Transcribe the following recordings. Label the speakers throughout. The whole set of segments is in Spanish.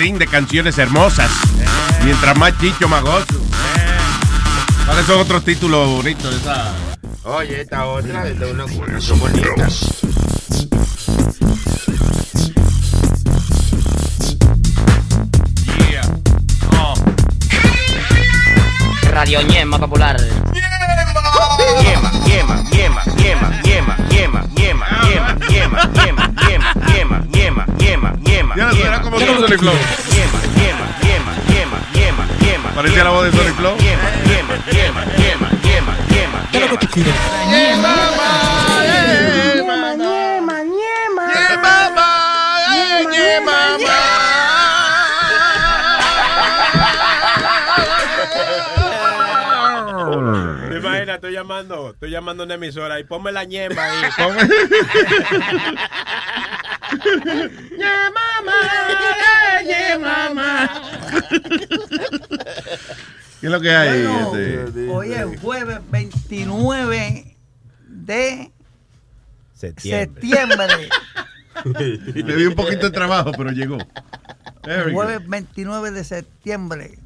Speaker 1: Jardín de canciones hermosas. Mientras más chicho, más gozo. ¿Cuáles son otros títulos bonitos de esa?
Speaker 2: Oye, esta otra es de una son bonitas.
Speaker 1: Yeah. Oh.
Speaker 3: Radio Ñema Popular.
Speaker 2: Yema, yema, yema, yema, yema, yema, yema, yema, yema, yema, yema, yema, yema, yema, yema,
Speaker 1: Ya, suena como Flow.
Speaker 2: Yema, yema, yema, yema, yema, yema.
Speaker 1: Parecía la voz de Sonic Flow.
Speaker 2: Yema, yema, yema, yema, yema, yema,
Speaker 4: ¿Qué es lo que tú quieres?
Speaker 5: Imagina, estoy llamando, estoy llamando a una emisora y ponme la ñema ahí.
Speaker 1: ¿Qué es lo que hay?
Speaker 6: Bueno,
Speaker 1: este?
Speaker 6: Hoy es jueves 29 de septiembre.
Speaker 1: Le di un poquito de trabajo, pero llegó.
Speaker 6: Jueves 29 de septiembre.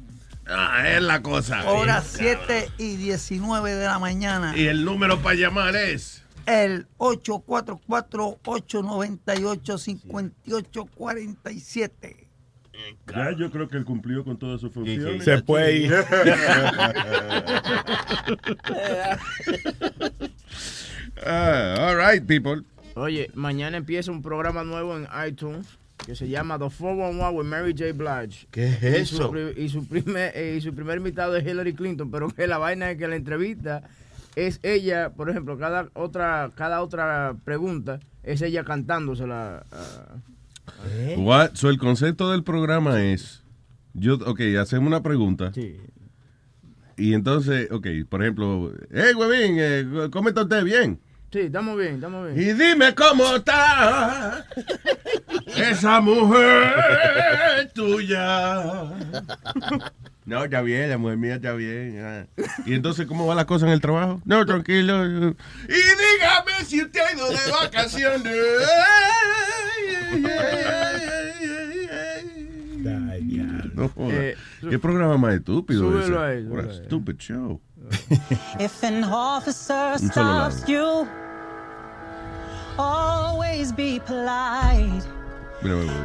Speaker 1: Ah, es la cosa.
Speaker 6: Hora 7 y 19 de la mañana.
Speaker 1: Y el número para llamar es.
Speaker 6: El 844-898-5847.
Speaker 7: Ya yo creo que él cumplió con todas sus funciones.
Speaker 5: Se puede ir.
Speaker 1: Ah, all right, people.
Speaker 8: Oye, mañana empieza un programa nuevo en iTunes que se llama The 411 with Mary J. Blige.
Speaker 2: ¿Qué es
Speaker 8: Y su
Speaker 2: eso?
Speaker 8: Y su, primer, eh, y su primer invitado es Hillary Clinton, pero que la vaina es que la entrevista es ella, por ejemplo, cada otra, cada otra pregunta es ella cantándosela. Ah,
Speaker 1: What? So, el concepto del programa es. Yo, ok, hacemos una pregunta.
Speaker 8: sí.
Speaker 1: Y entonces, ok, por ejemplo, hey, huevín, eh, ¿cómo está usted? Bien.
Speaker 8: Sí, estamos bien, estamos bien.
Speaker 1: Y dime cómo está esa mujer tuya. No, está bien, la mujer mía está bien. ah. Y entonces, ¿cómo va la cosa en el trabajo? No, tranquilo. Y dígame si usted ha ido de vacaciones. No.
Speaker 8: Eh,
Speaker 1: ¿Qué programa más estúpido
Speaker 8: súbelo
Speaker 1: ese?
Speaker 8: ahí,
Speaker 1: What a stupid show.
Speaker 9: If an officer stops you, always be polite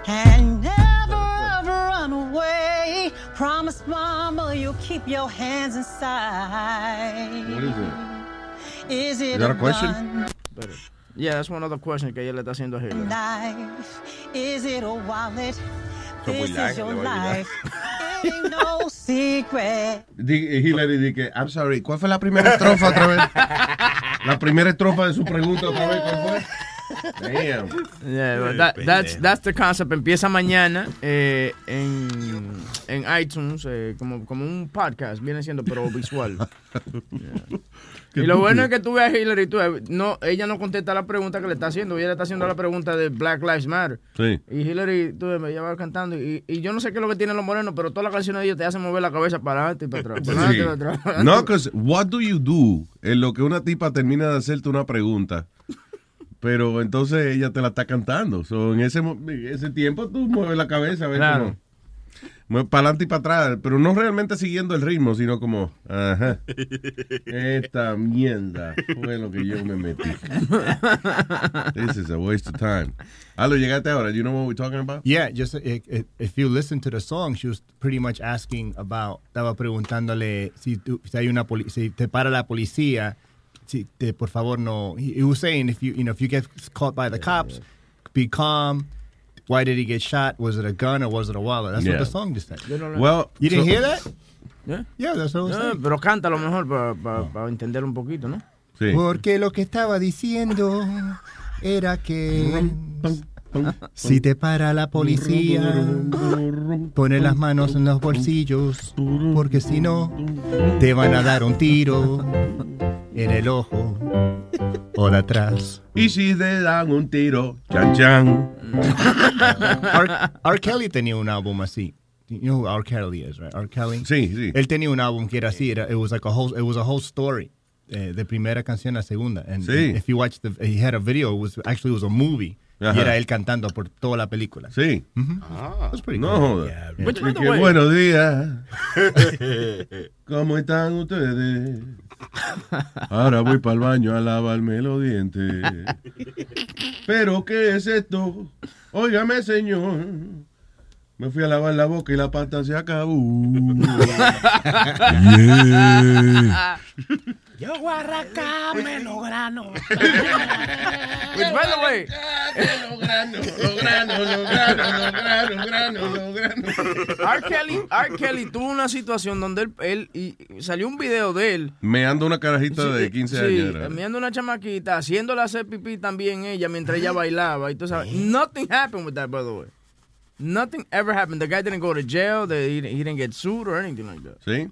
Speaker 9: and never run away. Promise, mama, you'll keep your hands inside.
Speaker 1: What is it?
Speaker 9: Is it
Speaker 1: Is that a question?
Speaker 8: yeah, that's one other question que ella le está haciendo a Hillary.
Speaker 9: knife? Is it a wallet?
Speaker 2: So
Speaker 9: This is your life. Ain't no secret.
Speaker 1: Eh, Hillary dice, I'm sorry, ¿cuál fue la primera estrofa otra vez? La primera estrofa de su pregunta otra vez, ¿cuál fue? Damn.
Speaker 8: Yeah, but that, that's, that's the concept. Empieza mañana eh, en, en iTunes eh, como, como un podcast, viene siendo, pero visual. Y lo bueno es que tú veas a Hillary, tú, ves, no, ella no contesta la pregunta que le está haciendo, ella le está haciendo la pregunta de Black Lives Matter.
Speaker 1: Sí.
Speaker 8: Y Hillary, tú ves, ella va cantando. Y, y yo no sé qué es lo que tienen los morenos, pero todas las canciones de ellos te hacen mover la cabeza para adelante y para atrás. Para adelante
Speaker 1: Sí.
Speaker 8: y para atrás.
Speaker 1: No, because what do you do en lo que una tipa termina de hacerte una pregunta, pero entonces ella te la está cantando. So, en ese, ese tiempo tú mueves la cabeza, a ver
Speaker 8: Claro.
Speaker 1: cómo- mueves para adelante y para atrás, pero no realmente siguiendo el ritmo, sino como, ajá, esta mierda fue lo que yo me metí. This is a waste of time. Aldo, llegaste ahora. You know what we're talking about?
Speaker 10: Yeah, just uh, if, if you listen to the song, she was pretty much asking about, estaba preguntándole si, tú- si hay una poli- si te para la policía, por favor no. He, he was saying if you you know if you get caught by the cops, be calm. Why did he get shot? Was it a gun or was it a wallet? That's
Speaker 1: Yeah.
Speaker 10: what the song just said.
Speaker 8: Yo no la-
Speaker 1: Well,
Speaker 10: you didn't
Speaker 1: so-
Speaker 10: hear that?
Speaker 8: Yeah.
Speaker 10: Yeah, that's what I was
Speaker 8: No,
Speaker 10: saying.
Speaker 8: pero canta a lo mejor para entender un poquito, ¿no?
Speaker 1: Sí.
Speaker 10: Porque lo que estaba diciendo era que Si te para la policía, pone las manos en los bolsillos, porque si no, te van a dar un tiro en el ojo de atrás.
Speaker 1: Y si te dan un tiro, chan chan.
Speaker 10: R. R. Kelly tenía un álbum así. You know who R. Kelly is, right? R. Kelly.
Speaker 1: Sí, sí.
Speaker 10: Él tenía un álbum que era así. Era, it was like a whole, it was a whole story. eh, de primera canción a segunda. And
Speaker 1: Sí.
Speaker 10: if you watch the, he had a video. It was actually it was a movie.
Speaker 1: Ajá.
Speaker 10: Y era él cantando por toda la película.
Speaker 1: Sí.
Speaker 10: That's pretty
Speaker 1: No
Speaker 10: cool.
Speaker 1: joda.
Speaker 10: Yeah.
Speaker 1: Que buenos días. ¿Cómo están ustedes? Ahora voy para el baño a lavarme los dientes. ¿Pero qué es esto? Óigame, señor. Me fui a lavar la boca y la pasta se acabó. Yeah.
Speaker 3: Yo voy a arrancarme los granos.
Speaker 8: Which, by the way,
Speaker 1: granos, los granos, los granos.
Speaker 8: R. Kelly, R. Kelly tuvo una situación donde él, él- y salió un video de él.
Speaker 1: Me ando una carajita de 15
Speaker 8: sí,
Speaker 1: años. era.
Speaker 8: mirando una chamaquita, haciéndola hacer pipí también ella mientras ella bailaba. Y tú sabes, nothing happened with that, by the way. Nothing ever happened. The guy didn't go to jail. They, he, he didn't get sued or anything like that.
Speaker 1: Sí.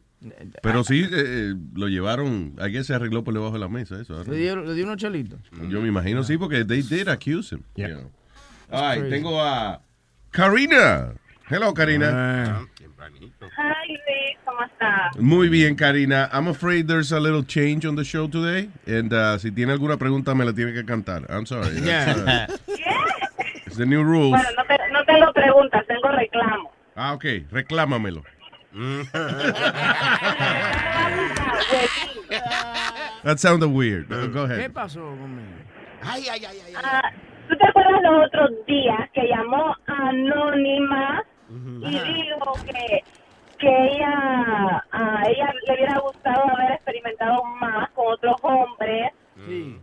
Speaker 1: Pero sí, eh, eh, lo llevaron, alguien se arregló por debajo de la mesa, eso.
Speaker 8: Le dio, le dio unos chelitos.
Speaker 1: Yo me imagino, sí, porque they did accuse him. you know. Ay,
Speaker 8: crazy.
Speaker 1: tengo a Karina. Hello, Karina.
Speaker 11: Hi, Luis, ¿cómo estás?
Speaker 1: Muy bien, Karina. I'm afraid there's a little change on the show today. And uh, si tiene alguna pregunta, me la tiene que cantar. I'm sorry. That's, uh, it's the new rules.
Speaker 11: Bueno, no, te- no tengo preguntas, tengo reclamos.
Speaker 1: Ah, ok. Reclámamelo. That sounded weird. Go
Speaker 8: ¿Qué
Speaker 1: ahead.
Speaker 8: pasó conmigo?
Speaker 3: Ay, ay, ay, ay.
Speaker 11: Ah, ¿Tú te acuerdas los otros días que llamó Anónima y dijo que, que ella, a ella le hubiera gustado haber experimentado más con otros hombres?
Speaker 8: Sí.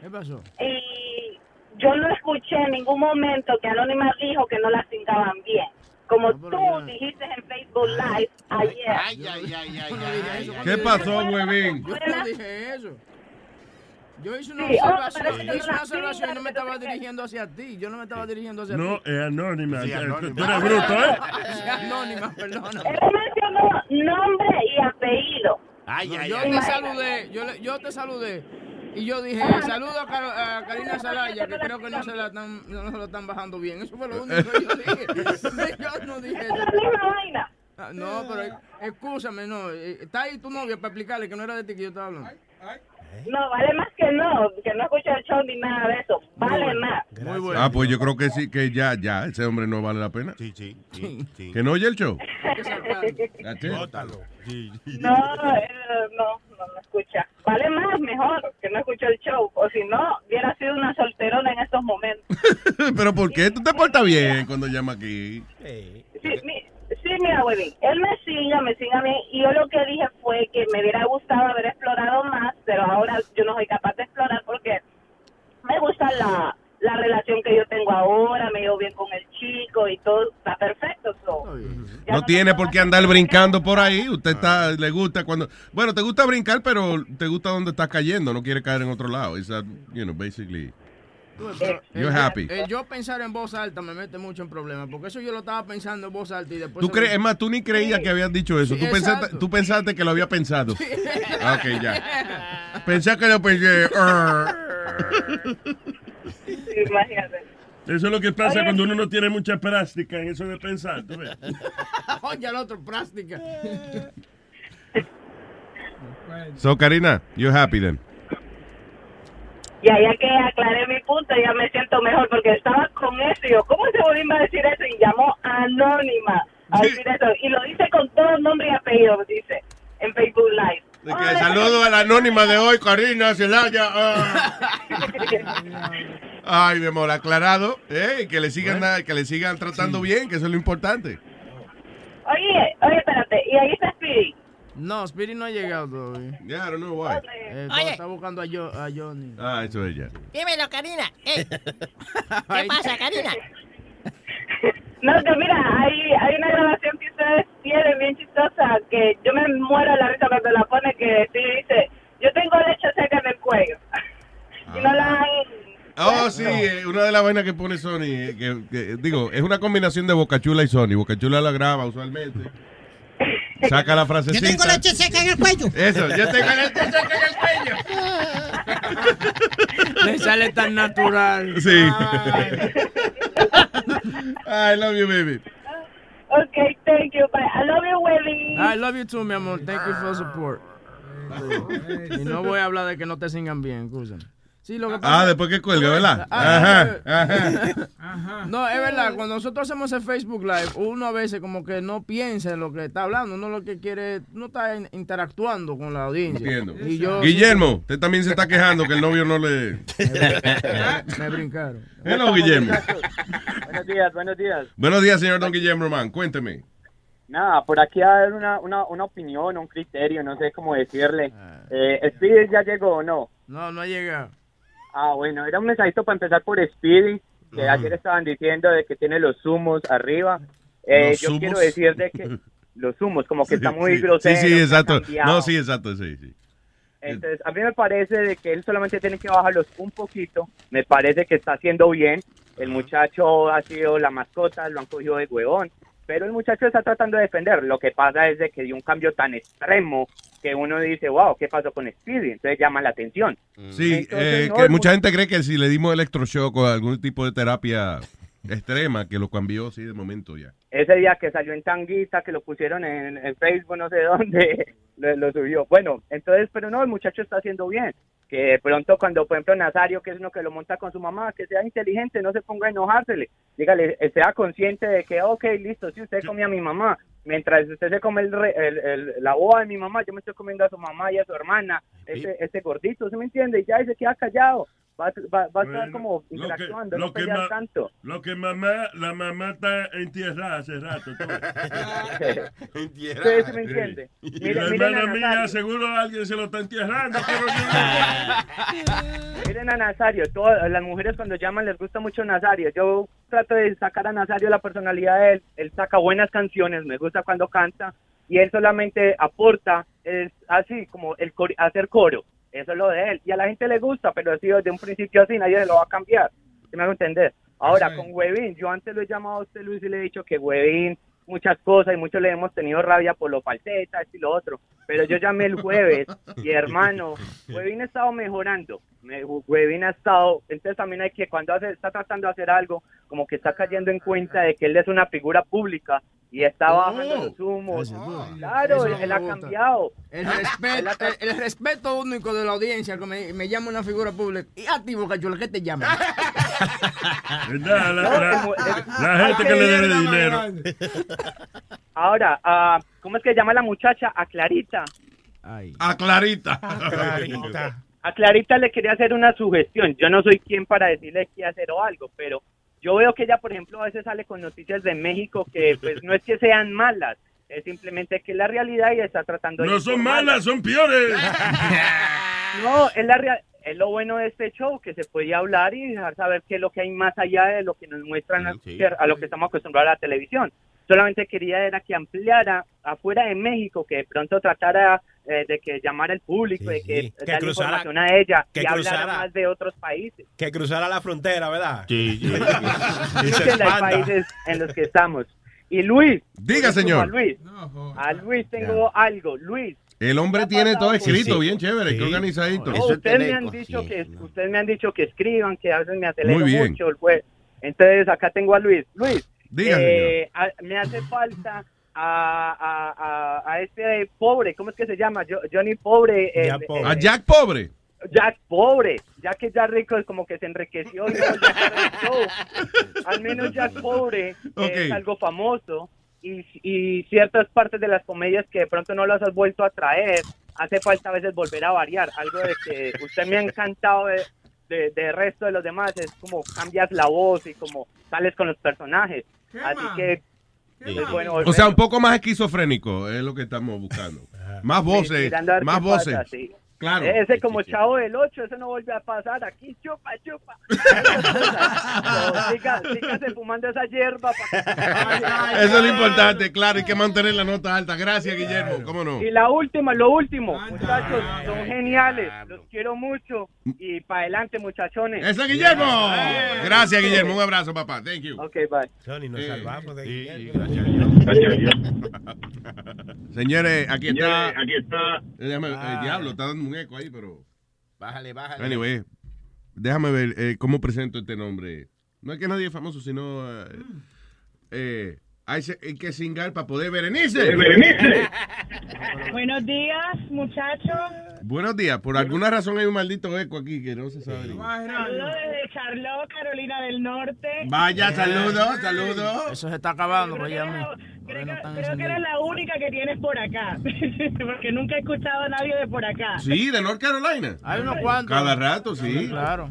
Speaker 8: ¿Qué pasó?
Speaker 11: Y yo no escuché en ningún momento que Anónima dijo que no la cingaban bien. Como tú dijiste en Facebook Live ayer.
Speaker 3: Ay, ay, ay, ay, ay.
Speaker 1: ¿Qué pasó, huevín?
Speaker 8: Yo no dije eso. Yo hice una
Speaker 11: Sí, oh,
Speaker 8: observación,
Speaker 11: es
Speaker 8: yo hice
Speaker 11: no
Speaker 8: una observación y no me estaba dirigiendo hacia ti. Yo no me estaba dirigiendo hacia
Speaker 7: No,
Speaker 8: ti.
Speaker 7: es anónima.
Speaker 3: Sí,
Speaker 7: Tú-
Speaker 3: anónima.
Speaker 7: Tú eres bruto, ¿eh?
Speaker 8: Sí, anónima, perdona.
Speaker 11: Él mencionó nombre y apellido.
Speaker 3: Ay,
Speaker 8: No,
Speaker 3: ay,
Speaker 8: yo
Speaker 3: ay.
Speaker 8: te saludé, yo, le- yo te saludé y yo dije, saludo a, Car- a Karina Salaya, que creo que no se, la están, no se lo están bajando bien. Eso fue lo único que yo dije. Yo no dije
Speaker 11: Es la
Speaker 8: eso.
Speaker 11: misma vaina.
Speaker 8: Ah, No, pero eh, escúchame, no. eh, Está ahí tu novia para explicarle que no era de ti que yo estaba hablando.
Speaker 11: No, vale más que no, que no escucho el show ni nada de eso. Vale más.
Speaker 8: Muy bueno.
Speaker 1: Ah, pues yo creo que sí, que ya, ya, ese hombre no vale la pena.
Speaker 3: Sí, sí, sí, sí.
Speaker 1: Que no oye el show.
Speaker 3: Bótalo. Sí.
Speaker 11: No, eh, no, no, no escucha. Vale más, mejor que no escucho el show. O si no, hubiera sido una solterona en estos momentos.
Speaker 1: Pero ¿por qué tú te portas bien cuando llama aquí?
Speaker 11: Sí, mi, sí mira, Webin, él me siga, me siga a mí. Y yo lo que dije fue que me hubiera gustado haber explorado más, pero ahora yo no soy capaz de explorar porque me gusta la, la relación que yo tengo ahora, me llevo bien con el chico y todo está perfecto. so,
Speaker 1: No tiene por qué andar brincando por ahí. Usted está, le gusta cuando, bueno, te gusta brincar, pero te gusta donde estás cayendo. No quiere caer en otro lado. It's that, you know, basically.
Speaker 8: Pero
Speaker 1: You're
Speaker 8: el-
Speaker 1: happy.
Speaker 8: el yo pensar en voz alta me mete mucho en problemas, porque eso yo lo estaba pensando en voz alta y después...
Speaker 1: Tú crees,
Speaker 8: me-
Speaker 1: es más, tú ni creías que habías dicho eso.
Speaker 8: Sí,
Speaker 1: tú, pensaste, tú pensaste que lo había pensado. Ah, Ok, ya. Pensé que lo pensé.
Speaker 11: Sí, imagínate.
Speaker 7: Eso es lo que pasa
Speaker 11: Oye.
Speaker 7: cuando uno no tiene mucha práctica en eso de pensar. ¿tú ves?
Speaker 8: Oye, el otro, plástica.
Speaker 1: So, Karina, you're happy then.
Speaker 11: Ya, ya que aclaré mi punto, ya me siento mejor porque estaba con eso. Y yo, ¿cómo se volvió a decir eso? Y llamó anónima a decir eso. Y lo dice con todo nombre y apellido, dice, en Facebook Live.
Speaker 1: De que saludo a la anónima de hoy, Karina Celaya. ah. Ay, mi amor, aclarado. Eh, que le sigan, que le sigan tratando bien, que eso es lo importante.
Speaker 11: Oye, oye, espérate. Y ahí está Speedy.
Speaker 8: No, Spirit no ha llegado todavía.
Speaker 1: Yeah, I don't know why.
Speaker 8: Eh,
Speaker 3: Oye.
Speaker 8: Está buscando a, Jo- a Johnny.
Speaker 1: Ah, eso es ella.
Speaker 3: Dímelo, Karina. Eh, ¿Qué pasa, Karina?
Speaker 11: No, que mira, hay, hay una grabación que ustedes tienen bien chistosa que yo me muero la risa cuando la pone que sí dice, yo tengo leche seca en el cuello. y no la han...
Speaker 1: Oh, sí, eh, una de las vainas que pone Sony, eh, que, que- digo, es una combinación de Bocachula y Sony. Bocachula la graba usualmente. Saca la
Speaker 3: Yo
Speaker 1: frasecita.
Speaker 3: tengo leche seca en el cuello.
Speaker 1: Eso, yo tengo leche seca en el cuello.
Speaker 8: Le sale tan natural.
Speaker 1: Sí. I love you, baby.
Speaker 11: Okay, thank you. Bye. I love you, Webby.
Speaker 8: I love you too, mi amor. Thank you for support. Y no voy a hablar de que no te singan bien, escúchame. Sí, lo que pasa
Speaker 1: Ah, después que cuelga, ¿verdad?
Speaker 8: Ah,
Speaker 1: Ajá, ajá.
Speaker 8: No, es verdad, cuando nosotros hacemos el Facebook Live, uno a veces como que no piensa en lo que está hablando, uno lo que quiere, no está in- interactuando con la audiencia.
Speaker 1: Entiendo.
Speaker 8: Y yo,
Speaker 1: Guillermo, usted también se está quejando que el novio no le...
Speaker 8: Me brincaron.
Speaker 1: Hello, Guillermo.
Speaker 12: Buenos días, buenos días.
Speaker 1: Buenos días, señor Don Guillermo Román. Cuénteme.
Speaker 12: Nada, por aquí a dar una, una, una opinión, un criterio, no sé cómo decirle. Eh, ¿Speedy ya llegó o no?
Speaker 8: No, no ha llegado.
Speaker 12: Ah, bueno, era un mensajito para empezar por Speedy, que
Speaker 8: Ajá.
Speaker 12: ayer estaban diciendo de que tiene los zumos arriba. Eh,
Speaker 1: ¿Los
Speaker 12: yo quiero decir de que los zumos, como que está muy
Speaker 1: sí,
Speaker 12: grosero.
Speaker 1: Sí, sí, exacto. No, sí, exacto, sí, sí.
Speaker 12: Entonces, a mí me parece de que él solamente tiene que bajarlos un poquito. Me parece que está haciendo bien. El muchacho ha sido la mascota, lo han cogido de huevón. Pero el muchacho está tratando de defender. Lo que pasa es de que dio un cambio tan extremo que uno dice, wow, ¿qué pasó con Speedy? Entonces llama la atención.
Speaker 1: Sí,
Speaker 12: Entonces,
Speaker 1: eh,
Speaker 12: no,
Speaker 1: que mucha gente cree que si le dimos electroshock o algún tipo de terapia extrema, que lo cambió así de momento ya.
Speaker 12: ese día que salió en Tanguita, que lo pusieron en, en Facebook, no sé dónde, lo, lo subió. Bueno, entonces, pero no, el muchacho está haciendo bien. Que de pronto cuando, por ejemplo, Nazario, que es uno que lo monta con su mamá, que sea inteligente, no se ponga a enojársele. Dígale, sea consciente de que, ok, listo, si usted come a mi mamá, mientras usted se come el, el- el- la boda de mi mamá, yo me estoy comiendo a su mamá y a su hermana, ese, ese gordito, ¿se me entiende? Y ya y se queda callado. Va, va, va a estar como
Speaker 7: Lo que,
Speaker 12: interactuando,
Speaker 7: lo
Speaker 12: no
Speaker 7: que
Speaker 12: tanto.
Speaker 7: lo que mamá, la mamá está entierrada hace rato. ves.
Speaker 12: Ustedes me entienden.
Speaker 7: Y
Speaker 12: Mire-
Speaker 7: la
Speaker 12: miren a
Speaker 7: hermana mía seguro alguien se lo está enterrando. Pero
Speaker 12: Miren a Nazario, todas las mujeres cuando llaman les gusta mucho Nazario. Yo trato de sacar a Nazario la personalidad de él. Él saca buenas canciones, me gusta cuando canta y él solamente aporta, es así como el cor- hacer coro. Eso es lo de él. Y a la gente le gusta, pero sido desde un principio así, nadie se lo va a cambiar. ¿Sí me hago entender? Ahora, con Webin, yo antes lo he llamado a usted, Luis, y le he dicho que Webin, muchas cosas, y muchos le hemos tenido rabia por lo falseta, esto y lo otro. Pero yo llamé el jueves, y hermano, Webin ha estado mejorando. Me- Webin ha estado, entonces también hay que, cuando hace, está tratando de hacer algo, como que está cayendo en cuenta de que él es una figura pública y está bajando los humos. Claro, él, ha cambiado.
Speaker 8: El respeto, el, el respeto único de la audiencia que me, me llama una figura pública. Y a ti, Boca Chula, ¿qué te llama?
Speaker 7: ¿Verdad? La, la- la gente que le debe dinero.
Speaker 12: Ahora, ah, ¿cómo es que llama la muchacha? A Clarita.
Speaker 1: A Clarita.
Speaker 12: A Clarita le quería hacer una sugestión. Yo no soy quien para decirle qué hacer o algo, pero yo veo que ella, por ejemplo, a veces sale con noticias de México que pues no es que sean malas, es simplemente que es la realidad y está tratando de
Speaker 7: No son malas, son peores.
Speaker 12: No, es la real- es lo bueno de este show, que se puede hablar y dejar saber qué es lo que hay más allá de lo que nos muestran a- a lo que estamos acostumbrados a la televisión. Solamente quería era que ampliara afuera de México, que de pronto tratara eh, de que llamara al público, de que,
Speaker 5: que
Speaker 12: dar
Speaker 5: cruzara-
Speaker 12: información a ella
Speaker 5: que
Speaker 12: y hablara
Speaker 5: cruzara.
Speaker 12: más de otros países.
Speaker 5: Que cruzara la frontera, ¿verdad?
Speaker 1: Sí,
Speaker 5: y se
Speaker 12: Escuchen los países en los que estamos. Y Luis.
Speaker 1: Diga, señor.
Speaker 12: A Luis, a Luis tengo algo. Luis,
Speaker 1: El hombre tiene todo escrito,
Speaker 12: Sí.
Speaker 1: bien chévere, qué organizadito.
Speaker 12: No, ustedes me han dicho que ustedes me han dicho que escriban, que a veces me acelero
Speaker 1: Muy bien.
Speaker 12: mucho el jue- Entonces acá tengo a Luis. Luis, Eh, a- me hace falta a, a, a, a este pobre, ¿cómo es que se llama? Jo- Johnny Pobre. el- el-
Speaker 1: A Jack Pobre.
Speaker 12: Jack Pobre, ya que ya rico es como que se enriqueció y no. Al menos Jack Pobre
Speaker 1: Ok.
Speaker 12: es algo famoso y, y ciertas partes de las comedias que de pronto no las has vuelto a traer, hace falta a veces volver a variar. Algo de que usted me ha encantado de, de, de resto de los demás es como cambias la voz y como sales con los personajes. Así que bueno
Speaker 1: O sea,
Speaker 12: volver.
Speaker 1: un poco más esquizofrénico es lo que estamos buscando. Más voces, más voces.
Speaker 12: pasa, sí.
Speaker 1: Claro.
Speaker 12: Ese como chavo del 8, eso no vuelve a pasar. Aquí chupa, chupa. No, siga- sígase fumando esa hierba.
Speaker 1: Eso es lo importante, claro, hay que mantener la nota alta. Gracias, Guillermo, ¿cómo no?
Speaker 12: Y la última, lo último, muchachos, son geniales, los quiero mucho y para adelante, muchachones.
Speaker 1: ¡Ese es Guillermo! Gracias, Guillermo, un abrazo, papá. Thank you.
Speaker 12: Ok, bye.
Speaker 5: Sony, nos
Speaker 1: Eh,
Speaker 5: salvamos de
Speaker 1: Señores, aquí está.
Speaker 5: aquí está.
Speaker 1: Déjame, el diablo, está dando un eco ahí, pero.
Speaker 8: Bájale, bájale.
Speaker 1: Anyway, déjame ver eh, cómo presento este nombre. No es que nadie es famoso, sino. eh, eh, hay, que singar para poder Berenice.
Speaker 13: Buenos días, muchachos.
Speaker 1: Buenos días. Por alguna razón hay un maldito eco aquí que no se sabe.
Speaker 13: Saludos desde Charlotte, Carolina del Norte.
Speaker 1: Vaya, saludos, saludos.
Speaker 8: Eso se está acabando,
Speaker 13: Creo que Creo,
Speaker 8: están
Speaker 13: creo que
Speaker 8: encendidos.
Speaker 13: eres la única que tienes por acá. Porque nunca he escuchado a nadie de por acá.
Speaker 1: Sí, de North Carolina.
Speaker 8: Hay unos cuantos.
Speaker 1: Cada rato, sí.
Speaker 8: Claro.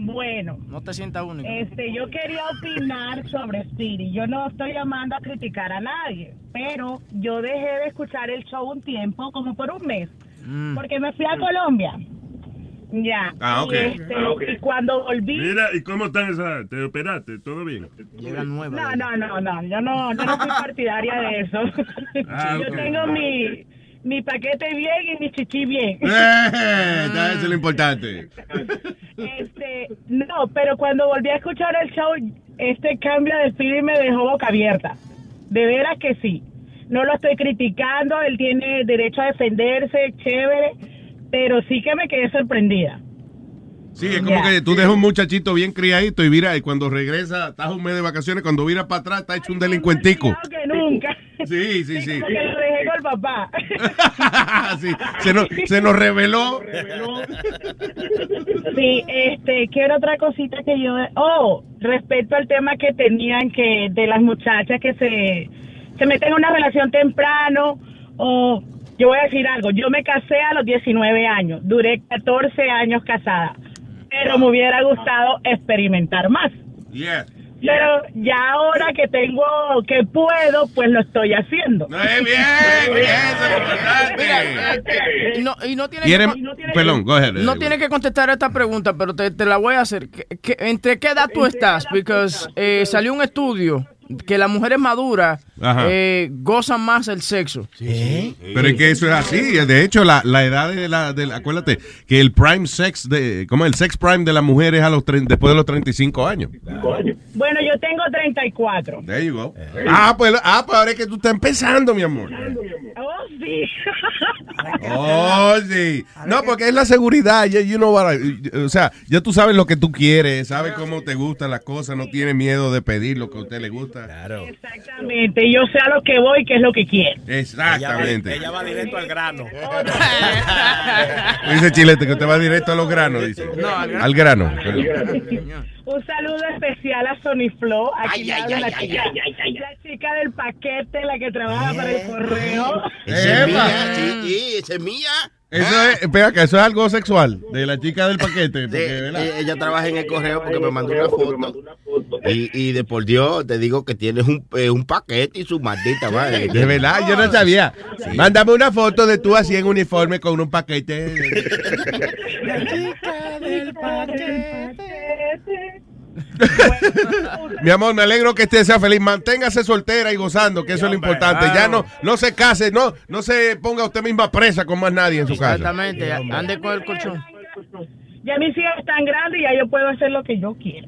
Speaker 13: Bueno,
Speaker 8: No te sientas único.
Speaker 13: este, yo quería opinar sobre Speedy. Yo no estoy llamando a criticar a nadie, pero yo dejé de escuchar el show un tiempo, como por un mes,
Speaker 8: Mm.
Speaker 13: porque me fui a Colombia. Ya.
Speaker 7: Ah, ok.
Speaker 13: Y, este,
Speaker 7: Ah, ok.
Speaker 13: y cuando volví.
Speaker 7: Mira, ¿y cómo están esas? ¿Te operaste? ¿Todo bien?
Speaker 8: Llega nueva.
Speaker 13: No, no, no, no, yo no, yo no soy partidaria de eso.
Speaker 7: Ah,
Speaker 13: yo tengo mi, mi paquete bien y mi chichi bien.
Speaker 1: Eh, Eso es lo importante.
Speaker 13: Este, no, pero cuando volví a escuchar el show, este cambio de Speedy me dejó boca abierta. De veras que sí. No lo estoy criticando, él tiene derecho a defenderse, chévere, pero sí que me quedé sorprendida.
Speaker 1: Sí, es como que tú dejas un muchachito bien criadito y mira, y cuando regresa, estás un mes de vacaciones, cuando vira para atrás, está hecho un delincuentico.
Speaker 13: Claro que nunca.
Speaker 1: Sí, sí, sí.
Speaker 13: Como que lo dejé con el papá.
Speaker 1: Sí, se, nos, se nos reveló.
Speaker 13: Sí, este, ¿qué era otra cosita que yo... Oh, respecto al tema que tenían que de las muchachas que se, se meten en una relación temprano o... Yo voy a decir algo, yo me casé a los 19 años, duré 14 años casada, pero me hubiera gustado experimentar más.
Speaker 1: Yeah.
Speaker 13: Pero ya ahora que tengo, que puedo, pues lo estoy haciendo.
Speaker 1: bien, bien,
Speaker 8: Y no, y no tiene
Speaker 1: Y eres-
Speaker 8: que, no tiene-
Speaker 1: perdón, go ahead.
Speaker 8: No tiene que contestar esta pregunta, pero te, te la voy a hacer. ¿Qué- qué- ¿Entre qué edad tú estás? Porque eh, salió un estudio que las mujeres maduras eh, gozan más el sexo.
Speaker 1: Pero es que eso es así. De hecho, la, la edad de la, de la- Acuérdate que el prime sex, de, como el sex prime de la mujer es a los tre- después de los 35 años.
Speaker 13: Bueno, yo tengo 34.
Speaker 1: There you go. Ah, pues, ah, pues ahora es que tú estás empezando, mi amor.
Speaker 13: Oh, sí.
Speaker 1: Oh, sí. No, porque es la seguridad. You, you know what I- o sea, ya tú sabes lo que tú quieres, sabes cómo te gustan las cosas, no tienes miedo de pedir lo que a usted le gusta. Claro.
Speaker 13: Exactamente, yo sé a lo que voy, que es lo que quiero.
Speaker 1: Exactamente.
Speaker 5: Ella va directo al grano.
Speaker 1: Dice Chilete que usted va directo a los granos, dice.
Speaker 13: No, al grano.
Speaker 1: al grano.
Speaker 13: Un saludo especial a Sony Flow. Aquí
Speaker 3: Ay,
Speaker 13: la,
Speaker 3: ay,
Speaker 13: chica,
Speaker 3: ay, ay, ay.
Speaker 13: la chica del paquete, la que trabaja para el correo.
Speaker 14: Esa es mía, sí, sí, esa es mía.
Speaker 1: Eso es, espera, que eso es algo sexual, de la chica del paquete.
Speaker 14: Sí, eh, ella trabaja en el correo porque me mandó una foto. Y, y de por Dios, te digo que tienes un, eh, un paquete y su maldita madre.
Speaker 1: De verdad, yo no sabía. Mándame una foto de tú así en uniforme con un paquete.
Speaker 13: La chica del paquete.
Speaker 1: Mi amor, me alegro que usted sea feliz. Manténgase soltera y gozando, que eso es lo importante. Ya no, no se case, no, no se ponga usted misma presa con más nadie en su casa.
Speaker 8: Exactamente, ande con el colchón.
Speaker 13: Ya mis hijas están grandes y ya yo puedo hacer lo que yo quiero.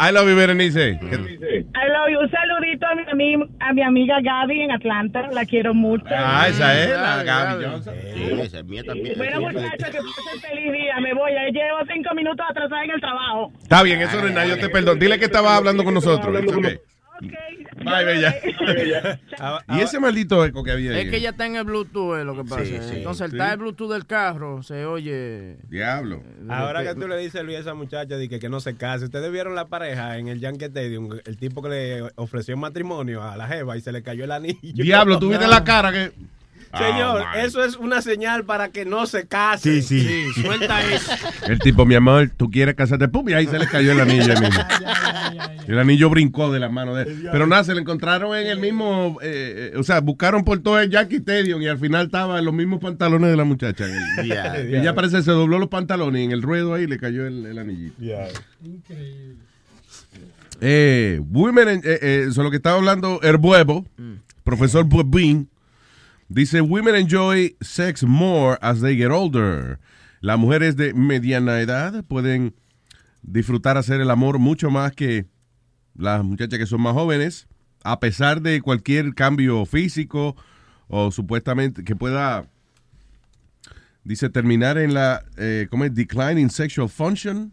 Speaker 1: I love you, Berenice.
Speaker 13: I love you. Un saludito a mi, a mi amiga Gaby en Atlanta. La quiero mucho.
Speaker 1: Ah, esa es la Gaby Johnson.
Speaker 14: Sí, esa es mía también.
Speaker 13: Bueno, muchachos, que pasen feliz día. Me voy. Ya llevo cinco minutos atrasada en el trabajo.
Speaker 1: Está bien, eso no es nada, yo te perdono. Dile que estabas hablando con nosotros. It's okay. Bye, bella. y ese maldito eco que había ahí.
Speaker 8: Es que ella está en el Bluetooth, es lo que pasa.
Speaker 1: Sí, sí.
Speaker 8: Entonces, el
Speaker 1: Sí.
Speaker 8: está el Bluetooth del carro, se oye.
Speaker 1: Diablo.
Speaker 5: Ahora que tú le dices, Luis, a esa muchacha de que, que no se case, ustedes vieron la pareja en el Yankee Stadium, el tipo que le ofreció matrimonio a la jeva y se le cayó el anillo.
Speaker 1: Diablo, tú viste la cara que.
Speaker 5: Señor,
Speaker 1: Oh, my.
Speaker 5: eso es una señal para que no se case.
Speaker 1: Sí, sí.
Speaker 5: suelta eso.
Speaker 1: El tipo, mi amor, tú quieres casarte, pum, y ahí se le cayó el anillo mismo. El anillo brincó de la mano de él. Pero nada, se le encontraron en el mismo, eh, eh, o sea, buscaron por todo el Jackie Stadium y al final estaba en los mismos pantalones de la muchacha.
Speaker 14: Ya.
Speaker 1: Ella parece que se dobló los pantalones y en el ruedo ahí le cayó el, el anillito. Eh, women, en- eh, eh, eso es lo que estaba hablando Herbuevo, profesor Buebin, dice, women enjoy sex more as they get older. Las mujeres de mediana edad pueden disfrutar hacer el amor mucho más que las muchachas que son más jóvenes, a pesar de cualquier cambio físico o supuestamente que pueda, dice, terminar en la, eh, ¿cómo es? Decline in sexual function.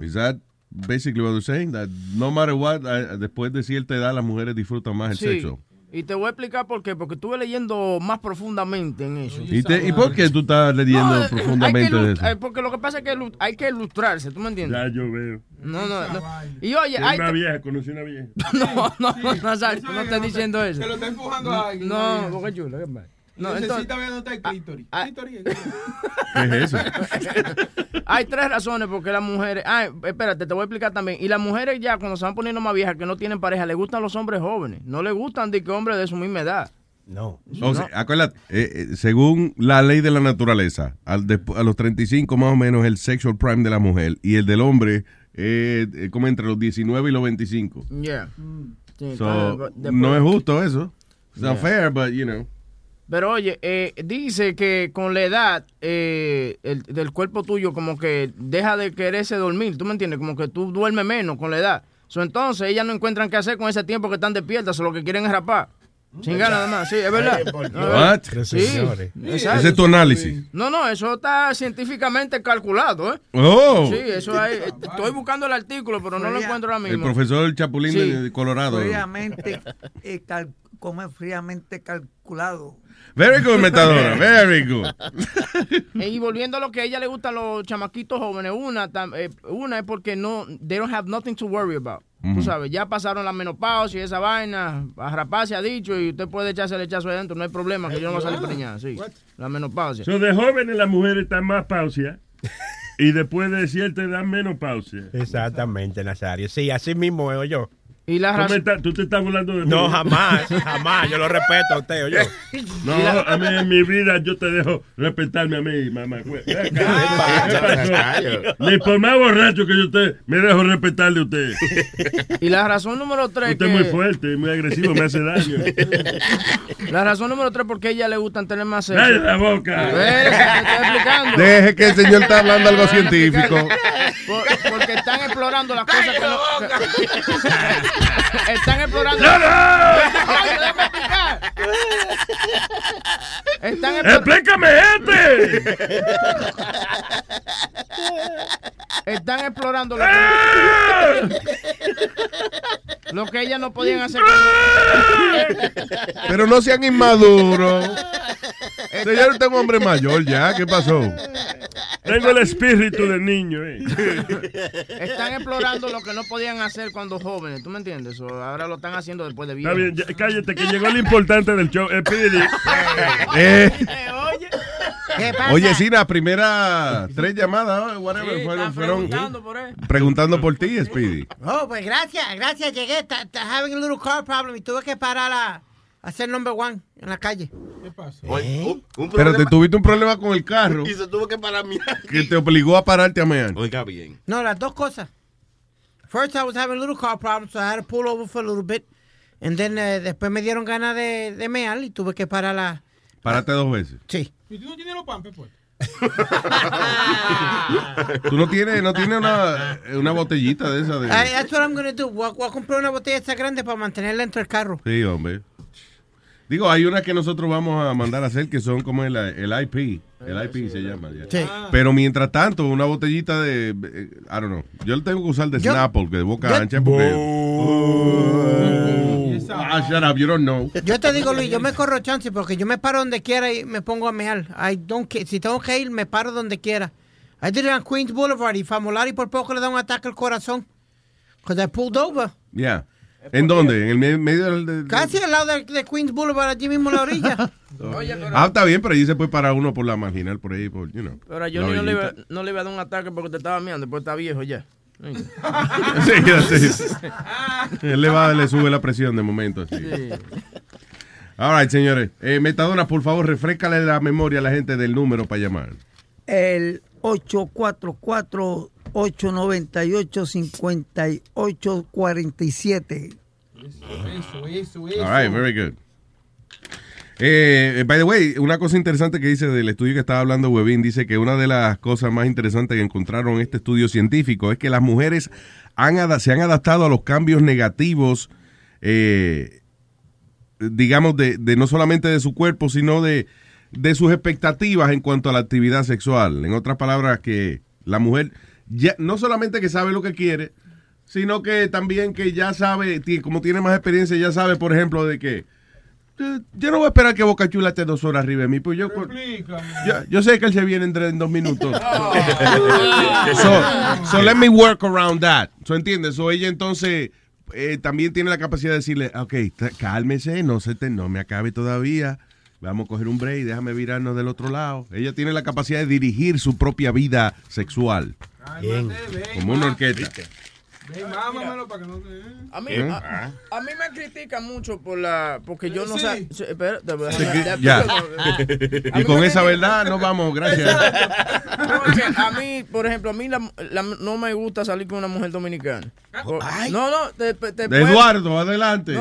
Speaker 1: Is that basically what you're saying? That no matter what, eh, después de cierta edad las mujeres disfrutan más el
Speaker 8: Sí.
Speaker 1: sexo.
Speaker 8: Y te voy a explicar por qué. Porque estuve leyendo más profundamente en eso.
Speaker 1: ¿Y, te- ¿Y por qué tú estás leyendo
Speaker 8: No,
Speaker 1: profundamente
Speaker 8: hay que
Speaker 1: de eso?
Speaker 8: eh, Porque lo que pasa es que hay que ilustrarse, ¿tú me entiendes?
Speaker 7: Ya yo veo.
Speaker 8: No, no, no. Y oye, hay
Speaker 7: una vieja, conocí una vieja.
Speaker 8: No, no, no, Nazario, no estás diciendo eso.
Speaker 4: Se lo está empujando a alguien.
Speaker 8: No, porque chulo, ¿qué pasa? No,
Speaker 4: Necesita
Speaker 8: entonces,
Speaker 4: ver dónde está el clítoris. Clítoris.
Speaker 1: ¿Qué es eso?
Speaker 8: hay tres razones por qué las mujeres. Ah, espérate, te voy a explicar también. Y las mujeres ya, cuando se van poniendo más viejas, que no tienen pareja, les gustan los hombres jóvenes. No les gustan de que hombres de su misma edad.
Speaker 5: No.
Speaker 1: O sea, acuérdate, eh, eh, según la ley de la naturaleza, al despu- a los 35 más o menos el sexual prime de la mujer y el del hombre eh, eh, como entre los 19 y los 25.
Speaker 8: Yeah. Sí,
Speaker 1: So, no es justo eso. It's
Speaker 8: Yeah.
Speaker 1: not fair, but you know.
Speaker 8: Pero oye, eh, dice que con la edad eh, el, del cuerpo tuyo como que deja de quererse dormir, ¿tú me entiendes? Como que tú duermes menos con la edad. So, entonces ellas no encuentran qué hacer con ese tiempo que están despiertas, o lo que quieren es rapar. Sin ganas nada más, sí, es verdad.
Speaker 1: What?
Speaker 8: Sí.
Speaker 1: Ese es tu análisis.
Speaker 8: No, no, eso está científicamente calculado, ¿eh?
Speaker 1: Oh.
Speaker 8: Sí, eso hay. Estoy buscando el artículo, pero no lo encuentro ahora
Speaker 1: El
Speaker 8: mismo.
Speaker 1: profesor Chapulín de-
Speaker 8: Sí.
Speaker 1: de Colorado.
Speaker 6: Fríamente, eh, cal- como es fríamente calculado.
Speaker 1: Very good, metadora. Very good.
Speaker 8: Y volviendo a lo que a ella le gustan los chamaquitos jóvenes, una, eh, una es porque no, they don't have nothing to worry about. Tú sabes, ya pasaron la menopausia y esa vaina, a se ha dicho y usted puede echarse el echazo adentro, no hay problema, que yo no voy a salir preñada, sí. La menopausia.
Speaker 7: So, de jóvenes las mujeres están más pausia y después de cierta edad menos pausia.
Speaker 5: Exactamente, Nazario. Sí, así mismo oye yo.
Speaker 8: Y la
Speaker 7: ¿Tú, te estás burlando de mí.
Speaker 5: No, jamás, jamás. Yo lo respeto a usted, oye.
Speaker 7: No, a mí en mi vida yo te dejo respetarme a mí, mamá. Ni por más borracho que yo esté, me dejo respetarle a usted.
Speaker 8: Y la razón número tres
Speaker 7: Usted
Speaker 8: que...
Speaker 7: es muy fuerte, muy agresivo, me hace daño.
Speaker 8: La razón número tres porque a ella le gustan tener más sexo.
Speaker 7: ¡Cállate la boca!
Speaker 8: Espérese, te.
Speaker 1: Deje que el señor está hablando algo científico.
Speaker 8: Por- porque están explorando las cosas que no... están explorando...
Speaker 7: ¡No, no!
Speaker 8: Déjame explicar. Están explorando...
Speaker 7: ¡Explícame este!
Speaker 8: Están explorando lo que, lo que ellas no podían hacer.
Speaker 1: Pero no sean inmaduros. Señor, usted es un hombre mayor ya. ¿Qué pasó?
Speaker 7: Tengo el espíritu del niño, eh.
Speaker 8: Están explorando lo que no podían hacer cuando jóvenes, ¿tú me entiendes? O ahora lo están haciendo después de
Speaker 7: Está
Speaker 8: viejo.
Speaker 7: bien, ya- cállate, que llegó el importante del show. Eh.
Speaker 1: Eh,
Speaker 3: ¿Qué pasa?
Speaker 1: oye, sí, las primeras tres llamadas, oh, whatever,
Speaker 3: Sí,
Speaker 1: fueron,
Speaker 3: están
Speaker 1: fueron
Speaker 3: preguntando por él.
Speaker 1: preguntando por ti, Speedy.
Speaker 3: Oh, pues gracias, gracias. Llegué, having a little car problem y tuve que parar a, a hacer number one en la calle. ¿Qué pasó?
Speaker 1: Pero te tuviste un problema con el carro
Speaker 14: Y se tuvo que parar mi
Speaker 1: que te obligó a pararte a mear.
Speaker 14: Oiga bien.
Speaker 3: No, las dos cosas. First, I was having a little car problem, so I had to pull over for a little bit. And then, eh, después me dieron ganas de, de mear y tuve que parar la...
Speaker 1: Parate dos veces.
Speaker 3: Sí.
Speaker 4: ¿Y tú no tienes los pampes, pues?
Speaker 1: Tú no tienes, no tienes una, una botellita de esa de.
Speaker 3: I- that's what I'm going to do. Voy a, voy a comprar una botella esta grande para mantenerla dentro del carro.
Speaker 1: Sí, hombre. Digo, hay unas que nosotros vamos a mandar a hacer que son como el, el IP. El IP se llama. ya.
Speaker 3: Sí.
Speaker 1: Pero mientras tanto, una botellita de. eh, I don't know. Yo lo tengo que usar de
Speaker 3: Yo-
Speaker 1: Snapple, que de boca
Speaker 3: yo-
Speaker 1: ancha. Porque. Ah, shut up, you don't know.
Speaker 3: Yo te digo, Luis, yo me corro chance porque yo me paro donde quiera y me pongo a mear. I don't ca- si tengo que ir, me paro donde quiera. I did it on Queens Boulevard y Famolari por poco le da un ataque al corazón. Because I pulled over.
Speaker 1: Yeah. ¿En dónde? ¿En el me- medio del...? del-
Speaker 3: Casi al lado de, de Queens Boulevard, allí mismo en la orilla.
Speaker 1: Ah, está bien, pero allí se puede parar uno por la marginal, por ahí, por, you know.
Speaker 8: Pero Johnny no le, iba,
Speaker 1: orillita.
Speaker 8: no le iba a dar un ataque porque te estaba mirando, después está viejo ya.
Speaker 1: Sí, así. Él le va, le sube la presión de momento. Así. All right, señores. Eh, Metadona, por favor, refrescale la memoria a la gente del número para llamar.
Speaker 6: El 844-898-5847.
Speaker 4: Eso, eso, eso.
Speaker 1: All right, very good. Eh, by the way, una cosa interesante que dice del estudio que estaba hablando Webin, dice que una de las cosas más interesantes que encontraron en este estudio científico es que las mujeres han se han adaptado a los cambios negativos, eh, digamos, de, de no solamente de su cuerpo, sino de, de sus expectativas en cuanto a la actividad sexual. En otras palabras, que la mujer ya no solamente que sabe lo que quiere, sino que también que ya sabe, como tiene más experiencia, ya sabe, por ejemplo, de que yo no voy a esperar que Boca Chula esté dos horas arriba de mí, pues yo, yo, yo sé que él se viene en, en dos minutos. so, so let me work around that. So, ¿entiendes? So, ella entonces eh, también tiene la capacidad de decirle, ok, cálmese, no se te, no me acabe todavía. Vamos a coger un break, déjame virarnos del otro lado. Ella tiene la capacidad de dirigir su propia vida sexual.
Speaker 4: Bien.
Speaker 1: Como una orquesta.
Speaker 4: Ven, mámamelo para que no te...
Speaker 8: A mí,
Speaker 1: ¿Eh?
Speaker 8: a, a mí me critican mucho por la, porque yo no
Speaker 4: Sí.
Speaker 8: sé. sí, espera, te voy a-
Speaker 1: Se
Speaker 8: ya-
Speaker 1: Y con esa
Speaker 8: critican-
Speaker 1: verdad nos vamos, gracias.
Speaker 8: No, es que a mí, por ejemplo, a mí la- la- no me gusta salir con una mujer dominicana. O- no, no, te,
Speaker 1: Eduardo, adelante.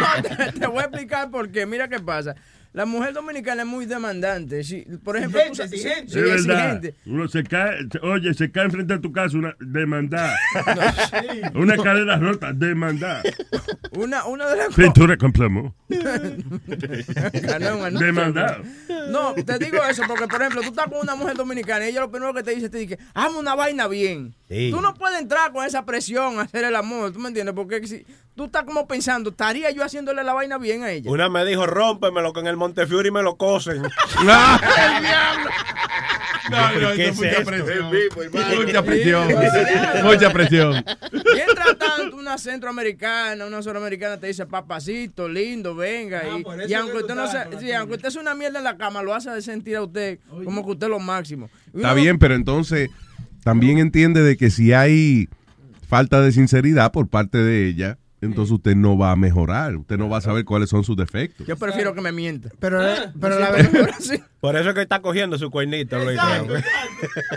Speaker 8: No, te, te voy a explicar por qué. Mira qué pasa. La mujer dominicana es muy demandante. Si, por ejemplo, tú sí,
Speaker 7: es verdad. Uno se cae, oye, se cae enfrente de tu casa una demandada. Una escalera rota, demandada.
Speaker 8: Una, una de las cosas.
Speaker 7: Pintura con plomo.
Speaker 8: Anuncio.
Speaker 7: Demandado.
Speaker 8: No, te digo eso porque, por ejemplo, tú estás con una mujer dominicana y ella lo primero que te dice te dice, hazme una vaina bien.
Speaker 5: Sí.
Speaker 8: Tú no puedes entrar con esa presión a hacer el amor, ¿tú me entiendes? Porque si tú estás como pensando, ¿estaría yo haciéndole la vaina bien a ella?
Speaker 5: Una me dijo, rómpemelo que en el Montefiori me lo cosen.
Speaker 1: No, no,
Speaker 5: ¿Qué
Speaker 1: eso
Speaker 5: es
Speaker 1: es mucha
Speaker 5: esto?
Speaker 1: presión. Mucha presión. Mucha presión.
Speaker 8: Mientras tanto, una centroamericana, una suramericana te dice, papacito, lindo, venga. y,
Speaker 4: por eso
Speaker 8: y aunque
Speaker 4: que
Speaker 8: usted no
Speaker 4: estás
Speaker 8: se,
Speaker 4: con la
Speaker 8: sí, aunque usted es una mierda en la cama, lo hace sentir a usted como que usted es lo máximo. Y
Speaker 1: Está bien, pero entonces también entiende de que si hay falta de sinceridad por parte de ella, entonces usted no va a mejorar. Usted no va a saber cuáles son sus defectos.
Speaker 8: Yo prefiero que me mienta.
Speaker 3: Pero,
Speaker 8: Ah,
Speaker 3: pero la verdad.
Speaker 5: Por eso es que está cogiendo su cuernito. Luis.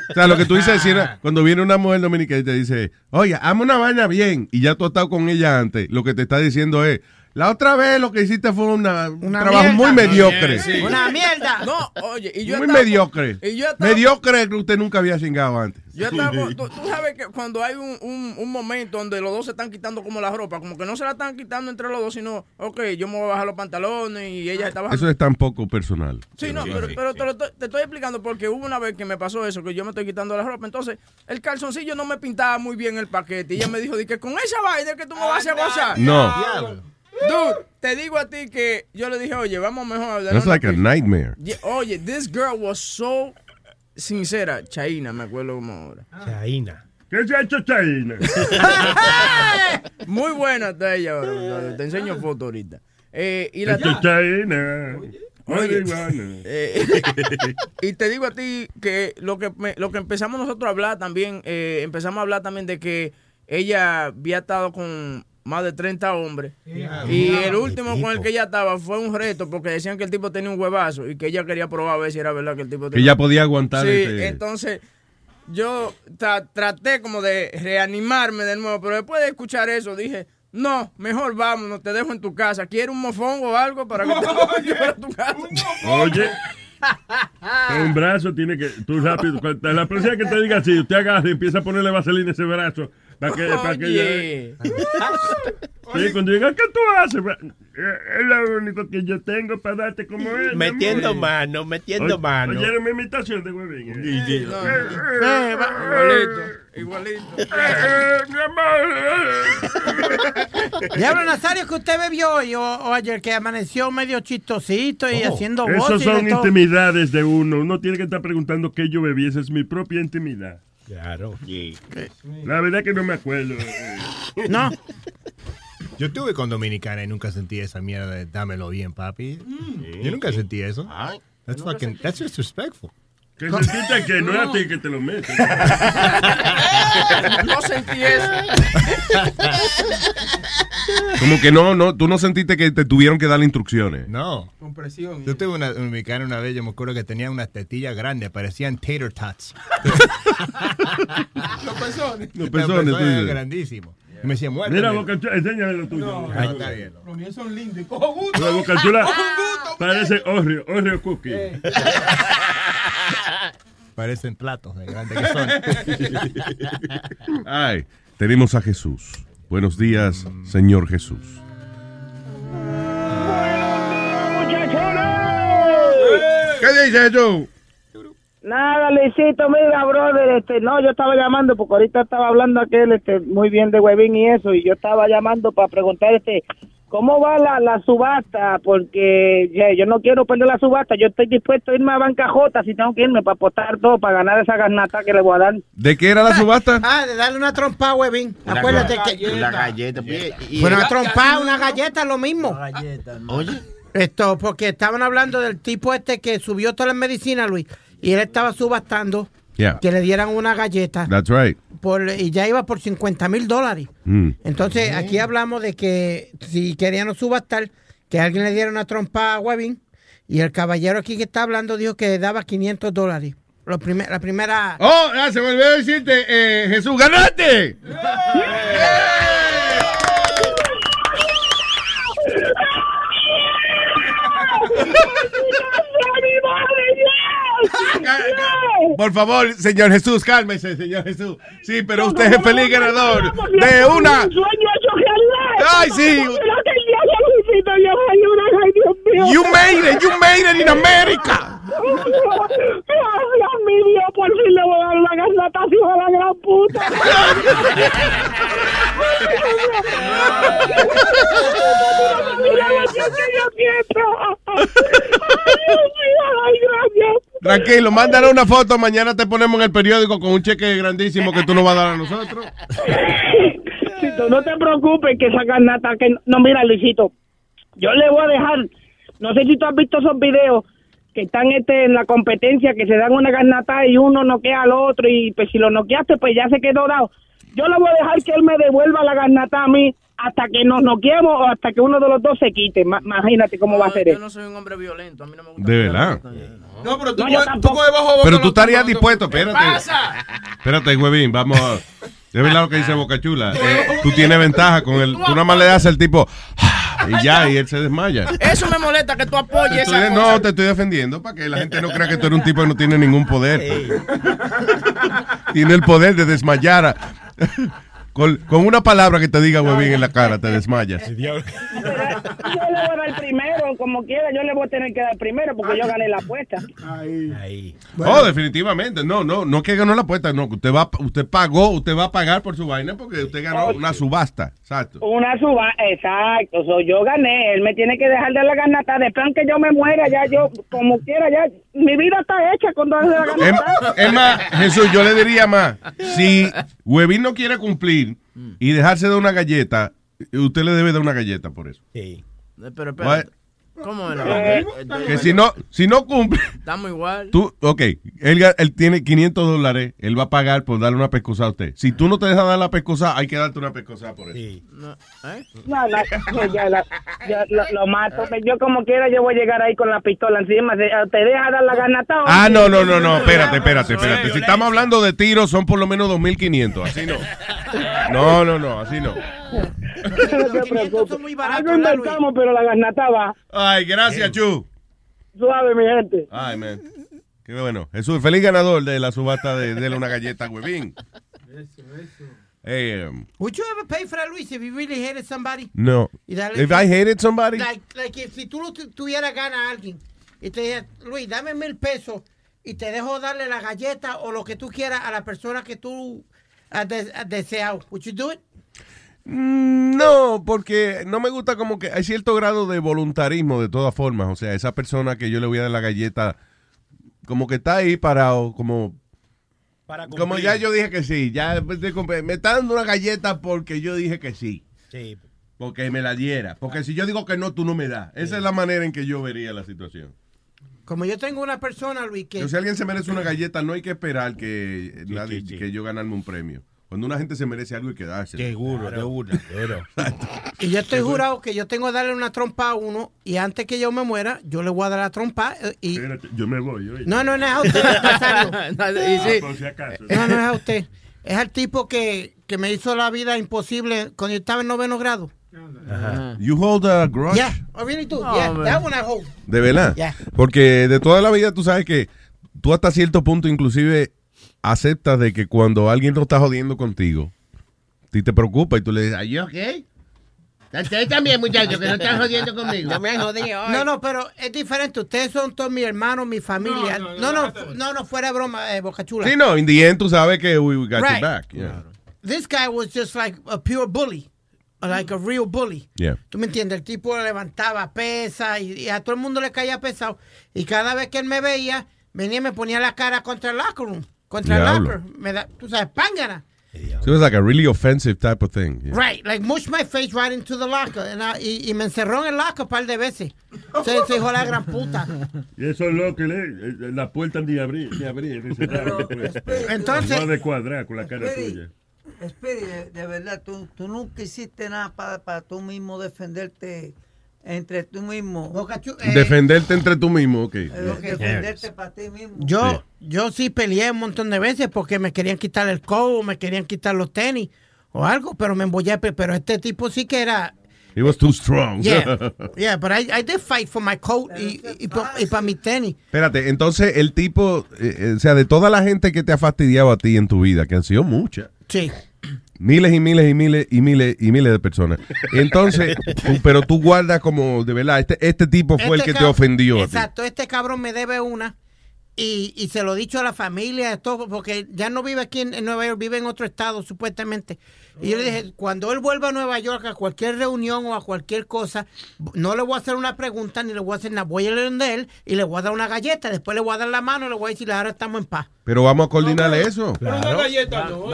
Speaker 1: O sea, lo que tú dices es decir, cuando viene una mujer dominicana y te dice, oye, hazme una vaina bien, y ya tú has estado con ella antes, lo que te está diciendo es, la otra vez lo que hiciste fue una, un
Speaker 3: Una
Speaker 1: trabajo
Speaker 3: mierda.
Speaker 1: muy mediocre.
Speaker 3: Una mierda.
Speaker 8: No, oye, y yo
Speaker 1: Muy
Speaker 8: estaba-
Speaker 1: mediocre.
Speaker 8: Y yo estaba-
Speaker 1: Mediocre que usted nunca había chingado antes.
Speaker 8: Yo estaba tú, tú sabes que cuando hay un, un, un momento donde los dos se están quitando como la ropa, como que no se la están quitando entre los dos, sino, ok, yo me voy a bajar los pantalones y ella está bajando.
Speaker 1: Eso es tan poco personal.
Speaker 8: Sí, no, pero, pero te, lo estoy, te estoy explicando porque hubo una vez que me pasó eso, que yo me estoy quitando la ropa. Entonces, el calzoncillo no me pintaba muy bien el paquete. Y ella me dijo, di que con esa vaina que tú me vas a hacer gozar.
Speaker 1: No.
Speaker 8: Dude, te digo a ti que yo le dije, oye, vamos mejor a dar
Speaker 1: That's like a
Speaker 8: pista".
Speaker 1: nightmare.
Speaker 8: Yeah, Oye, this girl was so sincera. Chaina, me acuerdo como ahora.
Speaker 5: Chaina.
Speaker 7: ¿Qué se ha hecho Chaina?
Speaker 8: Muy buena está ella ahora. Te enseño foto ahorita. Eh, y la
Speaker 7: Chaina.
Speaker 8: Oye, eh, y te digo a ti que lo que me- lo que empezamos nosotros a hablar también, eh, empezamos a hablar también de que ella había estado con más de 30 hombres. Y el último con el que ella estaba fue un reto porque decían que el tipo tenía un huevazo y que ella quería probar a ver si era verdad que el tipo
Speaker 1: Que
Speaker 8: tenía
Speaker 1: ella podía aguantar
Speaker 8: Sí,
Speaker 1: este-
Speaker 8: entonces yo tra- traté como de reanimarme de nuevo, pero después de escuchar eso dije, no, mejor vámonos, te dejo en tu casa. ¿Quieres un mofongo o algo para que te lleve a tu casa?
Speaker 7: Oye. Un brazo tiene que. Tú rápido. La próxima que te diga así, usted agarra y empieza a ponerle vaselina a ese brazo. Para que. Para que
Speaker 8: Oye.
Speaker 7: Sí, cuando diga, ¿qué tú haces? Es lo único que yo tengo para darte como es.
Speaker 5: Metiendo mano, metiendo
Speaker 7: Oye-
Speaker 5: mano.
Speaker 7: ¿Oyeron mi imitación de huevín? eh? Eh,
Speaker 8: Eh, igualito, igualito.
Speaker 7: mi amor.
Speaker 3: Diablo Nazario, que usted bebió hoy o, o ayer, que amaneció medio chistosito y haciendo voces.
Speaker 7: Esas son intimidades de uno. Uno tiene que estar preguntando qué yo bebí. Esa es mi propia intimidad.
Speaker 5: Claro.
Speaker 7: La verdad que no me acuerdo.
Speaker 3: No.
Speaker 10: Yo estuve con Dominicana y nunca sentí esa mierda de dámelo bien, papi. Yo nunca sentí eso. That's fucking, that's disrespectful.
Speaker 7: Que sentiste que no es a ti que te lo metes.
Speaker 8: no sentí eso.
Speaker 1: Como que no, no, tú no sentiste que te tuvieron que dar instrucciones.
Speaker 10: No.
Speaker 4: Con presión.
Speaker 10: Yo tuve una dominicana una vez, yo me acuerdo que tenía unas tetillas grandes, parecían tater tots.
Speaker 4: Los pezones.
Speaker 1: Los pezones, tú dices.
Speaker 10: grandísimos. Y me decía, muerte.
Speaker 7: Mira, Boca Chula, enséñale lo tuyo.
Speaker 4: No,
Speaker 10: Ahí está bien.
Speaker 4: Los míos son lindos y cojo gusto.
Speaker 7: La Boca Chula
Speaker 4: Cojo gusto.
Speaker 7: parece Oreo, Oreo Cookie.
Speaker 4: Eh.
Speaker 10: Parecen platos de grandes que son.
Speaker 1: Ay, tenemos a Jesús. Buenos días, Señor Jesús. ¿Qué dices tú?
Speaker 15: Nada, Luisito, mira, brother, este, no, yo estaba llamando porque ahorita estaba hablando aquel, este, muy bien de Webin y eso, y yo estaba llamando para preguntar, este, ¿cómo va la, la subasta? Porque yo no quiero perder la subasta, yo estoy dispuesto a irme a bancajota si tengo que irme para apostar todo, para ganar esa garnata que le voy a dar.
Speaker 1: ¿De qué era la subasta?
Speaker 3: Ah, de darle una trompa a Webin. Acuérdate que...
Speaker 14: La galleta. pues, y- y-
Speaker 3: Bueno, una trompa, una galleta, lo mismo.
Speaker 14: Oye.
Speaker 3: Esto, porque estaban hablando del tipo este que subió todas las medicinas, Luis, y él estaba subastando
Speaker 1: Yeah.
Speaker 3: que le dieran una galleta
Speaker 1: That's right.
Speaker 3: por, y ya iba por 50 mil dólares.
Speaker 1: Mm.
Speaker 3: Entonces, aquí hablamos de que si querían subastar, que alguien le diera una trompa a Webin, y el caballero aquí que está hablando dijo que daba 500 dólares. Lo primer- la primera...
Speaker 1: Oh, ah, se me olvidó decirte, eh, Jesús, ganaste. Por favor, señor Jesús, cálmese, señor Jesús. Sí, pero usted es el feliz ganador de una. Ay, sí. You made it, you made it in America.
Speaker 15: Dios mío, por fin le voy a dar la garnata a la gran puta. Mira lo que yo quiero. Ay, Dios mío, ay, gracias.
Speaker 1: Tranquilo, mándale una foto. Mañana te ponemos en el periódico con un cheque grandísimo que tú nos vas a dar a nosotros.
Speaker 15: Luisito, no te preocupes que esa garnata que no mira Luisito yo le voy a dejar no sé si tú has visto esos videos que están este en la competencia que se dan una garnata y uno noquea al otro y pues si lo noqueaste pues ya se quedó dado yo le voy a dejar que él me devuelva la garnata a mí hasta que nos noqueemos o hasta que uno de los dos se quite Ma- imagínate cómo va a ser
Speaker 8: Yo
Speaker 15: eso
Speaker 8: no soy un hombre violento, a mí no me gusta.
Speaker 1: De verdad.
Speaker 4: No, pero tú,
Speaker 15: No,
Speaker 4: coges- tú coges bajo boca
Speaker 1: Pero tú estarías dispuesto,
Speaker 8: ¿Qué
Speaker 1: espérate.
Speaker 8: pasa?
Speaker 1: Espérate, huevín, vamos a... Es verdad lo que dice Boca Chula. Eh, tú tienes ventaja con el... Tú nada más le das al tipo... Y ya, y él se desmaya.
Speaker 8: Eso me molesta que tú apoyes
Speaker 1: Estoy-
Speaker 8: esa
Speaker 1: no,
Speaker 8: cosa.
Speaker 1: te estoy defendiendo para que la gente no crea que tú eres un tipo que no tiene ningún poder. Tiene el poder de desmayar. a- Con, con una palabra que te diga huevín en la cara, te desmayas.
Speaker 15: yo le voy a dar primero como quiera yo le voy a tener que dar primero porque yo gané la apuesta
Speaker 5: Ahí.
Speaker 1: Oh, definitivamente. No, no, no que ganó la apuesta. No, que usted va, usted pagó, usted va a pagar por su vaina porque usted ganó una subasta. Exacto.
Speaker 15: Una suba, exacto, so, yo gané, él me tiene que dejar de la garnata, después que yo me muera, ya yo, como quiera, ya, mi vida está hecha con darle la
Speaker 1: Es,
Speaker 15: garnata.
Speaker 1: es más, Jesús, yo le diría más. Si Huevín no quiere cumplir y dejarse de una galleta, usted le debe dar una galleta por eso.
Speaker 5: Sí.
Speaker 8: Eh, Pero espérate. ¿Cómo la
Speaker 15: Eh?
Speaker 1: Que si no, si no cumple,
Speaker 8: Estamos igual.
Speaker 1: tú, ok, él, él tiene 500 dólares, él va a pagar por darle una pescosa a usted. Si tú no te dejas dar la pescosa, hay que darte una pescosa por eso.
Speaker 5: Sí.
Speaker 8: No, ¿eh?
Speaker 15: No, no, ya, la- ya lo, lo mato, yo como quiera, yo voy a llegar ahí con la pistola encima, ¿te te deja dar la garnata? o
Speaker 1: Ah, no, no, no, no,
Speaker 15: no,
Speaker 1: espérate, espérate, espérate. Si estamos hablando de tiros, son por lo menos 2.500, así no. No, no, no, así no.
Speaker 15: No te preocupes. Algo inventamos, pero la garnata va.
Speaker 1: Ay, gracias, Chu.
Speaker 15: Suave, mi gente.
Speaker 1: Ay, man. Qué bueno. Jesús, feliz ganador de la subasta de, de una galleta, huevín. Eh, um,
Speaker 3: Would you ever pay for that, Luis, if you really hated somebody?
Speaker 1: no. If I hated somebody,
Speaker 3: Like, like if si tú tuvieras gana a alguien y te dijera, Luis, dame mil pesos y te dejo darle la galleta o lo que tú quieras a la persona que tú has, de- has deseado, would you do it?
Speaker 1: Mm, No, porque no me gusta como que hay cierto grado de voluntarismo de todas formas. O sea, esa persona que yo le voy a dar la galleta, como que está ahí parado, como...
Speaker 5: Para
Speaker 1: Como ya yo dije que sí, ya me está dando una galleta porque yo dije que sí.
Speaker 5: Sí.
Speaker 1: porque me la diera. Porque si yo digo que no, tú no me das. Esa es la manera en que yo vería la situación.
Speaker 3: Como yo tengo una persona, Luis, que...
Speaker 1: Pero si alguien se merece una galleta, no hay que esperar que, nadie- que yo ganarme un premio. Cuando una gente se merece algo, hay que dárselo.
Speaker 14: Seguro, de una.
Speaker 3: Y yo estoy jurado que yo tengo que darle una trompa a uno y antes que yo me muera, yo le voy a dar la trompa eh, y...
Speaker 7: Espérate, yo me voy. oye.
Speaker 3: No, no, no es a usted.
Speaker 8: Y sí.
Speaker 7: Ah.
Speaker 3: No, no es a usted. Es al tipo que, que me hizo la vida imposible cuando yo estaba en noveno grado.
Speaker 1: You hold a grudge.
Speaker 3: Yeah, I really do.
Speaker 8: Oh,
Speaker 3: yeah,
Speaker 8: man.
Speaker 3: that one I hold.
Speaker 1: De verdad.
Speaker 3: Yeah.
Speaker 1: Porque de toda la vida tú sabes que tú hasta cierto punto inclusive aceptas de que cuando alguien no está jodiendo contigo, a ti te preocupa y tú le dices, ¿ay, yo qué?
Speaker 14: Ustedes también, muchachos, que no están jodiendo conmigo.
Speaker 3: No me han jodido No, no, pero es diferente. Ustedes son todos mis hermanos, mi familia. No, no, no, no, fuera de broma, eh, Boca Chula.
Speaker 1: Sí, no, in the end tú sabes que we we got
Speaker 3: Right.
Speaker 1: your back. Yeah.
Speaker 3: This guy was just like a pure bully. Like a real bully.
Speaker 1: Yeah.
Speaker 3: ¿Tú me entiendes? El tipo levantaba pesa y, y a todo el mundo le caía pesado. Y cada vez que él me veía, venía y me ponía la cara contra el locker room. Contra
Speaker 1: Diablo.
Speaker 3: el locker. Me da, tú sabes, pángana.
Speaker 1: So it was like a really offensive type of thing. yeah.
Speaker 3: Right, like mush my face right into the locker. And I- y, y me encerró en el locker un par de veces. Se, se hijo la gran puta.
Speaker 7: Y eso es lo que le. eh, La puerta ni abrir, ni abrir, ni cerrar.
Speaker 3: Entonces-
Speaker 7: No de cuadrar con la cara
Speaker 6: Espere.
Speaker 7: tuya.
Speaker 6: Espere, de, de verdad, tú, tú nunca hiciste nada para, para tú mismo defenderte entre tú mismo.
Speaker 1: Defenderte entre tú mismo, ok.
Speaker 6: Eh, defenderte para ti mismo.
Speaker 3: Yo, yo sí peleé un montón de veces porque me querían quitar el codo, me querían quitar los tenis o algo, pero me embollé. pe- Pero este tipo sí que era.
Speaker 1: He was too strong.
Speaker 3: Yeah, yeah, but I, I did fight for my coat y, y, para mis tenis.
Speaker 1: Espérate, entonces el tipo, eh, eh, o sea, de toda la gente que te ha fastidiado a ti en tu vida, que han sido muchas.
Speaker 3: Sí.
Speaker 1: Miles y miles y miles y miles y miles de personas. Entonces, pero tú guardas como, de verdad, este, este tipo fue el
Speaker 3: Este
Speaker 1: que te ofendió a ti.
Speaker 3: Exacto, este cabrón me debe una y, y se lo he dicho a la familia, de todo, porque ya no vive aquí en, en Nueva York, vive en otro estado supuestamente. Y yo le dije, cuando él vuelva a Nueva York a cualquier reunión o a cualquier cosa, no le voy a hacer una pregunta ni le voy a hacer nada. Voy a ir donde él y le voy a dar una galleta, después le voy a dar la mano y le voy a decir, ahora estamos en paz.
Speaker 1: Pero vamos a coordinarle eso.
Speaker 4: Pero una galleta no.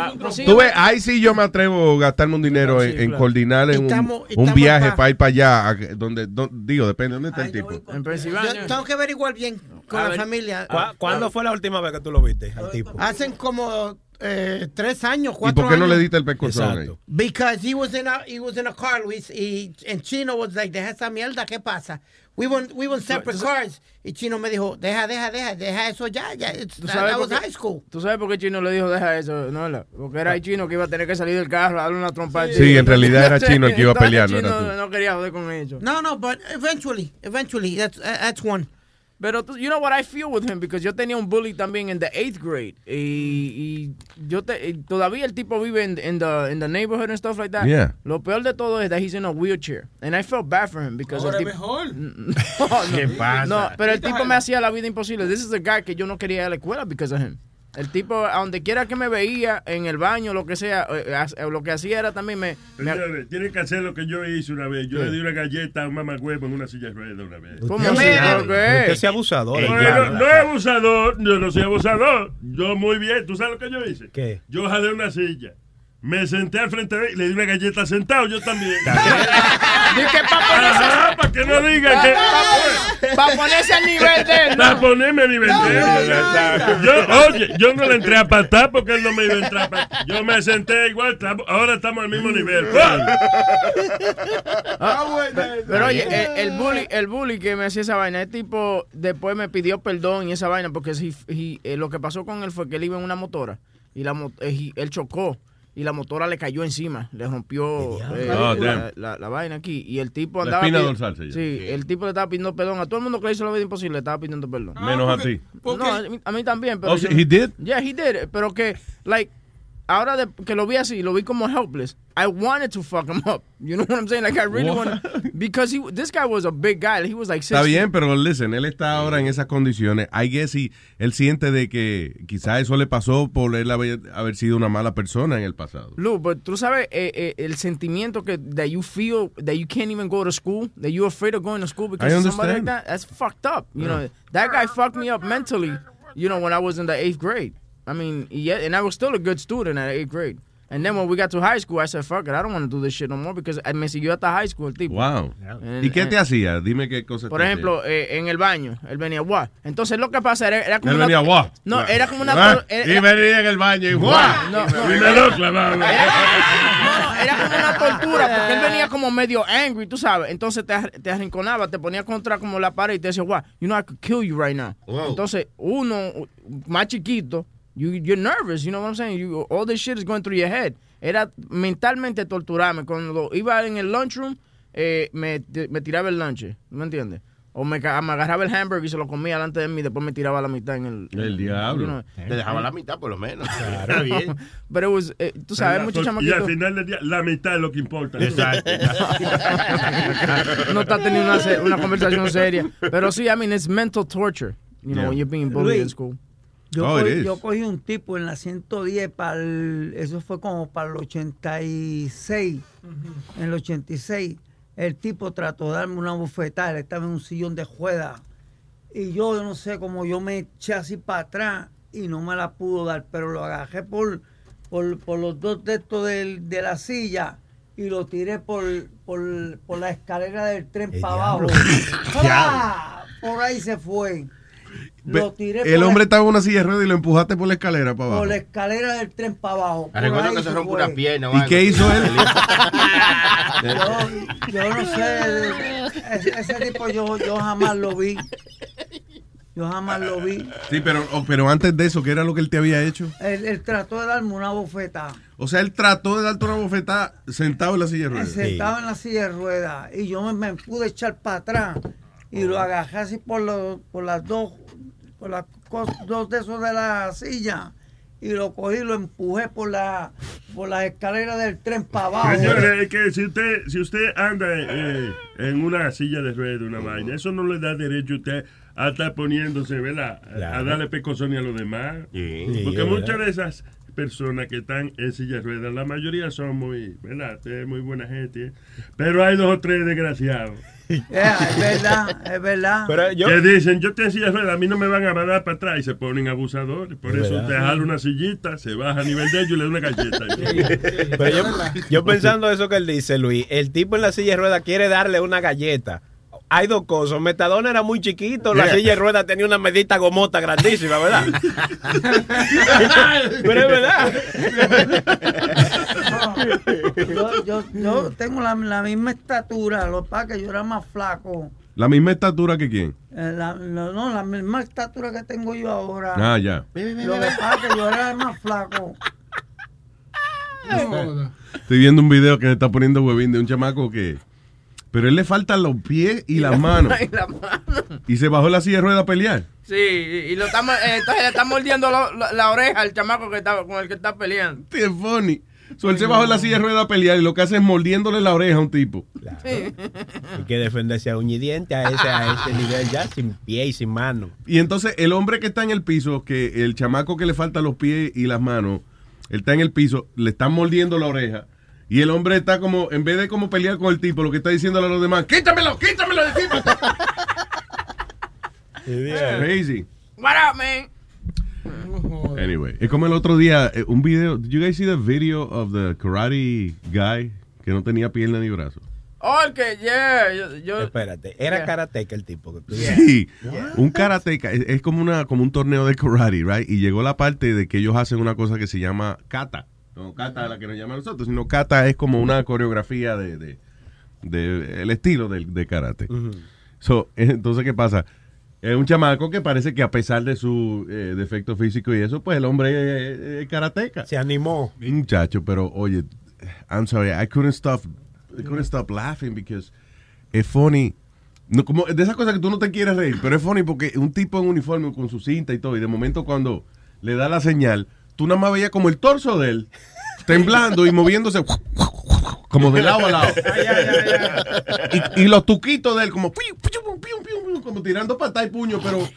Speaker 1: Tú ves, ahí sí yo me atrevo a gastarme un dinero en, en coordinar en un,
Speaker 3: Estamos-
Speaker 1: un viaje
Speaker 3: pa-
Speaker 1: para ir para allá, a- donde, do- digo, depende de dónde está el tipo.
Speaker 8: En
Speaker 3: Yo tengo que averiguar bien con
Speaker 5: A
Speaker 3: la
Speaker 5: ver,
Speaker 3: familia.
Speaker 5: ¿cu- ¿Cuándo fue la última vez que tú lo viste al tipo?
Speaker 3: Hacen como eh, tres años,
Speaker 1: ¿Y
Speaker 3: cuatro
Speaker 1: por qué no
Speaker 3: años.
Speaker 1: le diste el pescozón ahí?
Speaker 3: Because he was in a he was in a car, Luis, y en Chino was like, deja esa mierda, ¿qué pasa? We were, we were in separate cars, y Chino me dijo, deja, deja, deja, deja eso ya, ya,
Speaker 8: ¿Tú sabes,
Speaker 3: that
Speaker 8: por
Speaker 3: was
Speaker 8: qué,
Speaker 3: high school.
Speaker 8: ¿Tú sabes por qué Chino le dijo deja eso? No, porque era el Chino que iba a tener que salir del carro a darle una trompa al
Speaker 1: Sí,
Speaker 8: Chino.
Speaker 1: en realidad era Chino el que iba a pelear, no era tú.
Speaker 8: no quería joder con ellos.
Speaker 3: No, no, but eventually, eventually, that's, uh, that's one.
Speaker 8: Pero tú- you know what I feel with him because yo tenía un bully también en the eighth grade y, y yo te, y todavía el tipo vive en in the in the neighborhood and stuff like that.
Speaker 1: Yeah.
Speaker 8: Lo peor de todo es that he's in a wheelchair and I felt bad for him because
Speaker 4: Ahora
Speaker 8: el
Speaker 4: es
Speaker 8: tipo
Speaker 4: mejor.
Speaker 8: no, no,
Speaker 14: ¿Qué pasa?
Speaker 8: no, pero el tipo me hacía la vida imposible. This is the guy que yo no quería ir a la escuela because of him. El tipo, a donde quiera que me veía, en el baño, lo que sea, eh, eh, lo que hacía era también me... me-
Speaker 7: Señores, tienen que hacer lo que yo hice una vez. Yo
Speaker 8: ¿Qué?
Speaker 7: le di una galleta a un mamagüevo en una silla de ruedas una vez.
Speaker 8: ¿Cómo ¿Pero qué?
Speaker 5: Usted sea abusador.
Speaker 7: No, no, no es abusador, yo no soy abusador. Yo muy bien, ¿tú sabes lo que yo hice?
Speaker 5: ¿Qué?
Speaker 7: Yo jalé una silla. Me senté al frente de él y le di una galleta sentado, yo también.
Speaker 8: Dije, pa' ponerse,
Speaker 7: Ajá, para que no digan que...
Speaker 8: pa' ponerse al nivel de él,
Speaker 7: Para
Speaker 8: ¿no?
Speaker 7: ponerme a nivel de él. Yo, oye, yo no le entré a patar porque él no me iba a entrar a patar. Yo me senté igual, ahora estamos al mismo nivel.
Speaker 8: Pero oye, el, el bully, el bully que me hacía esa vaina, el tipo después me pidió perdón y esa vaina porque he- he- eh, lo que pasó con él fue que él iba en una motora y la eh, él chocó y la motora le cayó encima, le rompió eh,
Speaker 1: Oh,
Speaker 8: la, la- la vaina aquí y el tipo
Speaker 1: La
Speaker 8: andaba
Speaker 1: espina
Speaker 8: pidi-
Speaker 1: dorsal.
Speaker 8: Sí, el tipo le estaba pidiendo perdón a todo el mundo que le hizo la vida imposible, le estaba pidiendo perdón.
Speaker 1: Menos a ti.
Speaker 8: No, a mí, a mí también, pero
Speaker 1: Oh,
Speaker 8: yo-
Speaker 1: he did?
Speaker 8: Yeah, he did. Pero que, like, ahora de- que lo vi así, lo vi como helpless. I wanted to fuck him up. You know what I'm saying? Like, I really wanted. Because he, this guy was a big guy. He was like
Speaker 1: Está
Speaker 8: 60.
Speaker 1: bien, pero listen, él está ahora en esas condiciones. I guess he- él siente de que quizás eso le pasó por él haber, haber sido una mala persona en el pasado.
Speaker 8: Lou, but tú sabes eh, eh, el sentimiento que that you feel that you can't even go to school, that you're afraid of going to school because somebody like that. That's fucked up. You know, that guy fucked me up mentally. You know, when I was in the eighth grade. I mean, yeah, and I was still a good student at eighth grade. And then when we got to high school, I said, fuck it, I don't want to do this shit no more because me siguió hasta high school el tipo.
Speaker 1: Wow.
Speaker 8: And-
Speaker 1: ¿Y qué
Speaker 8: and-
Speaker 1: te hacía? Dime qué cosas
Speaker 8: Por ejemplo, eh, en el baño, él venía guau. Entonces lo que pasa era, era como
Speaker 1: Él
Speaker 8: una-
Speaker 1: venía guau.
Speaker 8: No, era como una
Speaker 1: Ah,
Speaker 8: era-
Speaker 1: y venía en el baño y guau.
Speaker 8: No, no.
Speaker 1: Y me lo
Speaker 8: era como una tortura porque él venía como medio angry, tú sabes. Entonces te, te arrinconaba, te ponía contra como la pared y te decía, wow, you know I could kill you right now. Entonces uno más chiquito, you, you're nervous, you know what I'm saying? You, all this shit is going through your head. Era mentalmente torturarme. Cuando iba en el lunchroom, eh, me, me tiraba el lunch, ¿me entiendes? O me, ca- me agarraba el hamburger y se lo comía delante de mí y después me tiraba la mitad en el...
Speaker 1: El diablo.
Speaker 8: you know.
Speaker 14: Te dejaba la mitad por lo menos.
Speaker 8: Claro, bien. Pero it was, eh, tú sabes, muchos
Speaker 7: Y al
Speaker 8: chamaquitos...
Speaker 7: final del día, la mitad es lo que importa.
Speaker 14: Exacto.
Speaker 8: no está teniendo una, una conversación seria. Pero sí, I mean, it's mental torture. You know,
Speaker 6: Yeah.
Speaker 8: when you're being bullied in
Speaker 6: Luis,
Speaker 8: school.
Speaker 6: Yo,
Speaker 1: Oh,
Speaker 6: cogí, yo cogí un tipo en la 110 para el, eso fue como para el 86, en el 86. El tipo trató de darme una bufetada, él estaba en un sillón de juega. Y yo, yo no sé cómo yo me eché así para atrás y no me la pudo dar, pero lo agarré por, por, por los dos de estos del- de la silla y lo tiré por, por, por la escalera del tren para abajo. ¡Ah! Por ahí se fue. Lo tiré
Speaker 1: El hombre
Speaker 6: la-
Speaker 1: estaba en una silla de ruedas y lo empujaste por la escalera para abajo.
Speaker 6: por la escalera del tren para abajo. Por
Speaker 14: Recuerdo que se rompe una pierna.
Speaker 1: ¿Y
Speaker 14: algo.
Speaker 1: qué hizo él?
Speaker 6: Yo, yo no sé, ese, ese tipo yo, yo jamás lo vi. Yo jamás lo vi.
Speaker 1: Sí, pero, oh, pero antes de eso, ¿qué era lo que él te había hecho?
Speaker 6: Él, él trató de darme una bofetada.
Speaker 1: O sea, él trató de darte una bofetada sentado en la silla de ruedas.
Speaker 6: Sentado en la silla de ruedas. Y yo me, me pude echar para atrás. Y lo agarré así por, los, por las dos, por las dos de esos de la silla. Y lo cogí y lo empujé por la, por las escaleras del tren para abajo.
Speaker 7: Señores, es que si usted, si usted anda eh, en una silla de ruedas, una vaina, eso no le da derecho a usted a estar poniéndose, ¿verdad? A- darle pecozón a los demás.
Speaker 5: Sí,
Speaker 7: Porque muchas
Speaker 5: verdad.
Speaker 7: de esas personas que están en silla de ruedas, la mayoría son muy, ¿verdad? Muy buena gente. ¿eh? Pero hay dos o tres desgraciados.
Speaker 6: Es verdad, es verdad.
Speaker 7: Que dicen, yo en silla de ruedas, a mí no me van a mandar para atrás y se ponen abusadores. Por
Speaker 5: Es
Speaker 7: eso
Speaker 5: verdad.
Speaker 7: te jala una sillita, se baja a nivel de ellos y le da una galleta.
Speaker 5: Pero yo, yo pensando eso que él dice, Luis, el tipo en la silla de ruedas quiere darle una galleta. Hay dos cosas. Metadona era muy chiquito, la silla de ruedas tenía una medita gomota grandísima, ¿verdad? Pero es verdad.
Speaker 6: yo, yo, yo tengo la, la misma estatura, lo que pasa es que yo era más flaco.
Speaker 1: La misma estatura que quién.
Speaker 6: Eh, la- no, no, la misma estatura que tengo yo ahora.
Speaker 1: Ah, ya.
Speaker 6: Lo que pasa es que yo era más flaco.
Speaker 1: Estoy viendo un video que me está poniendo huevín de un chamaco que. Pero él le faltan los pies y las manos.
Speaker 8: Y la mano.
Speaker 1: Y se bajó la silla de ruedas a pelear.
Speaker 8: Sí, y, lo estamos, eh, entonces le está mordiendo lo- lo- la oreja al chamaco que está, con el que está peleando.
Speaker 1: Qué funny. So, él se bajó la silla de ruedas a pelear y lo que hace es mordiéndole la oreja a un tipo.
Speaker 5: Hay que defenderse a uña y diente a ese, a ese nivel ya, sin pie y sin mano.
Speaker 1: Y entonces el hombre que está en el piso, que el chamaco que le falta los pies y las manos, él está en el piso, le están mordiendo la oreja. Y el hombre está como, en vez de como pelear con el tipo, lo que está diciéndole a los demás, quítamelo, quítamelo de. Crazy.
Speaker 8: What up, man?
Speaker 1: Anyway, es como el otro día, eh, un video, did you guys see the video of the karate guy que no tenía pierna ni brazo?
Speaker 8: Oh, el que, yeah, yo, yo-
Speaker 5: Espérate, era
Speaker 8: Yeah.
Speaker 5: karateca el tipo. que tú-
Speaker 1: Sí, un karateca, es, es como una como un torneo de karate, right? Y llegó la parte de que ellos hacen una cosa que se llama kata. No kata la que nos llama a nosotros, sino kata es como una coreografía de, de- de- el estilo del de karate. So, entonces, ¿qué pasa? Es un chamaco que parece que a pesar de su eh, defecto físico y eso, pues el hombre es, es karateca.
Speaker 5: Se animó.
Speaker 1: Muchacho, pero oye, I'm sorry, I couldn't stop, I couldn't stop laughing because es funny. No, como de esas cosas que tú no te quieres reír, pero es funny porque un tipo en uniforme con su cinta y todo, y de momento cuando le da la señal, tú nada más veías como el torso de él temblando y moviéndose como de lado a lado. Y, y los tuquitos de él como como tirando patada y puño, pero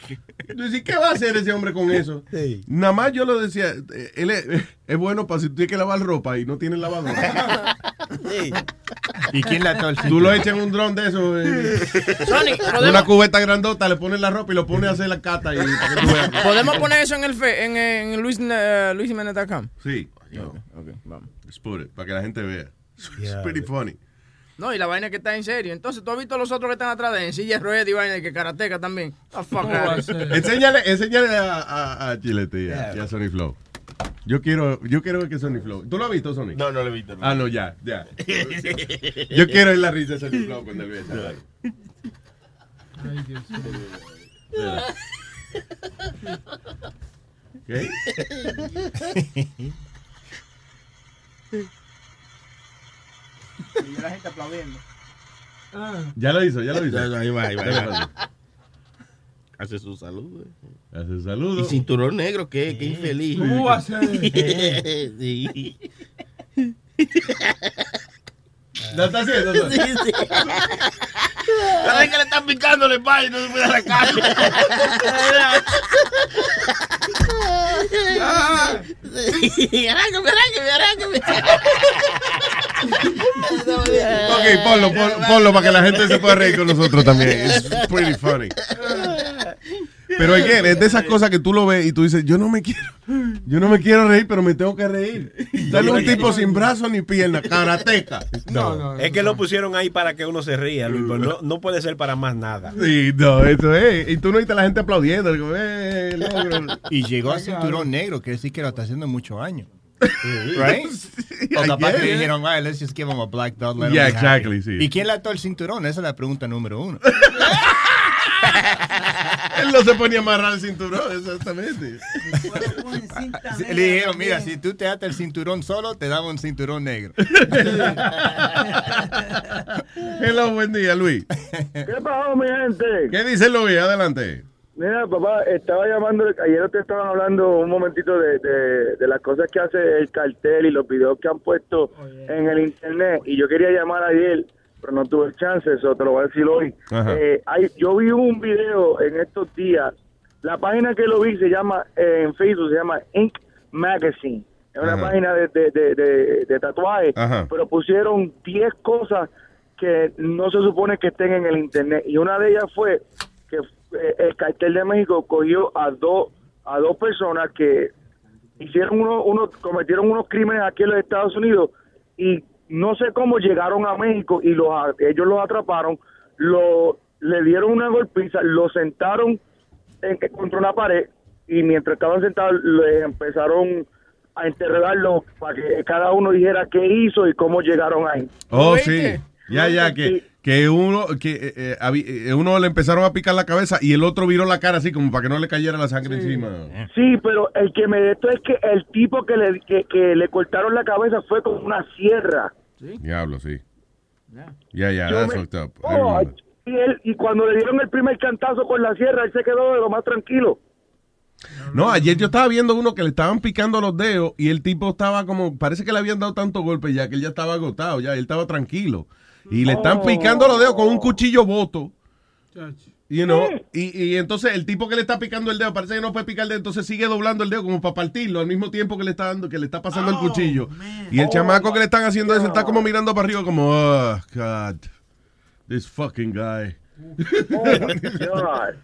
Speaker 1: tú dices, ¿qué va a hacer ese hombre con eso? Nada más yo lo decía, eh, él es, es bueno para si tú tienes que lavar ropa y no tienes lavadora.
Speaker 10: ¿Y quién la torce?
Speaker 1: Tú lo echas en un dron de eso. eh,
Speaker 8: Sony,
Speaker 1: una cubeta grandota, le pones la ropa y lo pones a hacer la cata. Y,
Speaker 8: podemos poner eso en el fe, en, en Luis, eh, luisjimenez.com.
Speaker 1: Sí. Let's put it, para que la gente vea. It's
Speaker 8: Yeah.
Speaker 1: pretty funny.
Speaker 8: No, y la vaina que está en serio. Entonces, ¿tú has visto los otros que están atrás de? En silla de ruedas y vaina que karateca también. The fuck
Speaker 1: enséñale, enséñale a, a, a Chilete y a, y a Sony Flow. Yo quiero, yo quiero ver que Sony Flow. ¿Tú lo has visto, Sony?
Speaker 14: No, no lo he visto. no.
Speaker 1: Ah, no, ya, ya. Yo quiero ver la risa de Sony Flow cuando él ve esa.
Speaker 4: Ay, Dios mío.
Speaker 1: ¿Qué?
Speaker 8: Y la gente aplaudiendo.
Speaker 1: Ya lo hizo, ya lo hizo.
Speaker 14: Ahí va, ahí va, ahí va. Hace su saludo.
Speaker 1: Hace su saludo.
Speaker 14: Y cinturón negro, qué, qué infeliz.
Speaker 4: ¿Cómo va a ser?
Speaker 14: sí.
Speaker 1: ¿Lo está haciendo?
Speaker 14: Sí, sí. La vez que le están picando el espalda y no se puede. Sí, arráncame, arráncame,
Speaker 1: Ok, ponlo, pon- ponlo para que la gente se pueda reír con nosotros también. It's pretty funny. Pero again, es de esas cosas que tú lo ves y tú dices, yo no me quiero, yo no me quiero reír, pero me tengo que reír. Dale un tipo sin brazos ni piernas, karateca.
Speaker 5: No, es que lo pusieron ahí para que uno se ría, Luis, pero no, no puede ser para más nada.
Speaker 1: Sí, no, eso es. Y tú no viste a la gente aplaudiendo. Digo, eh, logro.
Speaker 10: Y llegó a cinturón negro, quiere decir que lo está haciendo muchos años. Right? O capaz que dijeron, "Ay, let's just give him a black him
Speaker 1: Yeah,
Speaker 10: be happy".
Speaker 1: exactly, sí.
Speaker 10: ¿Y quién le ató el cinturón? Esa es la pregunta número uno.
Speaker 1: Él no se ponía a amarrar el cinturón, exactamente.
Speaker 10: Le dijeron, mira, si tú te atas el cinturón solo, te damos un cinturón negro.
Speaker 1: Hello, buen día, Luis.
Speaker 16: ¿Qué pasó, mi gente?
Speaker 1: ¿Qué dice Luis? Adelante.
Speaker 16: Mira, papá, estaba llamando, ayer te estaban hablando un momentito de, de, de las cosas que hace el cartel y los videos que han puesto en el internet. Y yo quería llamar ayer, pero no tuve chance, eso te lo voy a decir hoy. Eh, hay- yo vi un video en estos días. La página que lo vi se llama, eh, en Facebook, se llama Ink Magazine. Es una
Speaker 1: Ajá.
Speaker 16: página de, de, de, de, de tatuajes, pero pusieron 10 cosas que no se supone que estén en el internet. Y una de ellas fue que eh, el cartel de México cogió a dos a dos personas que hicieron uno, uno cometieron unos crímenes aquí en los Estados Unidos y no sé cómo llegaron a México y los a- ellos los atraparon, lo le dieron una golpiza, lo sentaron en- contra una pared y mientras estaban sentados le empezaron a interrogarlo para que cada uno dijera qué hizo y cómo llegaron ahí.
Speaker 1: Oh, sí. Ya, ya, que, que uno que eh, eh, eh, uno le empezaron a picar la cabeza y el otro viró la cara así como para que no le cayera la sangre encima.
Speaker 16: Sí, pero el que me de esto es que el tipo que le, que, que le cortaron la cabeza fue con una sierra.
Speaker 1: Diablo, sí. Ya, ya,
Speaker 16: Yo
Speaker 1: that's
Speaker 16: me-
Speaker 1: fucked up. I
Speaker 16: Oh, y, él, y cuando le dieron el primer cantazo con la sierra, él se quedó de lo más tranquilo.
Speaker 1: No, ayer yo estaba viendo uno que le estaban picando los dedos y el tipo estaba como, parece que le habían dado tanto golpe ya que él ya estaba agotado, ya él estaba tranquilo. Y le están
Speaker 16: Oh.
Speaker 1: picando los dedos con un cuchillo boto. You know, y, y entonces el tipo que le está picando el dedo parece que no puede picar el dedo, entonces sigue doblando el dedo como para partirlo al mismo tiempo que le está dando, que le está pasando el cuchillo. Y el chamaco que le están haciendo eso está como mirando para arriba como, oh, God, this fucking guy.
Speaker 16: Oh, my God.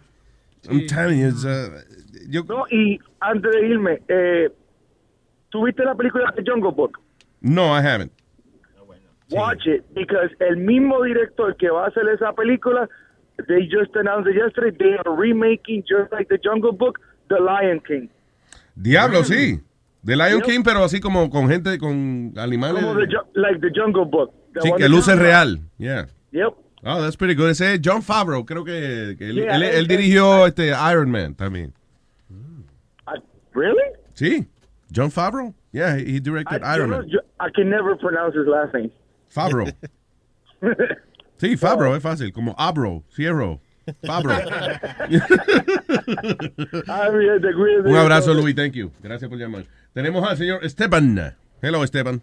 Speaker 1: I'm telling you, it's, uh, yo-
Speaker 16: No, y antes de irme, eh, ¿tuviste la película de Jungle Book?
Speaker 1: no, I haven't.
Speaker 16: Watch it, because el mismo director que va a hacer esa película, they just announced it yesterday, they are remaking, just like the Jungle Book, The Lion King.
Speaker 1: Diablo, sí. De Lion
Speaker 16: Yep.
Speaker 1: King, pero así como con gente, con animales.
Speaker 16: Como the, like the Jungle Book. The
Speaker 1: Sí, que luce real. Yeah.
Speaker 16: Yep.
Speaker 1: Oh, that's pretty good. Ese es John Favreau, creo que,
Speaker 16: Yeah,
Speaker 1: él-
Speaker 16: él-
Speaker 1: él dirigió este Iron Man también.
Speaker 16: Really?
Speaker 1: Sí. John Favreau? Yeah, he he directed
Speaker 16: I,
Speaker 1: Iron Man.
Speaker 16: yo- I can never pronounce his last name.
Speaker 1: Favreau. Sí, Favreau es fácil, como Abro,
Speaker 16: te cuidas,
Speaker 1: Un abrazo. Luis, thank you. Gracias por llamar. Tenemos al señor Esteban. Hello, Esteban.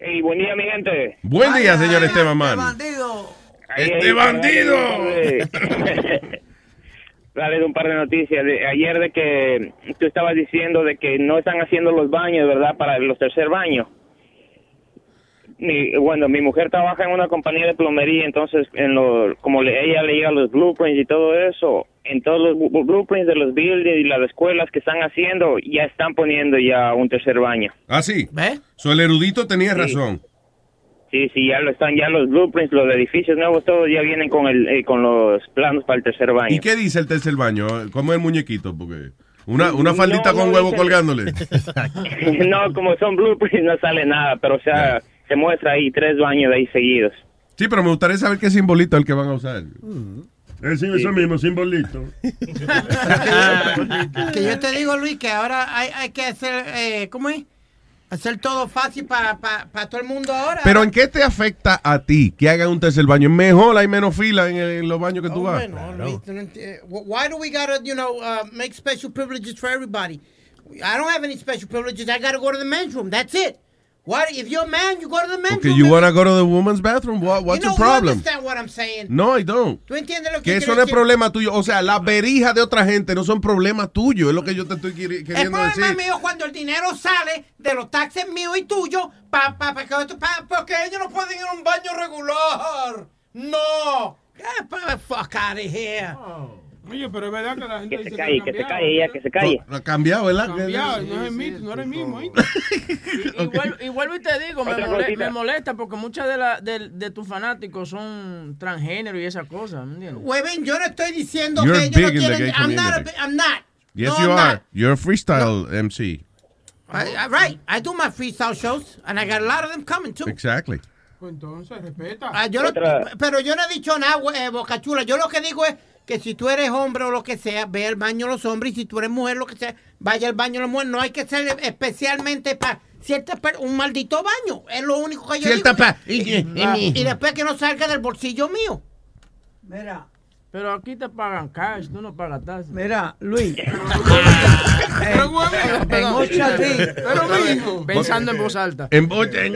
Speaker 17: Hey, buen día, mi gente.
Speaker 1: Buen día, señor Esteban, man.
Speaker 17: Ahí,
Speaker 1: ¡Este
Speaker 17: ahí,
Speaker 1: bandido!
Speaker 17: dale, un par de noticias. De, ayer de que tú estabas diciendo de que no están haciendo los baños, ¿verdad? Para los tercer baños. Mi, bueno, mi mujer trabaja en una compañía de plomería, entonces, en lo, como le, ella le llega los blueprints y todo eso, en todos los blueprints de los buildings y las escuelas que están haciendo, ya están poniendo ya un tercer baño.
Speaker 1: Ah, sí. So, el erudito tenía razón.
Speaker 17: Sí, sí, ya lo están, ya los blueprints, los edificios nuevos, todos ya vienen con el, eh, con los planos para el tercer baño.
Speaker 1: ¿Y qué dice el tercer baño? ¿Cómo es el muñequito? Porque una, una faldita
Speaker 17: No,
Speaker 1: con
Speaker 17: no
Speaker 1: huevo
Speaker 17: dice-
Speaker 1: colgándole.
Speaker 17: no, como son blueprints no sale nada, pero o sea, se muestra ahí tres baños de ahí seguidos.
Speaker 1: Sí, pero me gustaría saber qué simbolito es el que van a usar.
Speaker 7: Es eso mismo, simbolito.
Speaker 3: que yo te digo, Luis, que ahora hay, hay que hacer, eh, ¿cómo es? Hacer todo fácil para todo el mundo ahora.
Speaker 1: Pero ¿en qué te afecta a ti que hagan un tercer baño? Mejor hay menos fila en, en los baños que tú vas.
Speaker 3: Bueno, Luis, tú no eh, why do we gotta, you know, uh, make special privileges for everybody? I don't have any special privileges. I gotta go to the men's room. That's it. Why? If you're a man, you go to the men's
Speaker 1: Porque
Speaker 3: room.
Speaker 1: you wanna go to the woman's bathroom? What, what's
Speaker 3: you know,
Speaker 1: the problem?
Speaker 3: You understand what I'm saying?
Speaker 1: No, I don't.
Speaker 3: ¿Tú entiendes lo que
Speaker 1: Que eso no es
Speaker 3: decir?
Speaker 1: problema tuyo. O sea, las berijas de otra gente no son problema tuyo. Es lo que yo te estoy queri-
Speaker 3: El
Speaker 1: queriendo
Speaker 3: problema
Speaker 1: decir.
Speaker 3: mío cuando el dinero sale de los taxes míos y tuyos pa, pa, pa, porque ellos no pueden ir a un baño regular. No. Get the fuck out of here.
Speaker 4: Oye, pero es verdad que la gente
Speaker 17: Que se
Speaker 4: dice
Speaker 17: calle,
Speaker 4: ha
Speaker 17: que se calle ya, que se calle.
Speaker 1: Ha cambiado, ¿verdad?
Speaker 4: Cambiado, no es el mismo, no era el mismo. ¿eh?
Speaker 8: Y, vuelvo, y vuelvo y te digo, me, mole- me molesta porque muchas de, la, de, de tus fanáticos son transgénero y esas cosas, ¿me entiendes?
Speaker 3: Hueven, yo no estoy diciendo
Speaker 1: You're
Speaker 3: que ellos no
Speaker 1: gay
Speaker 3: I'm not,
Speaker 1: community.
Speaker 3: I'm not.
Speaker 1: Yes,
Speaker 3: no,
Speaker 1: you
Speaker 3: I'm
Speaker 1: are.
Speaker 3: not.
Speaker 1: You're a freestyle MC.
Speaker 3: I, I- right. I do my freestyle shows, and I got a lot of them coming too.
Speaker 1: Exactly.
Speaker 4: Pues entonces, respeta.
Speaker 3: Ah, yo no- pero yo no he dicho nada, eh, Boca Chula. Yo lo que digo es que si tú eres hombre o lo que sea, ve al baño de los hombres. Y si tú eres mujer, lo que sea, vaya al baño de las mujeres. No hay que ser especialmente para cierta un maldito baño. Es lo único que yo
Speaker 1: Cierta
Speaker 3: digo.
Speaker 1: y- y-
Speaker 3: Ah,
Speaker 1: y-
Speaker 3: y después que no salga del bolsillo mío.
Speaker 6: Mira,
Speaker 8: Pero aquí te pagan cash, tú no pagas tasas.
Speaker 6: mira, Luis.
Speaker 8: Pero,
Speaker 6: en.
Speaker 8: Pensando en voz alta.
Speaker 1: En, en.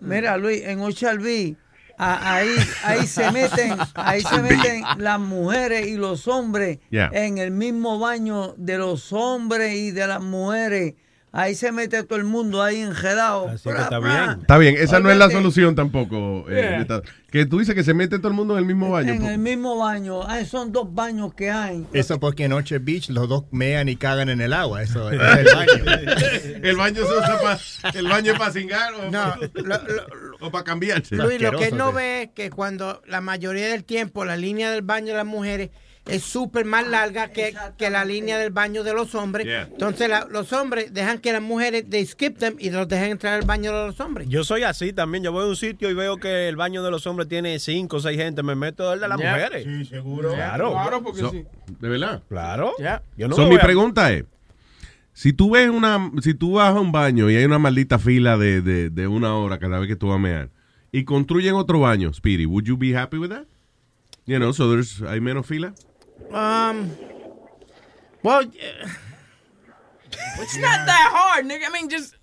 Speaker 6: Mira, Luis, en a- ahí, ahí se meten, ahí se meten las mujeres y los hombres
Speaker 1: Yeah.
Speaker 6: en el mismo baño de los hombres y de las mujeres. Ahí se mete todo el mundo ahí enredado.
Speaker 5: Así que está bien.
Speaker 1: Está bien, esa no es la solución tampoco. eh,
Speaker 6: Yeah.
Speaker 1: Que tú dices que se mete todo el mundo en el mismo baño.
Speaker 6: En
Speaker 1: po-
Speaker 6: el mismo baño. Ahí son dos baños que hay.
Speaker 10: Eso porque en Ocean Beach los dos mean y cagan en el agua. Eso es el baño.
Speaker 1: el baño se usa para el baño es para cingar o, para cambiarse.
Speaker 3: Luis, lo que él no ve es que cuando la mayoría del tiempo la línea del baño de las mujeres es súper más larga que, que la línea del baño de los hombres.
Speaker 5: Yeah.
Speaker 3: Entonces la- los hombres dejan que las mujeres, they skip them y los dejan entrar al baño de los hombres.
Speaker 5: Yo soy así también. Yo voy a un sitio y veo que el baño de los hombres tiene cinco o seis gente. Me meto el de las mujeres.
Speaker 1: Sí, seguro.
Speaker 5: Claro.
Speaker 4: Claro, porque
Speaker 1: So-
Speaker 4: sí.
Speaker 1: ¿De verdad?
Speaker 5: Claro. Yo no
Speaker 1: So, mi
Speaker 5: a-
Speaker 1: pregunta es, si tú ves una, si tú vas a un baño y hay una maldita fila de, de, de una hora cada vez que tú vas a mear y construyen otro baño, Speedy, would you be happy with that? You know, so there's, hay menos fila.
Speaker 3: Um, well,
Speaker 8: It's not that hard, nigga. I mean, just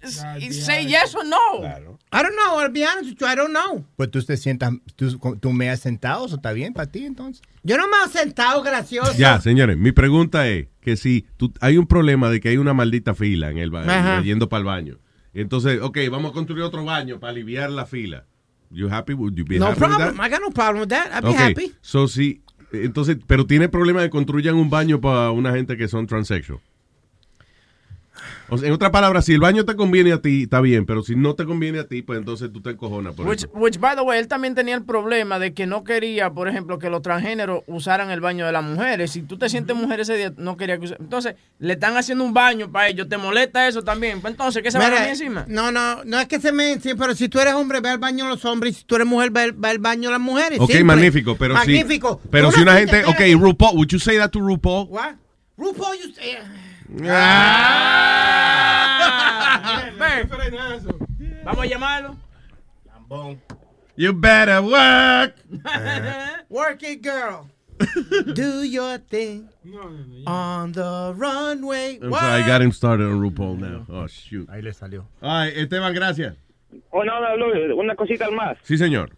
Speaker 8: say yes or no.
Speaker 3: I don't know, I'll be honest with you, I don't know.
Speaker 10: Pues tú te sientas, tú, tú meas sentado, ¿eso está bien para ti entonces?
Speaker 3: Yo no me he sentado gracioso.
Speaker 1: Ya, señores, mi pregunta es que si tú, hay un problema de que hay una maldita fila en el baño,
Speaker 3: Ajá.
Speaker 1: yendo para el baño. Entonces, ok, vamos a construir otro baño para aliviar la fila. You happy? Would you be
Speaker 3: No
Speaker 1: happy with
Speaker 3: problem,
Speaker 1: that?
Speaker 3: I got no problem with that. I'd be
Speaker 1: Ok,
Speaker 3: happy.
Speaker 1: So, sí, entonces, pero tiene problema de construyan un baño para una gente que son transsexual. O sea, en otras palabras, si el baño te conviene a ti, está bien, pero si no te conviene a ti, pues entonces tú te encojonas por
Speaker 8: Which,
Speaker 1: eso.
Speaker 8: which, by the way, él también tenía el problema de que no quería, por ejemplo, que los transgéneros usaran el baño de las mujeres. Si tú te sientes mujer ese día, no quería que usa- Entonces, le están haciendo un baño para ellos. ¿Te molesta eso también? Pues entonces, ¿qué se va a encima?
Speaker 3: No, no, no es que se me encima, pero si tú eres hombre, ve al baño de los hombres, y si tú eres mujer, ve, al- ve al baño de las mujeres.
Speaker 1: Ok,
Speaker 3: simple.
Speaker 1: magnífico, pero
Speaker 3: Magnífico.
Speaker 1: si... Pero
Speaker 3: Una
Speaker 1: si una
Speaker 3: gente-.
Speaker 1: Ok. RuPaul, would you say that to RuPaul?
Speaker 3: What? RuPaul, you say-
Speaker 8: Ven. Vamos a llamarlo.
Speaker 1: You better work.
Speaker 3: Work it, girl. Do your thing on the runway.
Speaker 1: I'm sorry, I got him started on RuPaul now. Oh, shoot.
Speaker 10: Ahí le salió.
Speaker 1: Ay, Esteban, gracias.
Speaker 17: Oh, no, no, Luis, una cosita más.
Speaker 1: Sí, señor.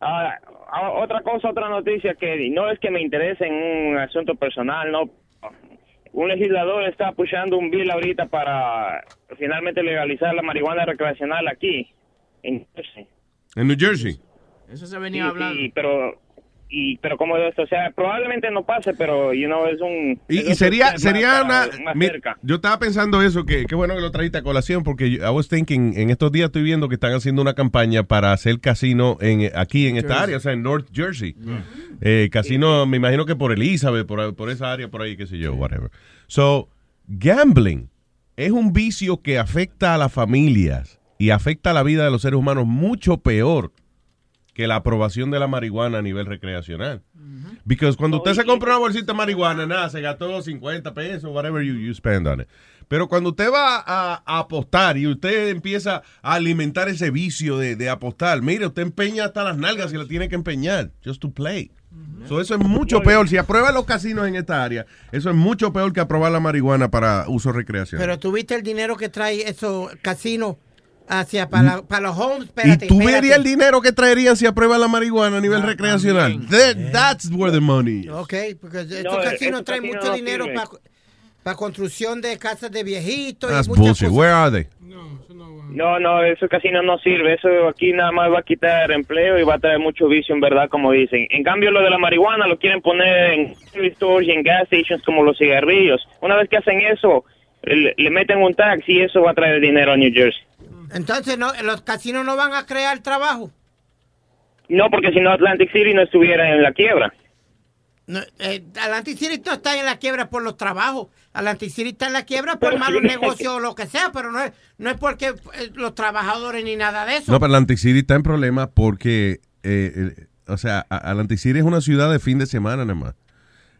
Speaker 17: Ah, ah, otra cosa, otra noticia que no es que me interese en un asunto personal, no. Un legislador está apoyando un bill ahorita para finalmente legalizar la marihuana recreacional aquí. En Jersey.
Speaker 1: En New Jersey.
Speaker 8: Eso se
Speaker 17: Sí,
Speaker 8: venía hablando.
Speaker 17: sí, pero y pero como esto, o sea, probablemente no pase, pero you know, es un
Speaker 1: Y,
Speaker 17: es
Speaker 1: y
Speaker 17: un
Speaker 1: sería, sería
Speaker 17: más-
Speaker 1: una...
Speaker 17: más
Speaker 1: mi-
Speaker 17: cerca.
Speaker 1: yo estaba pensando eso, que qué bueno que lo trajiste a colación, porque yo- I was thinking, en estos días estoy viendo que están haciendo una campaña para hacer casino en, aquí en esta
Speaker 8: Jersey.
Speaker 1: área, o sea, en North Jersey. Eh, casino, me imagino que por Elizabeth, por, por esa área, por ahí, qué sé yo, whatever. So, gambling es un vicio que afecta a las familias y afecta a la vida de los seres humanos mucho peor que la aprobación de la marihuana a nivel recreacional. Because cuando usted se compra una bolsita de marihuana, nada, se gastó 50 pesos, whatever you, you spend on it. Pero cuando usted va a, a apostar y usted empieza a alimentar ese vicio de, de apostar, mire, usted empeña hasta las nalgas y la tiene que empeñar, just to play. So, eso es mucho peor. Si aprueba los casinos en esta área, eso es mucho peor que aprobar la marihuana para uso recreacional.
Speaker 3: Pero tuviste el dinero que trae esos casinos hacia para, la- para los homes. Espérate,
Speaker 1: y tú
Speaker 3: espérate.
Speaker 1: verías el dinero que traerían si aprueba la marihuana a nivel recreacional. That- that's where the money is.
Speaker 3: Ok, porque estos
Speaker 17: No,
Speaker 3: casinos traen
Speaker 17: casinos
Speaker 3: mucho
Speaker 17: no
Speaker 3: dinero para construcción de casas de viejitos.
Speaker 1: That's
Speaker 3: y muchas
Speaker 1: bullshit.
Speaker 3: cosas.
Speaker 1: Where are they?
Speaker 17: No, no, eso casino no sirve. Eso aquí nada más va a quitar empleo y va a traer mucho vicio, en verdad, como dicen. En cambio, lo de la marihuana lo quieren poner en stores y en gas stations como los cigarrillos. Una vez que hacen eso, le, le meten un tax y eso va a traer dinero a New Jersey.
Speaker 3: Entonces, no, los casinos no van a crear trabajo.
Speaker 17: No, porque si no Atlantic City no estuviera en la quiebra.
Speaker 3: No, eh, Atlantic City no está en la quiebra por los trabajos. Atlantic City está en la quiebra por malos negocios o lo que sea, pero no es, no es porque eh, los trabajadores ni nada de eso.
Speaker 1: No, pero Atlantic City está en problemas porque, eh, eh, o sea, Atlantic City es una ciudad de fin de semana nada más.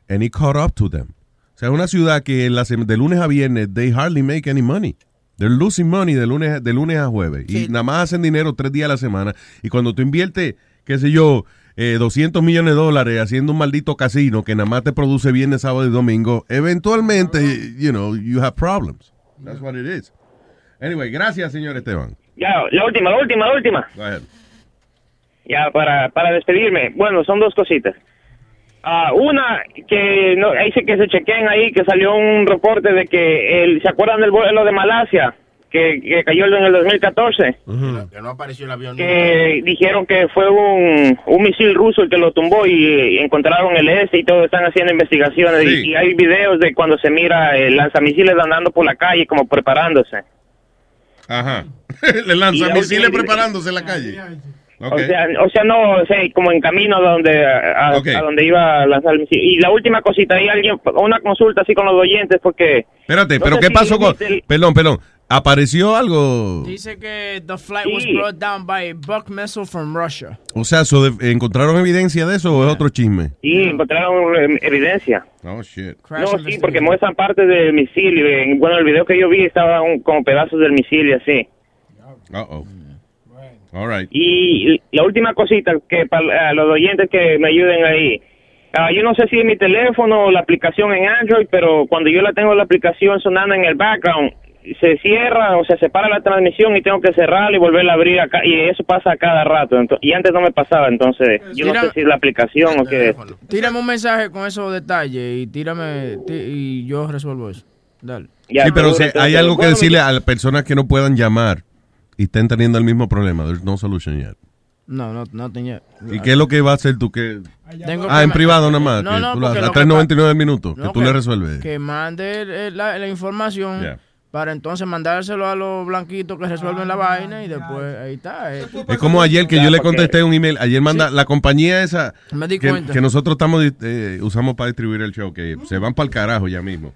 Speaker 1: And it caught up to them. O sea, es una ciudad que la de lunes a viernes, they hardly make any money. They're losing money de lunes, de lunes a jueves. Y nada más hacen dinero tres días a la semana. Y cuando tú inviertes, qué sé yo, eh, 200 millones de dólares haciendo un maldito casino que nada más te produce viernes, sábado y domingo, eventualmente, you know, you have problems. That's what it is. Anyway, gracias, señor Esteban.
Speaker 17: Ya, la última, la última, la última.
Speaker 1: Go ahead.
Speaker 17: Ya, para, para despedirme. Bueno, son dos cositas. Ah, una, que no, sí que se chequen ahí, que salió un reporte de que, el, ¿se acuerdan del vuelo de Malasia? Que, que cayó en el 2014.
Speaker 14: Que no apareció el avión.
Speaker 17: Que dijeron que fue un, un misil ruso el que lo tumbó y, encontraron el este y todo, están haciendo investigaciones. Y-
Speaker 1: Sí.
Speaker 17: Y, hay videos de cuando se mira el lanzamisiles andando por la calle como preparándose.
Speaker 1: Ajá. Le lanzan
Speaker 17: Y la
Speaker 1: misiles
Speaker 17: última-
Speaker 1: preparándose en la calle. Ok.
Speaker 17: O sea, o sea, no, o sea, como en camino a donde a, a-
Speaker 1: Ok.
Speaker 17: a donde iba a lanzar el misil. Y la última cosita, hay alguien, una consulta así con los oyentes, porque...
Speaker 1: Espérate,
Speaker 17: no
Speaker 1: pero ¿qué
Speaker 17: si
Speaker 1: pasó con...?
Speaker 17: el-
Speaker 1: Perdón, perdón. ¿Apareció algo?
Speaker 8: Dice que the flight was
Speaker 17: Sí.
Speaker 8: brought down by a buck missile from Russia.
Speaker 1: O sea, so de- ¿encontraron evidencia de eso o es otro chisme?
Speaker 17: Sí, encontraron eh, evidencia.
Speaker 1: Oh, shit.
Speaker 17: No, sí, porque muestran parte del misil. Y, eh, bueno, el video que yo vi estaba un- como pedazos del misil y así.
Speaker 1: Uh-oh. All right.
Speaker 17: Y la última cosita, que para los oyentes que me ayuden ahí. Ah, yo no sé si es mi teléfono o la aplicación en Android, pero cuando yo la tengo la aplicación sonando en el background, se cierra o se separa la transmisión y tengo que cerrarla y volverla a abrir acá. Y eso pasa a cada rato. ento- y antes no me pasaba, entonces yo no
Speaker 8: Mira-
Speaker 17: sé si es la aplicación o qué. es.
Speaker 8: Tírame un mensaje con esos detalles y tírame y yo resuelvo eso. Dale.
Speaker 1: sí, pero si hay algo que decirle a las personas que no puedan llamar y estén teniendo el mismo problema. There's no solution yet.
Speaker 8: No, no, no tenía.
Speaker 1: ¿Y qué es lo que va a hacer tú? que
Speaker 8: Tengo
Speaker 1: Ah,
Speaker 8: que
Speaker 1: en privado nada más.
Speaker 8: No,
Speaker 1: que
Speaker 8: no,
Speaker 1: a
Speaker 8: que
Speaker 1: 3.99 el minuto.
Speaker 8: No,
Speaker 1: que tú le resuelves.
Speaker 8: Que mande la, la información
Speaker 1: Yeah.
Speaker 8: para entonces mandárselo a los blanquitos que resuelven la vaina y después ahí está. eh.
Speaker 1: Es como ayer que yo le contesté un email. Ayer manda la compañía esa
Speaker 8: Me di
Speaker 1: que,
Speaker 8: cuenta.
Speaker 1: que nosotros estamos eh, usamos para distribuir el show, que se van para el carajo ya mismo.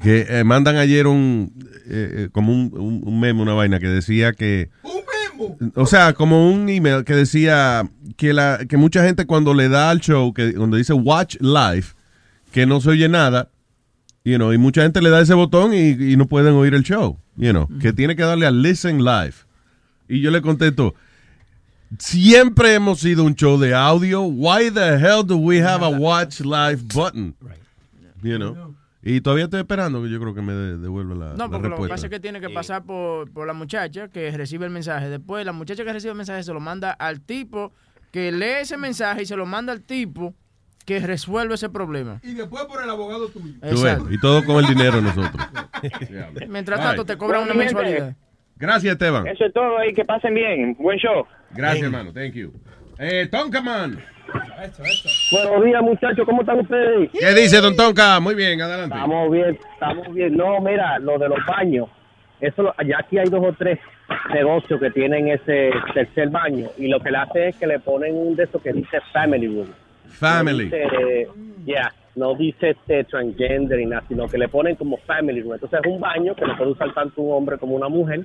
Speaker 1: Que eh, mandan ayer un eh, eh, como un, un, un meme, una vaina que decía que o sea, como un email que decía que la que mucha gente cuando le da al show, que cuando dice watch live, que no se oye nada, you know, y mucha gente le da ese botón y, y no pueden oír el show, you know, que tiene que darle a listen live. Y yo le contesto, siempre hemos sido un show de audio, why the hell do we have a watch live button? You know. Y todavía estoy esperando que yo creo que me de- devuelva la,
Speaker 8: No,
Speaker 1: la
Speaker 8: porque lo que pasa es que tiene que pasar por, por la muchacha que recibe el mensaje. Después, la muchacha que recibe el mensaje se lo manda al tipo que lee ese mensaje y se lo manda al tipo que resuelve ese problema.
Speaker 4: Y después por el abogado tuyo.
Speaker 8: Exacto.
Speaker 1: y todo con el dinero de nosotros.
Speaker 8: Mientras tanto, te cobran una mensualidad.
Speaker 1: Gracias, Esteban.
Speaker 17: Eso es todo ahí, que pasen bien. Buen show.
Speaker 1: Gracias, hermano. Thank you. Eh, Tonkaman.
Speaker 18: Buenos días, muchachos, ¿cómo están ustedes?
Speaker 1: ¿Qué dice, Don Tonka? Muy bien, adelante.
Speaker 18: Estamos bien, estamos bien. No, mira, lo de los baños, eso ya aquí hay dos o tres negocios que tienen ese tercer baño y lo que le hace es que le ponen un de esos que dice family room.
Speaker 1: Family.
Speaker 18: No dice, ya, no dice este transgender y nada, sino que le ponen como family room. Entonces es un baño que lo puede usar tanto un hombre como una mujer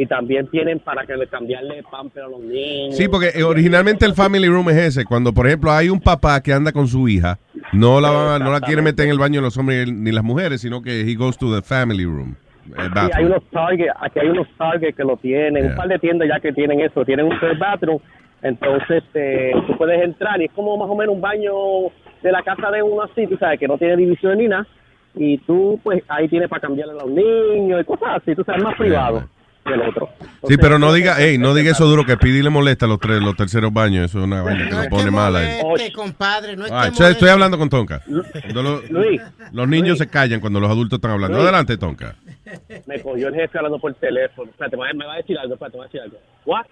Speaker 18: y también tienen para que le cambiarle pamper a los niños.
Speaker 1: Sí, porque eh, originalmente el family room es ese. Cuando, por ejemplo, hay un papá que anda con su hija, no la, va- no la quiere meter en el baño los hombres ni las mujeres, sino que he goes to the family room. eh,
Speaker 18: Sí, hay unos Target, aquí hay unos Target que lo tienen,
Speaker 1: Yeah.
Speaker 18: un par de tiendas ya que tienen eso, tienen un third bathroom, entonces eh, tú puedes entrar y es como más o menos un baño de la casa de uno así, tú sabes, que no tiene división ni nada, y tú pues ahí tienes para cambiarle a los niños y cosas así, tú sabes, más privado que el otro.
Speaker 1: Sí, pero no diga, hey, no diga eso duro que Pidi le molesta los tres, los terceros baños. Eso es una vaina que lo pone mal a él.
Speaker 3: Este, compadre, no es
Speaker 1: Ah,
Speaker 3: que
Speaker 1: estoy, estoy hablando con Tonka. Cuando lo-
Speaker 18: Luis,
Speaker 1: los niños
Speaker 18: Luis.
Speaker 1: se callan cuando los adultos están hablando.
Speaker 18: Luis.
Speaker 1: Adelante, Tonka.
Speaker 18: Me cogió el jefe hablando por teléfono, espérate, me va- me va a decir algo, espérate, me va a decir algo. ¿What?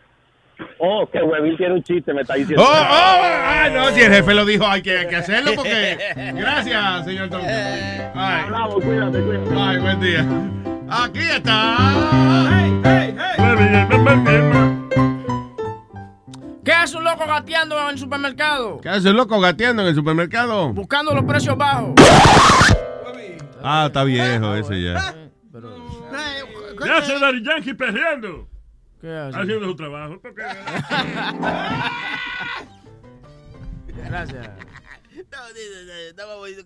Speaker 18: Oh, que Huevín tiene un chiste, me está
Speaker 1: Oh,
Speaker 18: diciendo.
Speaker 1: oh, ah, no, si el jefe lo dijo, hay que, hay que hacerlo porque. Gracias, señor Tonka. Ay,
Speaker 18: Hablamos, cuídate, cuídate.
Speaker 1: ay, buen día. Aquí está.
Speaker 8: ¿Qué hace un loco gateando en el supermercado?
Speaker 1: ¿Qué hace el loco gateando en el supermercado?
Speaker 8: Buscando los precios bajos.
Speaker 1: Ah, está viejo ese ya.
Speaker 7: ¿Qué hace Daddy Yankee perreando?
Speaker 8: ¿Qué hace?
Speaker 7: Haciendo su trabajo. porque-
Speaker 8: Gracias.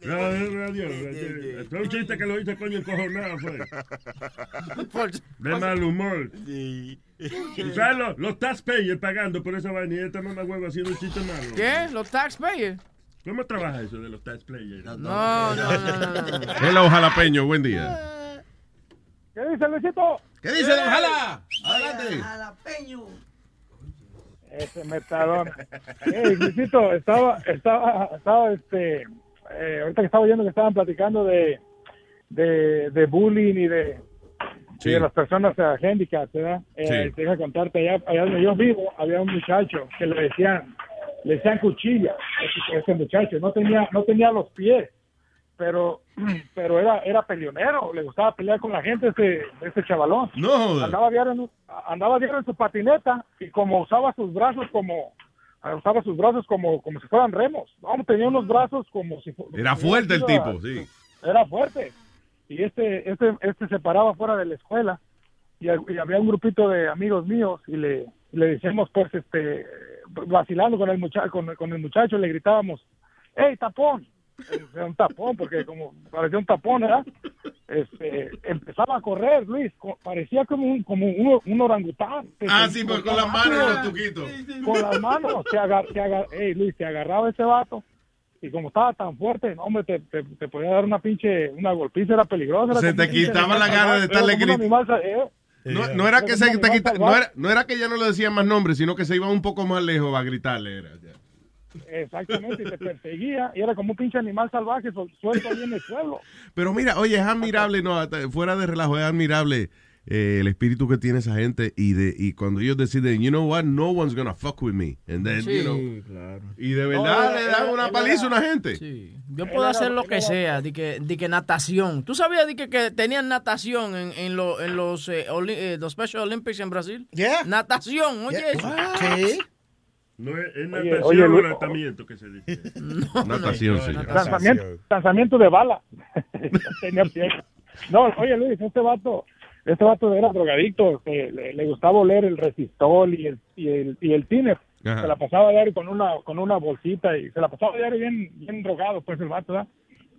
Speaker 7: No, no, no, adiós, adiós. Fue un chiste que lo hice coño encojonado, fue. De mal humor. ¿Tú ¿Sabes los, los taxpayers pagando por esa vaina y esta mamá huevo haciendo un chiste malo?
Speaker 8: ¿Qué? ¿Los taxpayers?
Speaker 7: ¿Cómo trabaja eso de los taxpayers?
Speaker 8: No, no, no, no. no.
Speaker 1: Hello, jalapeño, buen día.
Speaker 19: ¿Qué dice Luisito?
Speaker 1: ¿Qué dice Don Jala? Adelante.
Speaker 19: Ese metadón. Hey, Luisito, estaba, estaba, estaba, este, eh, ahorita que estaba oyendo que estaban platicando de, de, de bullying y de, y de las personas uh, handicaps, ¿verdad? Eh,
Speaker 1: Sí.
Speaker 19: te deja contarte, allá, allá donde yo vivo, había un muchacho que le decían, le decían cuchilla, ese, ese muchacho, no tenía, no tenía los pies, pero, pero era, era peleonero, le gustaba pelear con la gente ese, ese chavalón.
Speaker 1: No.
Speaker 19: Andaba diario, en, andaba diario en su patineta y como usaba sus brazos como, usaba sus brazos como, como si fueran remos, no, tenía unos brazos como si
Speaker 1: Era fuerte el tipo, sí.
Speaker 19: era fuerte. Y este, este, este se paraba fuera de la escuela y, y había un grupito de amigos míos y le, y le decíamos pues este vacilando con el muchacho, con, con el muchacho le gritábamos, hey tapón, era un tapón porque como parecía un tapón, ¿verdad? Este, empezaba a correr, Luis, parecía como un, como un, un orangután.
Speaker 1: Ah, sí, pues con las manos los tuquitos.
Speaker 19: Con las manos, se agar, se agar- ey, Luis, se agarraba ese vato y como estaba tan fuerte, no, hombre, te, te, te podía dar una pinche, una golpiza, era peligrosa. era
Speaker 1: Se te quitaba la gana de estarle gritando.
Speaker 19: eh,
Speaker 1: No, no era que se te
Speaker 19: animal
Speaker 1: quita- no, era, no era que ya no le decían más nombres, sino que se iba un poco más lejos a gritarle. Era, ya.
Speaker 19: Exactamente, y te perseguía y era como un pinche animal salvaje su- suelto ahí en el suelo.
Speaker 1: Pero mira, oye, es admirable, no, fuera de relajo, es admirable eh, el espíritu que tiene esa gente y de y cuando ellos deciden, you know what, no one's gonna fuck with me. And then, you know,
Speaker 8: claro.
Speaker 1: y de verdad le dan una paliza a una gente.
Speaker 8: Yo puedo hacer lo que sea, de que, de que natación. ¿Tú sabías de que, que tenían natación en, en, lo- en los, eh, Oli- eh, los Special Olympics en Brasil? Natación, oye eso.
Speaker 3: Sí.
Speaker 7: No es, es
Speaker 19: Oye,
Speaker 7: natación
Speaker 19: oye,
Speaker 7: o lanzamiento que se dice.
Speaker 1: Natación, sí.
Speaker 19: Lanzamiento, lanzamiento de bala. No, oye Luis, este vato, este vato era drogadicto, que le, le gustaba oler el resistol y el, y el, y el tiner. Se la pasaba diario con una, con una bolsita y se la pasaba diario bien, bien drogado, pues el vato, ¿verdad?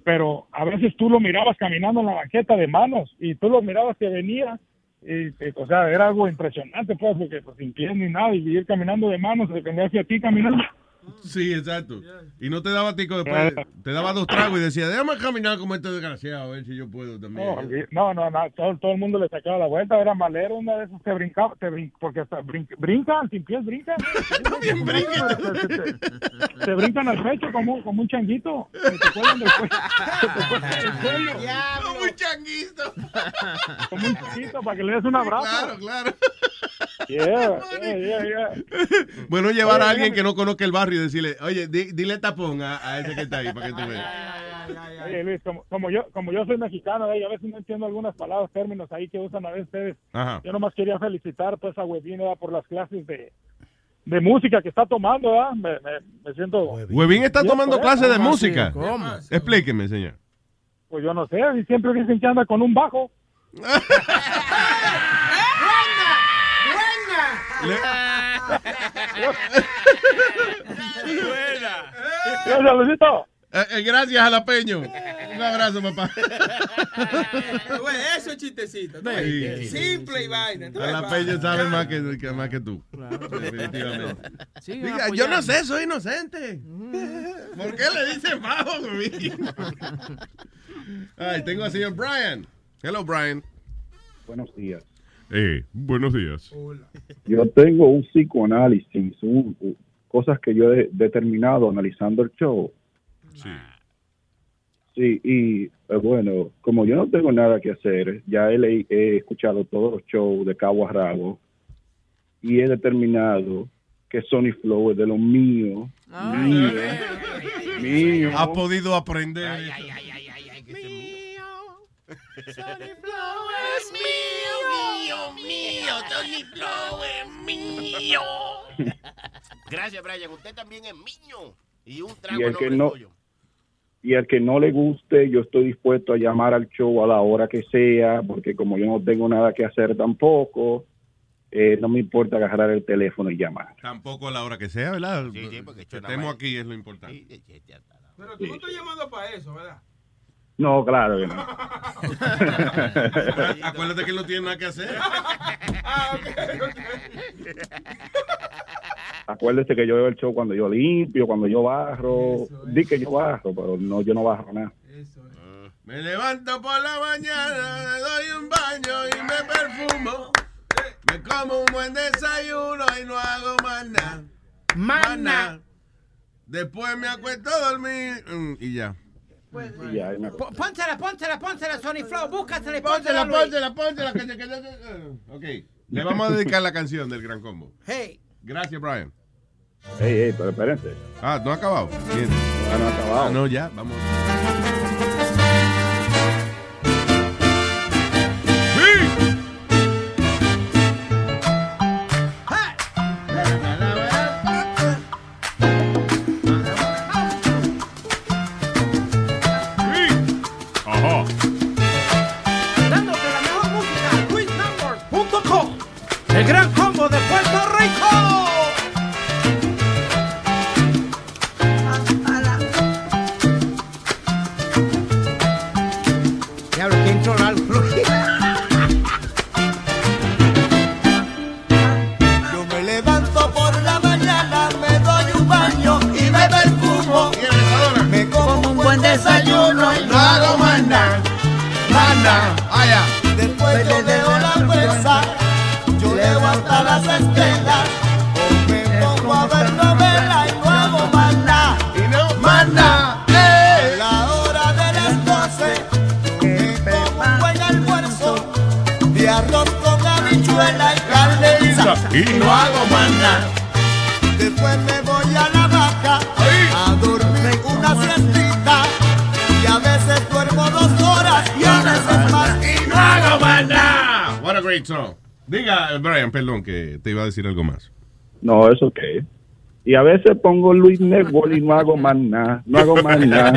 Speaker 19: Pero a veces tú lo mirabas caminando en la banqueta de manos y tú lo mirabas que venía y, o sea, era algo impresionante, pues, porque pues, sin pies ni nada y ir caminando de manos, se hacia ti caminando
Speaker 1: Sí, exacto. Y no te daba tico después, te daba dos tragos y decía, déjame caminar como este desgraciado, a ver si yo puedo también.
Speaker 19: No, no, no, todo, todo el mundo le sacaba la vuelta, era malero, una de esas que brincaba, te brin- porque hasta brin- brincan, sin pies brincan. Bien te, te brincan al pecho como, como un changuito, te cuelgan del cuello.
Speaker 1: Como un changuito.
Speaker 19: Como un changuito para que le des un abrazo.
Speaker 1: Claro, claro.
Speaker 19: Yeah, yeah, yeah, yeah.
Speaker 1: Bueno, llevar a alguien que no conozca el barrio y decirle, oye, di- dile tapón a, a ese que está ahí para que te vea.
Speaker 19: Oye, Luis, como, como yo como yo soy mexicano, eh, a veces no entiendo algunas palabras, términos ahí que usan a veces ustedes.
Speaker 1: Ajá.
Speaker 19: Yo nomás quería felicitar pues a Webin por las clases de, de música que está tomando, ¿verdad? Me, me, me siento...
Speaker 1: Huevín está tomando clases de
Speaker 19: ¿Cómo
Speaker 1: música.
Speaker 19: así? ¿Cómo?
Speaker 1: Explíqueme, señor.
Speaker 19: Pues yo no sé, y siempre dicen que anda con un bajo. Gracias, Luisito.
Speaker 1: Eh, eh, gracias, Jalapeño. Un abrazo, papá.
Speaker 4: Eso es chistecito. Simple y vaina. ¿tú ves,
Speaker 1: Jalapeño sabe más que, que- más que tú. Definitivamente.
Speaker 4: Sigan
Speaker 1: Diga, yo no sé, soy inocente. ¿Por qué le dicen bajo, Huevín? Ay, tengo al señor Brian. Hello, Brian.
Speaker 20: Buenos días.
Speaker 1: Eh, buenos días.
Speaker 20: Yo tengo un psicoanálisis, un- cosas que yo he determinado analizando el show.
Speaker 1: Sí.
Speaker 20: Sí, y eh, bueno, como yo no tengo nada que hacer, ya he, leí- he escuchado todos los shows de cabo a rabo y he determinado que Sony Flow es de lo mío. mío. mío.
Speaker 1: Ha podido aprender.
Speaker 14: es mío, mío, mío. Tony Flow es mío. Gracias, Brian. Usted también es mío. Y un trago
Speaker 20: Y el que
Speaker 14: nombre
Speaker 20: no,
Speaker 14: tuyo.
Speaker 20: y el que no le guste, yo estoy dispuesto a llamar al show a la hora que sea, porque como yo no tengo nada que hacer tampoco, eh, no me importa agarrar el teléfono y llamar.
Speaker 1: Tampoco a la hora que sea, ¿verdad?
Speaker 20: Sí, sí,
Speaker 1: que estemos aquí es lo importante.
Speaker 4: Pero tú no estás llamando para eso, ¿verdad?
Speaker 20: No, claro que no.
Speaker 1: Acuérdate que él no tiene nada que hacer.
Speaker 4: Ah.
Speaker 20: Acuérdese que yo veo el show cuando yo limpio, cuando yo barro. Di que yo barro, pero no, yo no barro nada.
Speaker 1: Me levanto por la mañana, le doy un baño y me perfumo. Me como un buen desayuno y no hago más nada. Más nada. Después me acuesto a dormir mm, y ya.
Speaker 20: Y ya, me-
Speaker 3: Po- Pónsela, pónsela, pónsela, Sony Flow, búscasela y
Speaker 1: Pónsela,
Speaker 3: pónsela,
Speaker 1: pónsela, que- que- que- Ok. Le vamos a dedicar la canción del Gran Combo.
Speaker 3: Hey.
Speaker 1: Gracias, Brian.
Speaker 20: Ey, ey, pero espérense.
Speaker 1: Ah, ¿no ha acabado? Bien.
Speaker 20: Ah, no ha acabado.
Speaker 1: Ah, no, ya, vamos. Decir algo más.
Speaker 20: No, eso ok. Y a veces pongo Luis Network y no hago más nada. No hago más nada.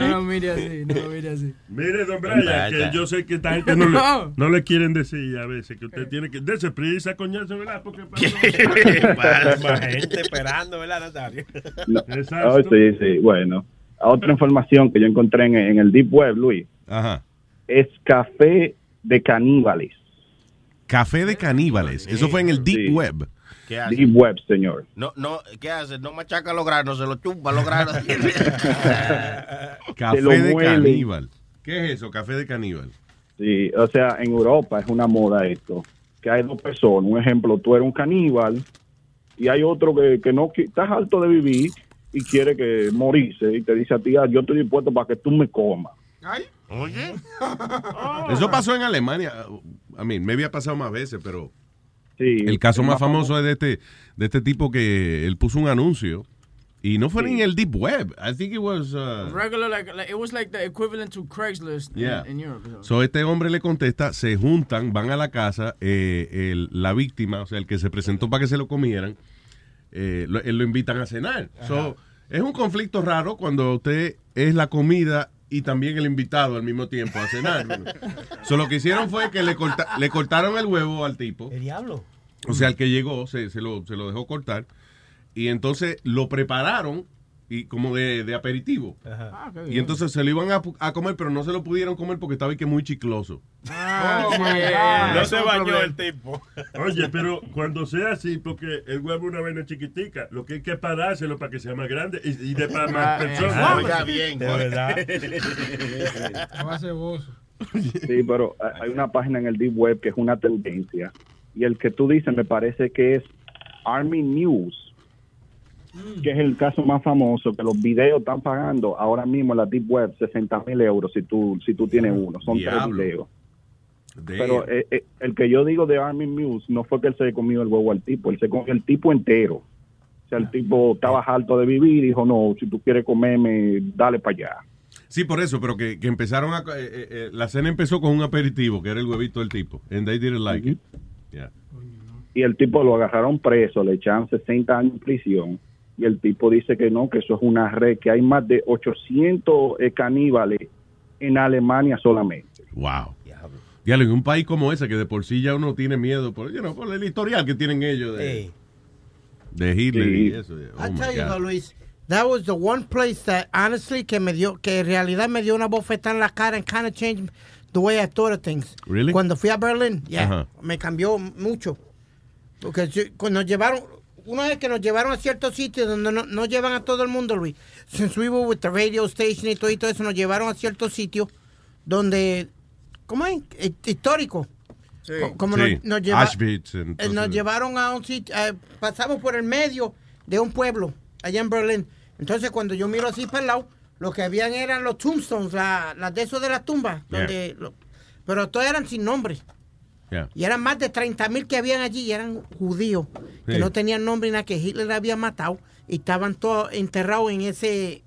Speaker 21: No, mire así, no, mire así.
Speaker 7: Mire, don Brian, que yo sé que esta gente no le, no le quieren decir a veces que usted tiene que. Dese prisa, coñazo, ¿verdad? Porque
Speaker 5: Más- más gente esperando, ¿verdad, Nazario?
Speaker 20: No.
Speaker 7: Exacto.
Speaker 20: Oh, sí, sí. Bueno, otra información que yo encontré en, en el Deep Web, Luis,
Speaker 1: Ajá.
Speaker 20: es café de caníbales.
Speaker 1: Café de caníbales. Eso fue en el Deep
Speaker 20: Sí.
Speaker 1: Web.
Speaker 14: ¿Qué hace?
Speaker 20: Deep Web, señor.
Speaker 14: No, no, ¿qué hace? No machaca los granos, se los chupa los granos.
Speaker 1: Café
Speaker 20: lo
Speaker 1: de
Speaker 20: muelen.
Speaker 1: caníbal. ¿Qué es eso? Café de caníbal.
Speaker 20: Sí, o sea, en Europa es una moda esto, que hay dos personas. Un ejemplo, tú eres un caníbal y hay otro que, que no qui- estás alto de vivir y quiere que morirse y te dice a ti, "Ah, yo estoy dispuesto para que tú me comas.
Speaker 14: Oye.
Speaker 1: Eso pasó en Alemania. A mí, me había pasado más veces, pero
Speaker 20: Sí,
Speaker 1: el caso más
Speaker 20: más
Speaker 1: famoso es de este, de este tipo que él puso un anuncio y no fue ni en el Deep Web. I think it was... uh,
Speaker 8: Regular, like, like, it was like the equivalent to Craigslist in-
Speaker 1: Yeah.
Speaker 8: in, Europe. so.
Speaker 1: So este hombre le contesta, se juntan, van a la casa, eh, el- la víctima, o sea, el que se presentó para que se lo comieran, eh, lo, él lo invitan a cenar. So, es un conflicto raro cuando usted es la comida y también el invitado al mismo tiempo a cenar. so, lo que hicieron fue que le, corta- le cortaron el huevo al tipo.
Speaker 22: El diablo.
Speaker 1: O sea, el que llegó se, se lo, se lo dejó cortar. Y entonces lo prepararon y como de, de aperitivo.
Speaker 8: Ah, qué
Speaker 1: Y entonces se lo iban a, a comer, pero no se lo pudieron comer porque estaba ahí que muy chicloso.
Speaker 8: Ah, sí,
Speaker 5: No
Speaker 8: eso
Speaker 5: se bañó
Speaker 8: problema.
Speaker 5: el tipo.
Speaker 7: Oye, pero cuando sea así, porque el huevo es una vaina chiquitica, lo que hay que parárselo para que sea más grande y, y de para más
Speaker 14: Ah,
Speaker 7: personas.
Speaker 14: ah, oiga bien,
Speaker 7: De
Speaker 14: verdad.
Speaker 20: Sí, pero eh, hay una página en el Deep Web que es una tendencia. Y el que tú dices me parece que es Army News, que es el caso más famoso, que los videos están pagando ahora mismo en la Deep Web 60 mil euros si tú, si tú tienes uno. Son
Speaker 1: Diablo.
Speaker 20: tres videos. Pero eh, eh, el que yo digo de Army News no fue que él se comió el huevo al tipo, él se comió el tipo entero. O sea, el tipo estaba harto de vivir y dijo, no, si tú quieres comerme, dale para allá.
Speaker 1: Sí, por eso, pero que, que empezaron a... eh, la cena empezó con un aperitivo, que era el huevito del tipo. And they didn't like it. Yeah.
Speaker 20: y el tipo lo agarraron preso, le echaron 60 años en prisión y el tipo dice que no, que eso es una red, que hay más de 800 eh, caníbales en Alemania solamente.
Speaker 1: Wow. Diablo, en un país como ese, que de por sí ya uno tiene miedo por, you know, por el historial que tienen ellos de, de Hitler y eso. Oh,
Speaker 3: tell you, Luis, that was the one place that honestly que me dio, que en realidad me dio una bofetada en la cara and kind of changed the way I thought of things.
Speaker 1: Really?
Speaker 3: Cuando fui a Berlín, yeah, me cambió mucho. Porque cuando nos llevaron, una vez que nos llevaron a ciertos sitios donde no, no llevan a todo el mundo, Luis. Since we were with the radio station y todo, y todo eso, nos llevaron a ciertos sitios donde, ¿cómo es? Hi- Histórico. Co- Como
Speaker 1: Sí,
Speaker 3: nos, nos lleva-
Speaker 1: Auschwitz,
Speaker 3: eh, nos llevaron a un sitio, eh, pasamos por el medio de un pueblo allá en Berlín. Entonces cuando yo miro así para el lado, lo que habían eran los tombstones, la- las de esos de las tumbas,
Speaker 1: Yeah.
Speaker 3: donde, lo- pero todos eran sin nombre.
Speaker 1: Yeah.
Speaker 3: Y eran más de 30 mil que habían allí y eran judíos, que
Speaker 1: Sí.
Speaker 3: no tenían nombre ni nada, que Hitler había matado y estaban todos enterrados en ese...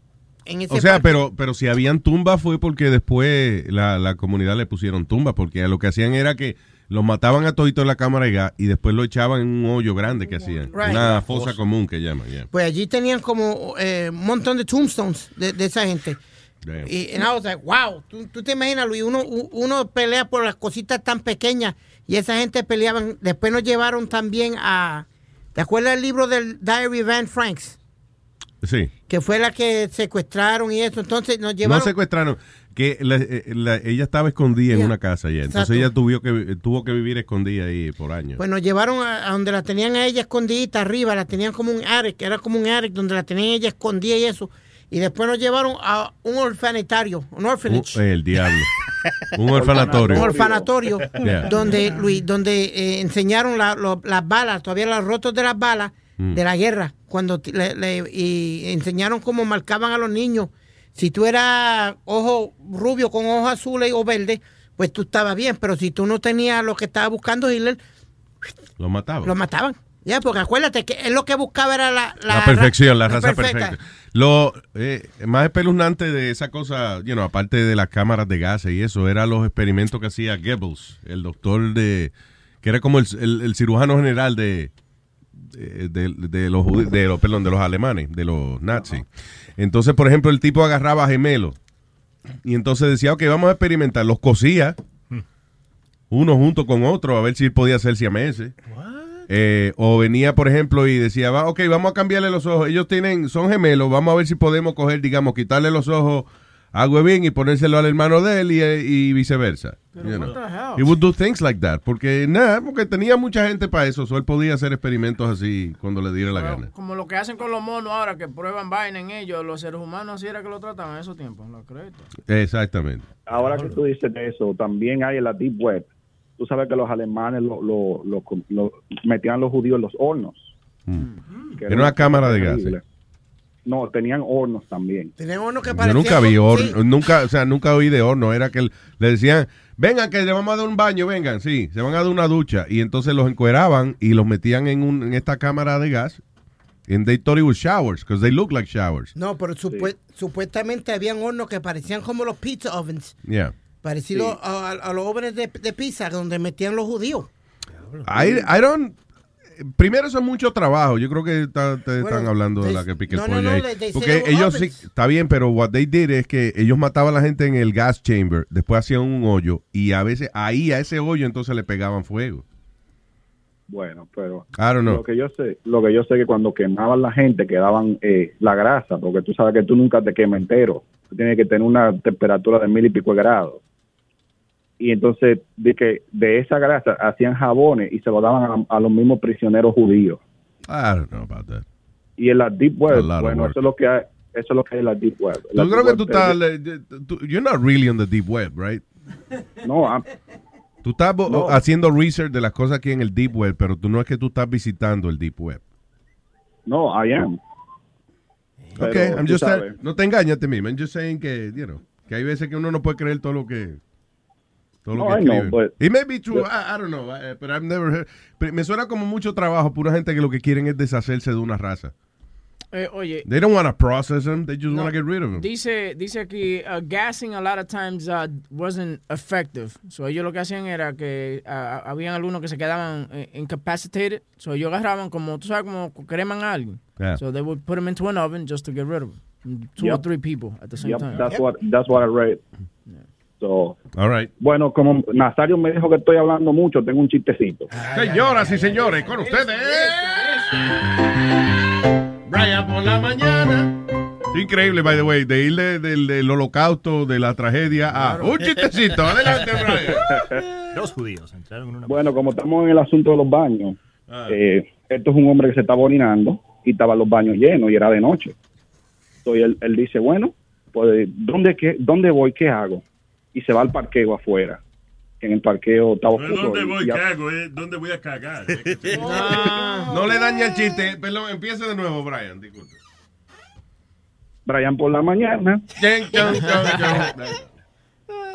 Speaker 3: En ese
Speaker 1: O sea,
Speaker 3: parque.
Speaker 1: pero, pero si habían tumbas fue porque después la, la comunidad le pusieron tumbas, porque lo que hacían era que los mataban a todito en la cámara de gas y después lo echaban en un hoyo grande que hacían.
Speaker 3: Right.
Speaker 1: Una fosa común que llaman. yeah.
Speaker 3: Pues allí tenían como eh, un montón de tombstones de, de esa gente. Y and I was like, wow, ¿Tú, tú te imaginas, Luis, uno, uno pelea por las cositas tan pequeñas y esa gente peleaban. Después nos llevaron también a, ¿te acuerdas del libro del Diary Anne Franks?
Speaker 1: Sí.
Speaker 3: Que fue la que secuestraron y eso. Entonces nos
Speaker 1: No
Speaker 3: llevaron...
Speaker 1: secuestraron. Que la- eh, la- ella estaba escondida en una casa ya. Entonces
Speaker 3: Exacto.
Speaker 1: ella tuvo que, tuvo que vivir escondida ahí por años.
Speaker 3: Pues nos llevaron a, a donde la tenían a ella escondidita arriba, la tenían como un attic, era como un attic donde la tenían ella escondida y eso. Y después nos llevaron a un orfanitario, un orphanage.
Speaker 1: Uh, el diablo. un orfanatorio.
Speaker 3: Un orfanatorio
Speaker 1: Yeah.
Speaker 3: donde Luis, donde eh, enseñaron la- lo- las balas, todavía los rotos de las balas
Speaker 1: Mm.
Speaker 3: de la guerra, cuando le- le- y enseñaron cómo marcaban a los niños. Si tú eras ojo rubio con ojos azules o verdes, pues tú estabas bien, pero si tú no tenías lo que estaba buscando Hitler,
Speaker 1: Lo mataban.
Speaker 3: lo mataban. Ya, porque acuérdate que él lo que buscaba era la,
Speaker 1: La, perfección, la,
Speaker 3: ra-
Speaker 1: raza perfecta. Lo eh, más espeluznante de esa cosa, you know, aparte de las cámaras de gases y eso, eran los experimentos que hacía Goebbels, el doctor de. que era como el, el- el cirujano general de. de, de- de los de los perdón de los alemanes de los nazis entonces por ejemplo el tipo agarraba gemelos y entonces decía ok vamos a experimentar los cosía uno junto con otro a ver si podía ser siameses eh, o venía, por ejemplo, y decía, va, ok, vamos a cambiarle los ojos. Ellos tienen, son gemelos, vamos a ver si podemos coger, digamos, quitarle los ojos agua bien y ponérselo al hermano de él y, y viceversa.
Speaker 8: Pero
Speaker 1: you
Speaker 8: what
Speaker 1: know.
Speaker 8: the hell?
Speaker 1: He would do things like that. Porque nada, porque tenía mucha gente para eso. So él podía hacer experimentos así cuando le diera la gana.
Speaker 8: Como lo que hacen con los monos ahora, que prueban vaina en ellos, los seres humanos así era que lo trataban en esos tiempos, ¿lo crees?
Speaker 1: Exactamente.
Speaker 20: Ahora que tú dices de eso, también hay en la Deep Web. Tú sabes que los alemanes lo, lo, lo- lo- metían los judíos en los hornos. Que
Speaker 1: Era una cámara de gas.
Speaker 20: No, tenían hornos también.
Speaker 3: Tenían uno que
Speaker 1: Yo
Speaker 3: parecía...
Speaker 1: nunca vi
Speaker 3: sí.
Speaker 1: horno, nunca, o sea, nunca oí de horno. Era que le decían, vengan que le vamos a dar un baño, vengan, sí, se van a dar una ducha. Y entonces los encueraban y los metían en, un, en esta cámara de gas. And they thought it was showers, because they look like showers.
Speaker 3: No, pero supue- supuestamente habían hornos que parecían como los pizza ovens.
Speaker 1: Yeah.
Speaker 3: Parecido a, a los ovens de, de pizza donde metían los judíos.
Speaker 1: I, I don't... Primero, eso es mucho trabajo. Yo creo que está- te
Speaker 3: Bueno,
Speaker 1: están hablando de
Speaker 3: they-
Speaker 1: la que pique el
Speaker 3: no,
Speaker 1: pollo
Speaker 3: no,
Speaker 1: ahí.
Speaker 3: they- they
Speaker 1: Porque
Speaker 3: they
Speaker 1: ellos sí, está bien, pero what they did es que ellos mataban a la gente en el gas chamber, después hacían un hoyo y a veces ahí a ese hoyo entonces le pegaban fuego.
Speaker 20: Bueno, pero lo que yo sé, lo que yo sé que cuando quemaban la gente quedaban eh, la grasa, porque tú sabes que tú nunca te quemas entero. Tú tienes que tener una temperatura de mil y pico de grados. Y entonces de que de esa grasa hacían jabones y se lo daban a, a los mismos prisioneros judíos.
Speaker 1: I don't know about that.
Speaker 20: Y en la deep web, bueno, eso es lo que hay, eso es lo que hay en la deep web. La
Speaker 1: Yo
Speaker 20: deep
Speaker 1: creo que tú
Speaker 20: es-
Speaker 1: estás... You're not really on the deep web, right?
Speaker 20: No, I'm-
Speaker 1: Tú estás
Speaker 20: No.
Speaker 1: haciendo research de las cosas aquí en el deep web, pero tú no es que tú estás visitando el deep web.
Speaker 20: no, I am. Pero,
Speaker 1: Ok, I'm
Speaker 20: tú
Speaker 1: just saying- no te engañes. I'm just saying que, you know, que hay veces que uno no puede creer todo lo que todo lo
Speaker 20: No,
Speaker 1: que
Speaker 20: I know,
Speaker 1: escriben.
Speaker 20: but-
Speaker 1: It may be true, I, I don't know, but I've never heard. Pero me suena como mucho trabajo pura gente que lo que quieren es deshacerse de una raza.
Speaker 8: Eh, oye,
Speaker 1: They don't want to process them, they just
Speaker 8: No.
Speaker 1: want to get rid of them.
Speaker 8: Dice, dice aquí, uh, gassing a lot of times uh, wasn't effective. So ellos lo que hacían era que uh, habían algunos que se quedaban eh, incapacitated. So ellos agarraban como, tú sabes, como creman a alguien.
Speaker 20: Yeah.
Speaker 8: So they would put them into an oven just to get rid of them. Two or
Speaker 20: Yep.
Speaker 8: three people at the same
Speaker 20: Yep,
Speaker 8: time.
Speaker 20: that's what that's what I read. So,
Speaker 1: All right.
Speaker 20: Bueno, como Nazario me dijo que estoy hablando mucho, tengo un chistecito.
Speaker 1: Señoras y señores, con ustedes. Brian por la mañana. Increíble, by the way, de ir de- del, del holocausto, de la tragedia a un chistecito. Adelante, Brian.
Speaker 10: Dos judíos entraron en una...
Speaker 20: Bueno, como estamos en el asunto de los baños,
Speaker 1: Ah.
Speaker 20: eh, esto es un hombre que se estaba orinando y estaban los baños llenos y era de noche. Entonces él, él dice, bueno, pues ¿dónde, qué, ¿dónde voy? ¿Qué hago? Y se va al parqueo afuera. En el parqueo está
Speaker 7: No es
Speaker 20: oscuro.
Speaker 7: dónde
Speaker 20: y-
Speaker 7: voy,
Speaker 20: y-
Speaker 7: ¿qué hago? Es dónde voy a cagar.
Speaker 1: No le dañe el chiste. Perdón, empieza de nuevo, Brian. Disculpe.
Speaker 20: Brian por la mañana.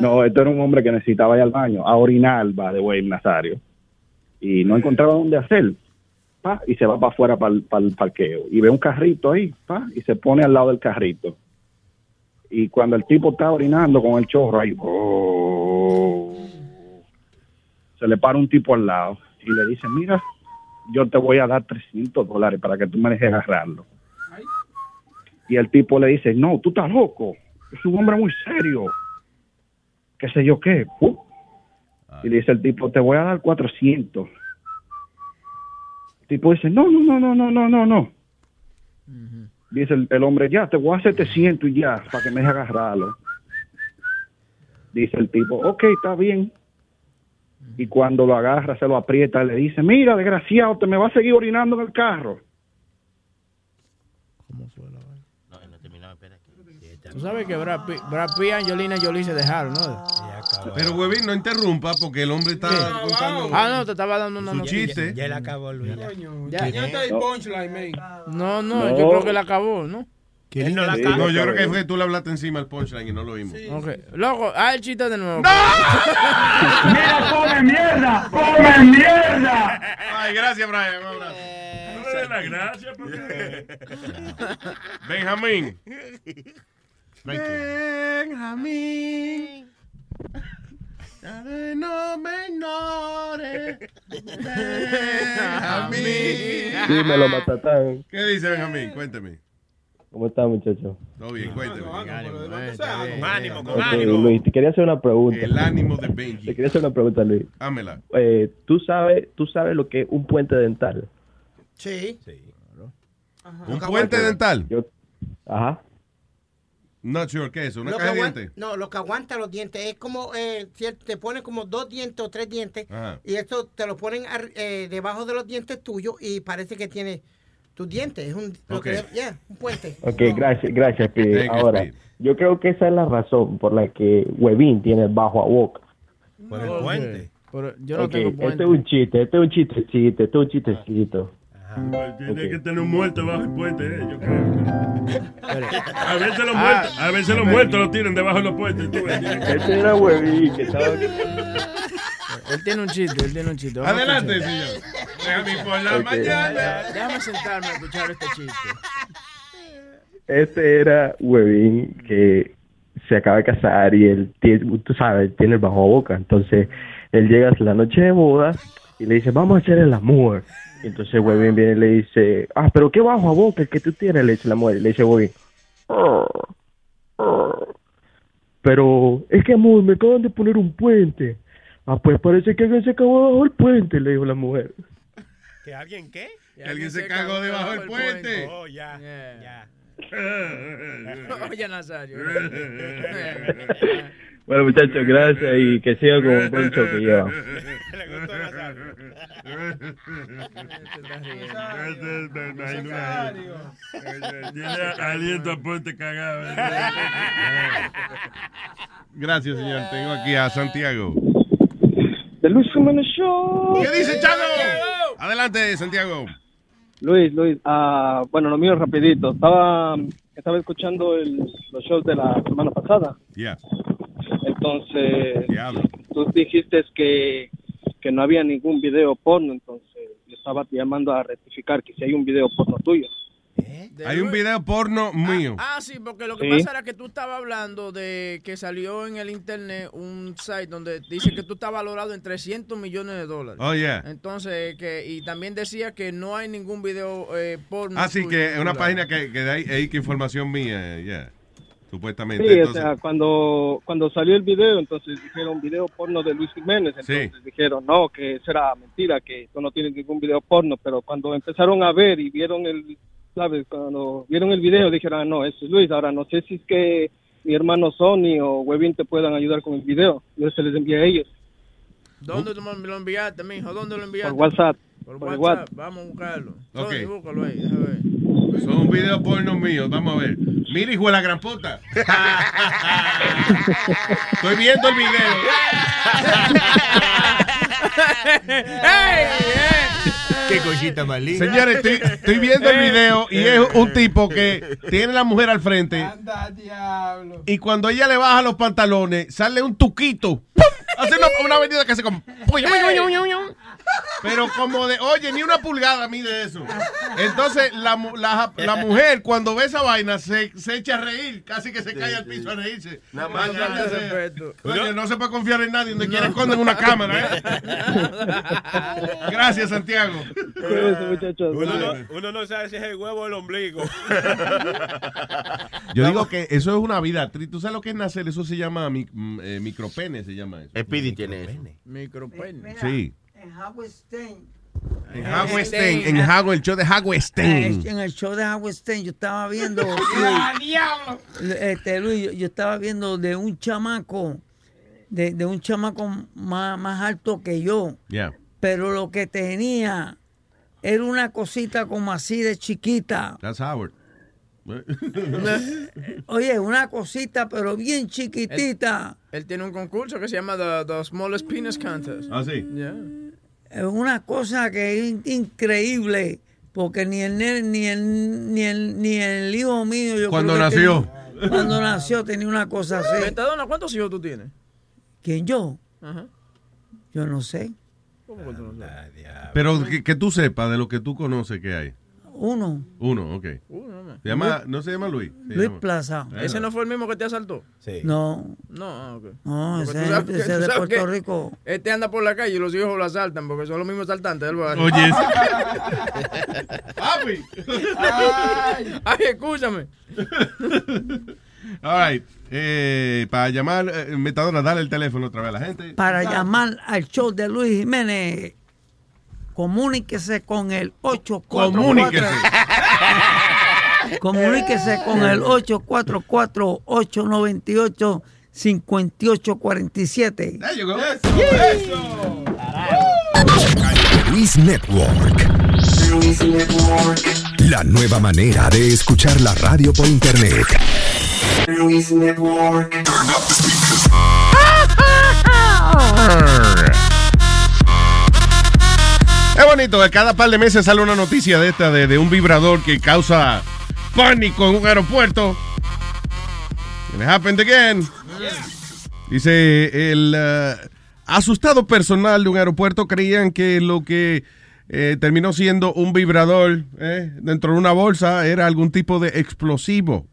Speaker 20: No, esto era un hombre que necesitaba ir al baño, a orinar, va de güey, Nazario. Y no encontraba dónde hacer. Pa, y se va para afuera para el parqueo. Y ve un carrito ahí, pa, y se pone al lado del carrito y cuando el tipo está orinando con el chorro ahí, oh, se le para un tipo al lado y le dice, mira, yo te voy a dar 300 dólares para que tú me dejes agarrarlo. Y el tipo le dice, no, tú estás loco, es un hombre muy serio, qué sé yo qué. Uh. Y le dice el tipo, te voy a dar 400. El tipo dice, no, no, no, no, no, no, no. Uh. Dice el, el hombre, ya, te voy a dar 700 y ya, para que me deje agarrarlo. Dice el tipo, ok, está bien. Y cuando lo agarra, se lo aprieta, le dice, mira, desgraciado, te me va a seguir orinando en el carro.
Speaker 8: Tú sabes que Brad Pitt, Brad Pitt y Angelina Jolie se dejaron, ¿no?
Speaker 1: Pero, huevín, no interrumpa porque el hombre está contando
Speaker 8: Ah, no, te estaba dando una
Speaker 1: su
Speaker 8: noticia.
Speaker 1: chiste.
Speaker 5: Ya él acabó, Luis.
Speaker 8: Ya,
Speaker 4: Ya está el punchline, man.
Speaker 8: No, no,
Speaker 1: No.
Speaker 8: yo creo que la acabó, ¿no?
Speaker 1: Él no, la
Speaker 8: Sí,
Speaker 1: no,
Speaker 8: la
Speaker 1: yo creo
Speaker 8: acabó.
Speaker 1: que fue que tú le hablaste encima al punchline y no lo vimos.
Speaker 8: Ok. Loco, haz el chiste de nuevo.
Speaker 1: ¡Mira,
Speaker 8: come
Speaker 1: mierda!
Speaker 8: ¡Come mierda!
Speaker 1: Ay, gracias, Brian. Un abrazo.
Speaker 7: No le dé la gracia porque...
Speaker 1: Benjamín.
Speaker 23: Benjamín.
Speaker 1: No me ignores.
Speaker 23: Benjamín.
Speaker 22: Dímelo, Matatán.
Speaker 1: ¿Qué dice Benjamín? Cuéntame.
Speaker 22: ¿Cómo está, muchacho?
Speaker 1: Todo bien, cuéntame.
Speaker 23: Con
Speaker 1: ánimo, con
Speaker 22: Ok, Luis, te quería hacer una pregunta.
Speaker 1: El ánimo de Benji.
Speaker 22: Te quería hacer una pregunta, Luis.
Speaker 1: Hámela.
Speaker 22: Eh, ¿tú, sabes, ¿Tú sabes lo que es un puente dental?
Speaker 3: Sí.
Speaker 1: ¿Un puente dental?
Speaker 22: Yo- ajá.
Speaker 1: Not sure, ¿qué es eso? ¿Una
Speaker 3: Lo
Speaker 1: caja de dientes?
Speaker 3: No, lo que aguanta los dientes es como, eh, te ponen como dos dientes o tres dientes
Speaker 1: Ajá.
Speaker 3: y esto te lo ponen ar- eh, debajo de los dientes tuyos y parece que tiene tus dientes. Es un, lo
Speaker 22: Ok.
Speaker 3: que- yeah, un puente.
Speaker 22: Ok, gracias, gracias,
Speaker 3: you,
Speaker 22: Ahora, yo creo que esa es la razón por la que Webin tiene bajo a boca.
Speaker 5: Por el puente.
Speaker 8: Pero yo no
Speaker 22: Ok,
Speaker 8: tengo
Speaker 22: este
Speaker 8: puente.
Speaker 22: es un chiste, este es un chistecito, este es un chistecito.
Speaker 7: Tiene que tener un muerto bajo el puente, eh, yo creo. A veces los
Speaker 22: Ah.
Speaker 7: muertos, a veces los muertos lo tiran debajo de los puentes. tú
Speaker 22: Este era Webin que estaba...
Speaker 8: Él tiene un chiste, él tiene un chiste. Vamos
Speaker 1: Adelante, señor. Déjame por la
Speaker 22: Ok.
Speaker 1: mañana.
Speaker 8: Déjame sentarme a escuchar este chiste.
Speaker 22: Este era Webin que se acaba de casar y él tiene, tú sabes, tiene el bajo boca. Entonces, él llega a la noche de boda y le dice, vamos a hacer el amor. Y entonces Webin viene y le dice, ah, pero qué bajo a boca el que tú tienes, le dice la mujer. Y le dice Webin, "Oh, oh". pero es que amor, me acaban de poner un puente. Ah, pues parece que alguien se acabó bajo el puente, le dijo la mujer.
Speaker 5: ¿Que alguien qué?
Speaker 1: Que alguien se cagó debajo del puente.
Speaker 5: Oh, ya, ya.
Speaker 8: Oye, Nazario.
Speaker 22: Bueno, muchachos, gracias y que siga con el buen show que lleva.
Speaker 7: Tiene aliento a puente cagado.
Speaker 1: Gracias, señor. Tengo aquí a Santiago.
Speaker 24: The Luis Jiménez Show.
Speaker 1: ¿Qué dice Chago? Adelante, Santiago.
Speaker 24: Luis, Luis, ah, bueno, lo mío rapidito. Estaba, estaba escuchando el- los shows de la semana pasada.
Speaker 1: Ya.
Speaker 24: Entonces, tú dijiste que, que no había ningún video porno, entonces yo estaba llamando a rectificar que si hay un video porno tuyo.
Speaker 1: Hay un video porno mío.
Speaker 8: Ah, sí, porque lo que
Speaker 24: Sí.
Speaker 8: pasa era que tú estabas hablando de que salió en el internet un site donde dice que tú estás valorado en 300 millones de dólares.
Speaker 1: Oh, yeah.
Speaker 8: Entonces, que, y también decía que no hay ningún video eh, porno.
Speaker 1: Ah, sí,
Speaker 8: tuyo
Speaker 1: que es una página que, que da ahí, ahí que información mía, ya. Supuestamente.
Speaker 24: Sí,
Speaker 1: Entonces,
Speaker 24: o sea, cuando, cuando salió el video, entonces dijeron video porno de Luis Jiménez, entonces dijeron no, que eso era mentira, que tú no tienes ningún video porno, pero cuando empezaron a ver y vieron el, ¿sabes? Cuando vieron el video dijeron, ah, no, eso es Luis, ahora no sé si es que mi hermano Sony o Webin te puedan ayudar con el video, yo se les envié a ellos
Speaker 8: ¿Dónde tú me lo enviaste, mijo? ¿Dónde lo enviaste?
Speaker 24: por WhatsApp.
Speaker 8: Por, WhatsApp.
Speaker 24: WhatsApp.
Speaker 8: Vamos a buscarlo.
Speaker 1: Ok.
Speaker 8: Sony, búscalo ahí, ver.
Speaker 1: son un video porno mío. Vamos a ver. Mira, hijo de la gran puta. Estoy viendo el video.
Speaker 10: Qué cosita más linda.
Speaker 1: Señores, estoy, estoy viendo el video y es un tipo que tiene la mujer al frente. Y cuando ella le baja los pantalones, sale un tuquito. ¡Pum! Hace una, una avenida que hace como. Pero como de, oye, ni una pulgada mide eso. Entonces, la, mu- la, la mujer, cuando ve esa vaina, se, se echa a reír. Casi que se cae al piso a reírse.
Speaker 14: Nada más.
Speaker 1: Coño, no se puede confiar en nadie. Donde quiera esconden una cámara, ¿eh? Gracias, Santiago.
Speaker 5: Uno no, uno no sabe si es el huevo o el ombligo.
Speaker 1: Yo digo que eso es una vida triste. ¿Tú sabes lo que es nacer? Eso se llama mi- mm, eh, micropene, se llama eso.
Speaker 14: Speedy tiene eso.
Speaker 8: Micropene.
Speaker 1: Sí.
Speaker 6: En Howard Stein.
Speaker 1: En Howard Stein, en Howard, el show de Howard Stein.
Speaker 6: Eh, En el show de Howard Stein yo estaba viendo.
Speaker 3: ¡Ah, diablo!
Speaker 6: Este, Luis, yo, yo estaba viendo de un chamaco, de, de un chamaco más, más alto que yo,
Speaker 1: Yeah.
Speaker 6: pero lo que tenía era una cosita como así de chiquita.
Speaker 1: That's Howard.
Speaker 6: Oye, una cosita, pero bien chiquitita.
Speaker 8: Él tiene un concurso que se llama The, The Smallest Penis Contest.
Speaker 1: Ah, sí.
Speaker 8: Yeah.
Speaker 6: Es una cosa que es in- increíble, porque ni el, ni el, ni el, ni el hijo mío. Yo
Speaker 1: Cuando nació.
Speaker 6: tenía- cuando nació tenía una cosa así.
Speaker 8: Metadona, ¿cuántos hijos tú tienes?
Speaker 6: ¿Quién yo?
Speaker 8: Ajá.
Speaker 6: Yo no sé.
Speaker 8: ¿Cómo que tú no sabes?
Speaker 1: Pero que, que tú sepas de lo que tú conoces que hay.
Speaker 6: Uno.
Speaker 1: Uno, ok.
Speaker 8: Uno, no.
Speaker 1: Se llama, ¿No se llama Luis? Se
Speaker 6: Luis
Speaker 1: llama-
Speaker 6: Plaza.
Speaker 1: Bueno.
Speaker 8: ¿Ese no fue el mismo que te asaltó?
Speaker 5: Sí.
Speaker 6: No.
Speaker 8: No, ah, ok.
Speaker 6: No,
Speaker 8: Porque
Speaker 6: ese,
Speaker 8: sabes-
Speaker 6: es de Puerto Rico.
Speaker 8: Este anda por la calle y los hijos lo asaltan porque son los mismos asaltantes del barrio.
Speaker 1: Oye, Papi.
Speaker 8: Ay, ay, escúchame.
Speaker 1: All right. Eh, para llamar, eh, Metadona, dale el teléfono otra vez a la gente.
Speaker 6: Para llamar al show de Luis Jiménez, comuníquese con el 844.
Speaker 1: Comuníquese.
Speaker 6: Comuníquese con el 844-898-5847.
Speaker 25: Luis Network. La nueva manera de escuchar la radio por internet.
Speaker 23: Luis Network.
Speaker 1: Es bonito, que cada par de meses sale una noticia de esta, de, de un vibrador que causa pánico en un aeropuerto. It happened again. Dice, el eh, asustado personal de un aeropuerto creían que lo que eh, terminó siendo un vibrador eh, dentro de una bolsa era algún tipo de explosivo.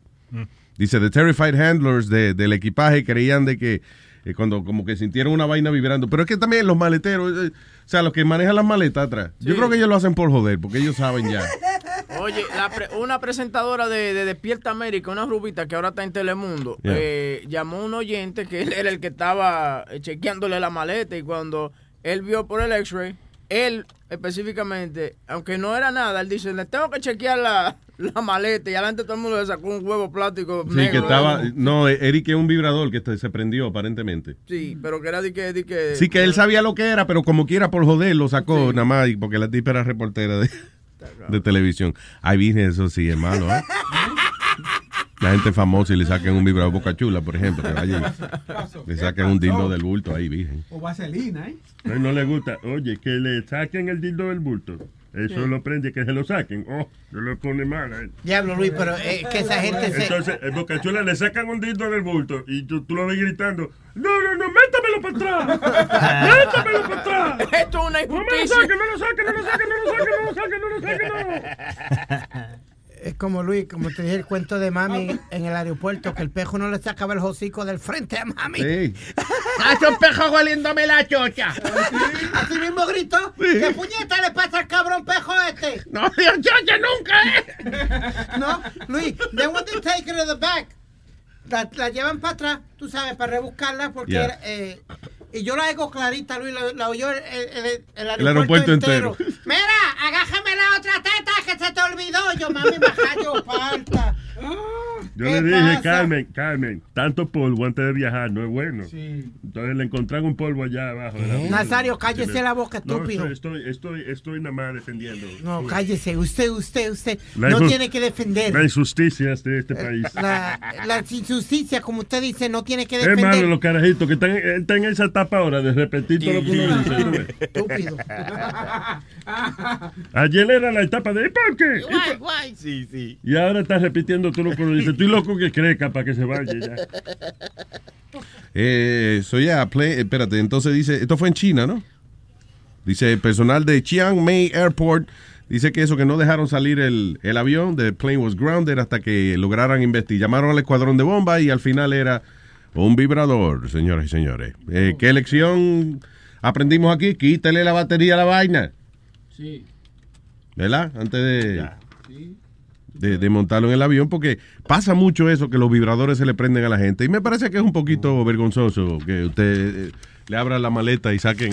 Speaker 1: Dice, the terrified handlers de- del equipaje creían de que eh, cuando como que sintieron una vaina vibrando. Pero es que también los maleteros, eh, o sea, los que manejan las maletas atrás, yo creo que ellos lo hacen por joder, porque ellos saben ya.
Speaker 8: Oye, la pre- una presentadora de, de Despierta América, una rubita que ahora está en Telemundo,
Speaker 1: Yeah.
Speaker 8: eh, llamó a un oyente que él era el que estaba eh, chequeándole la maleta y cuando él vio por el x-ray, él específicamente, aunque no era nada, él dice, le tengo que chequear la, la maleta y adelante todo el mundo le sacó un huevo plástico
Speaker 1: Sí,
Speaker 8: negro.
Speaker 1: que estaba, no, Eric es un vibrador que se prendió aparentemente.
Speaker 8: Sí, pero que era de que... De que
Speaker 1: Sí, que él sabía lo que era, pero como quiera por joder lo sacó nada más, porque la tipa era reportera de, de televisión. Ay, virgen, eso sí, hermano, ¿eh? La gente famosa y le sacan un vibrador boca chula, por ejemplo, que vaya y le sacan un dildo del bulto ahí, virgen.
Speaker 26: O vaselina, ¿eh?
Speaker 7: No, no le gusta. Oye, que le saquen el dildo del bulto. Eso
Speaker 3: Sí.
Speaker 7: lo prende, que se lo saquen. Oh, se lo pone mal.
Speaker 3: Diablo, Luis, pero es que esa gente se...
Speaker 7: Entonces, en Boca Chula le sacan un dildo del bulto y tú, tú lo ves gritando, no, no, no, métamelo para atrás, métamelo para atrás.
Speaker 8: Esto es una
Speaker 7: No me lo saquen, no lo saquen, no lo saquen, no lo saquen, no lo saquen, no lo saquen, no.
Speaker 3: Es como Luis, como te dije el cuento de mami en el aeropuerto, que el pejo no le sacaba el hocico del frente a mami.
Speaker 1: Sí.
Speaker 3: ¡Hace un pejo hueliéndome la chocha! Así mismo gritó. ¿Qué puñeta le pasa al cabrón pejo este? No, yo chocha nunca, ¿eh? No, Luis, then when they take her to the back, la, la llevan para atrás, tú sabes, para rebuscarla, porque
Speaker 1: Yeah.
Speaker 3: era, eh, y yo la hago clarita, Luis, la, la oyó el, el- el- el aeropuerto,
Speaker 1: aeropuerto entero.
Speaker 3: Mira, agájame la otra teta que se te olvidó. Yo, mami, baja yo, falta.
Speaker 7: Yo
Speaker 3: ¿Qué
Speaker 7: le dije,
Speaker 3: pasa?
Speaker 7: Carmen, Carmen, tanto polvo antes de viajar no es bueno. Entonces le encontraron un polvo allá abajo. de la bolsa.
Speaker 3: Nazario, cállese
Speaker 7: me-
Speaker 3: la boca,
Speaker 7: No,
Speaker 3: estúpido.
Speaker 7: estoy, estoy, estoy, estoy nada más defendiendo.
Speaker 3: No, cállese. Usted, usted, usted.
Speaker 7: La
Speaker 3: no tiene que defender.
Speaker 7: Las injusticias de este país.
Speaker 3: La, la injusticia, como usted dice, no tiene que
Speaker 7: Es malo
Speaker 3: defender.
Speaker 7: los carajitos que están, están en esa etapa ahora de repetir todo lo que uno dice.
Speaker 3: Estúpido.
Speaker 7: Ayer era la etapa de ¿y ¿por qué? ¿Y por-
Speaker 14: Guay, guay. Sí, sí.
Speaker 7: Y ahora estás repitiendo todo lo que uno dice. loco que crezca para que se vaya ya.
Speaker 1: Eh, so yeah, play- espérate, entonces dice, esto fue en China, ¿no? Dice, personal de Chiang Mai Airport dice que eso, que no dejaron salir el, el avión, the plane was grounded hasta que lograran investigar. Llamaron al escuadrón de bomba y al final era un vibrador, señoras y señores. Eh, ¿Qué lección aprendimos aquí? Quítale la batería a la vaina,
Speaker 8: Sí.
Speaker 1: ¿verdad? Antes de, de, de montarlo en el avión, porque pasa mucho eso, que los vibradores se le prenden a la gente. Y me parece que es un poquito vergonzoso que usted eh, le abra la maleta y saquen.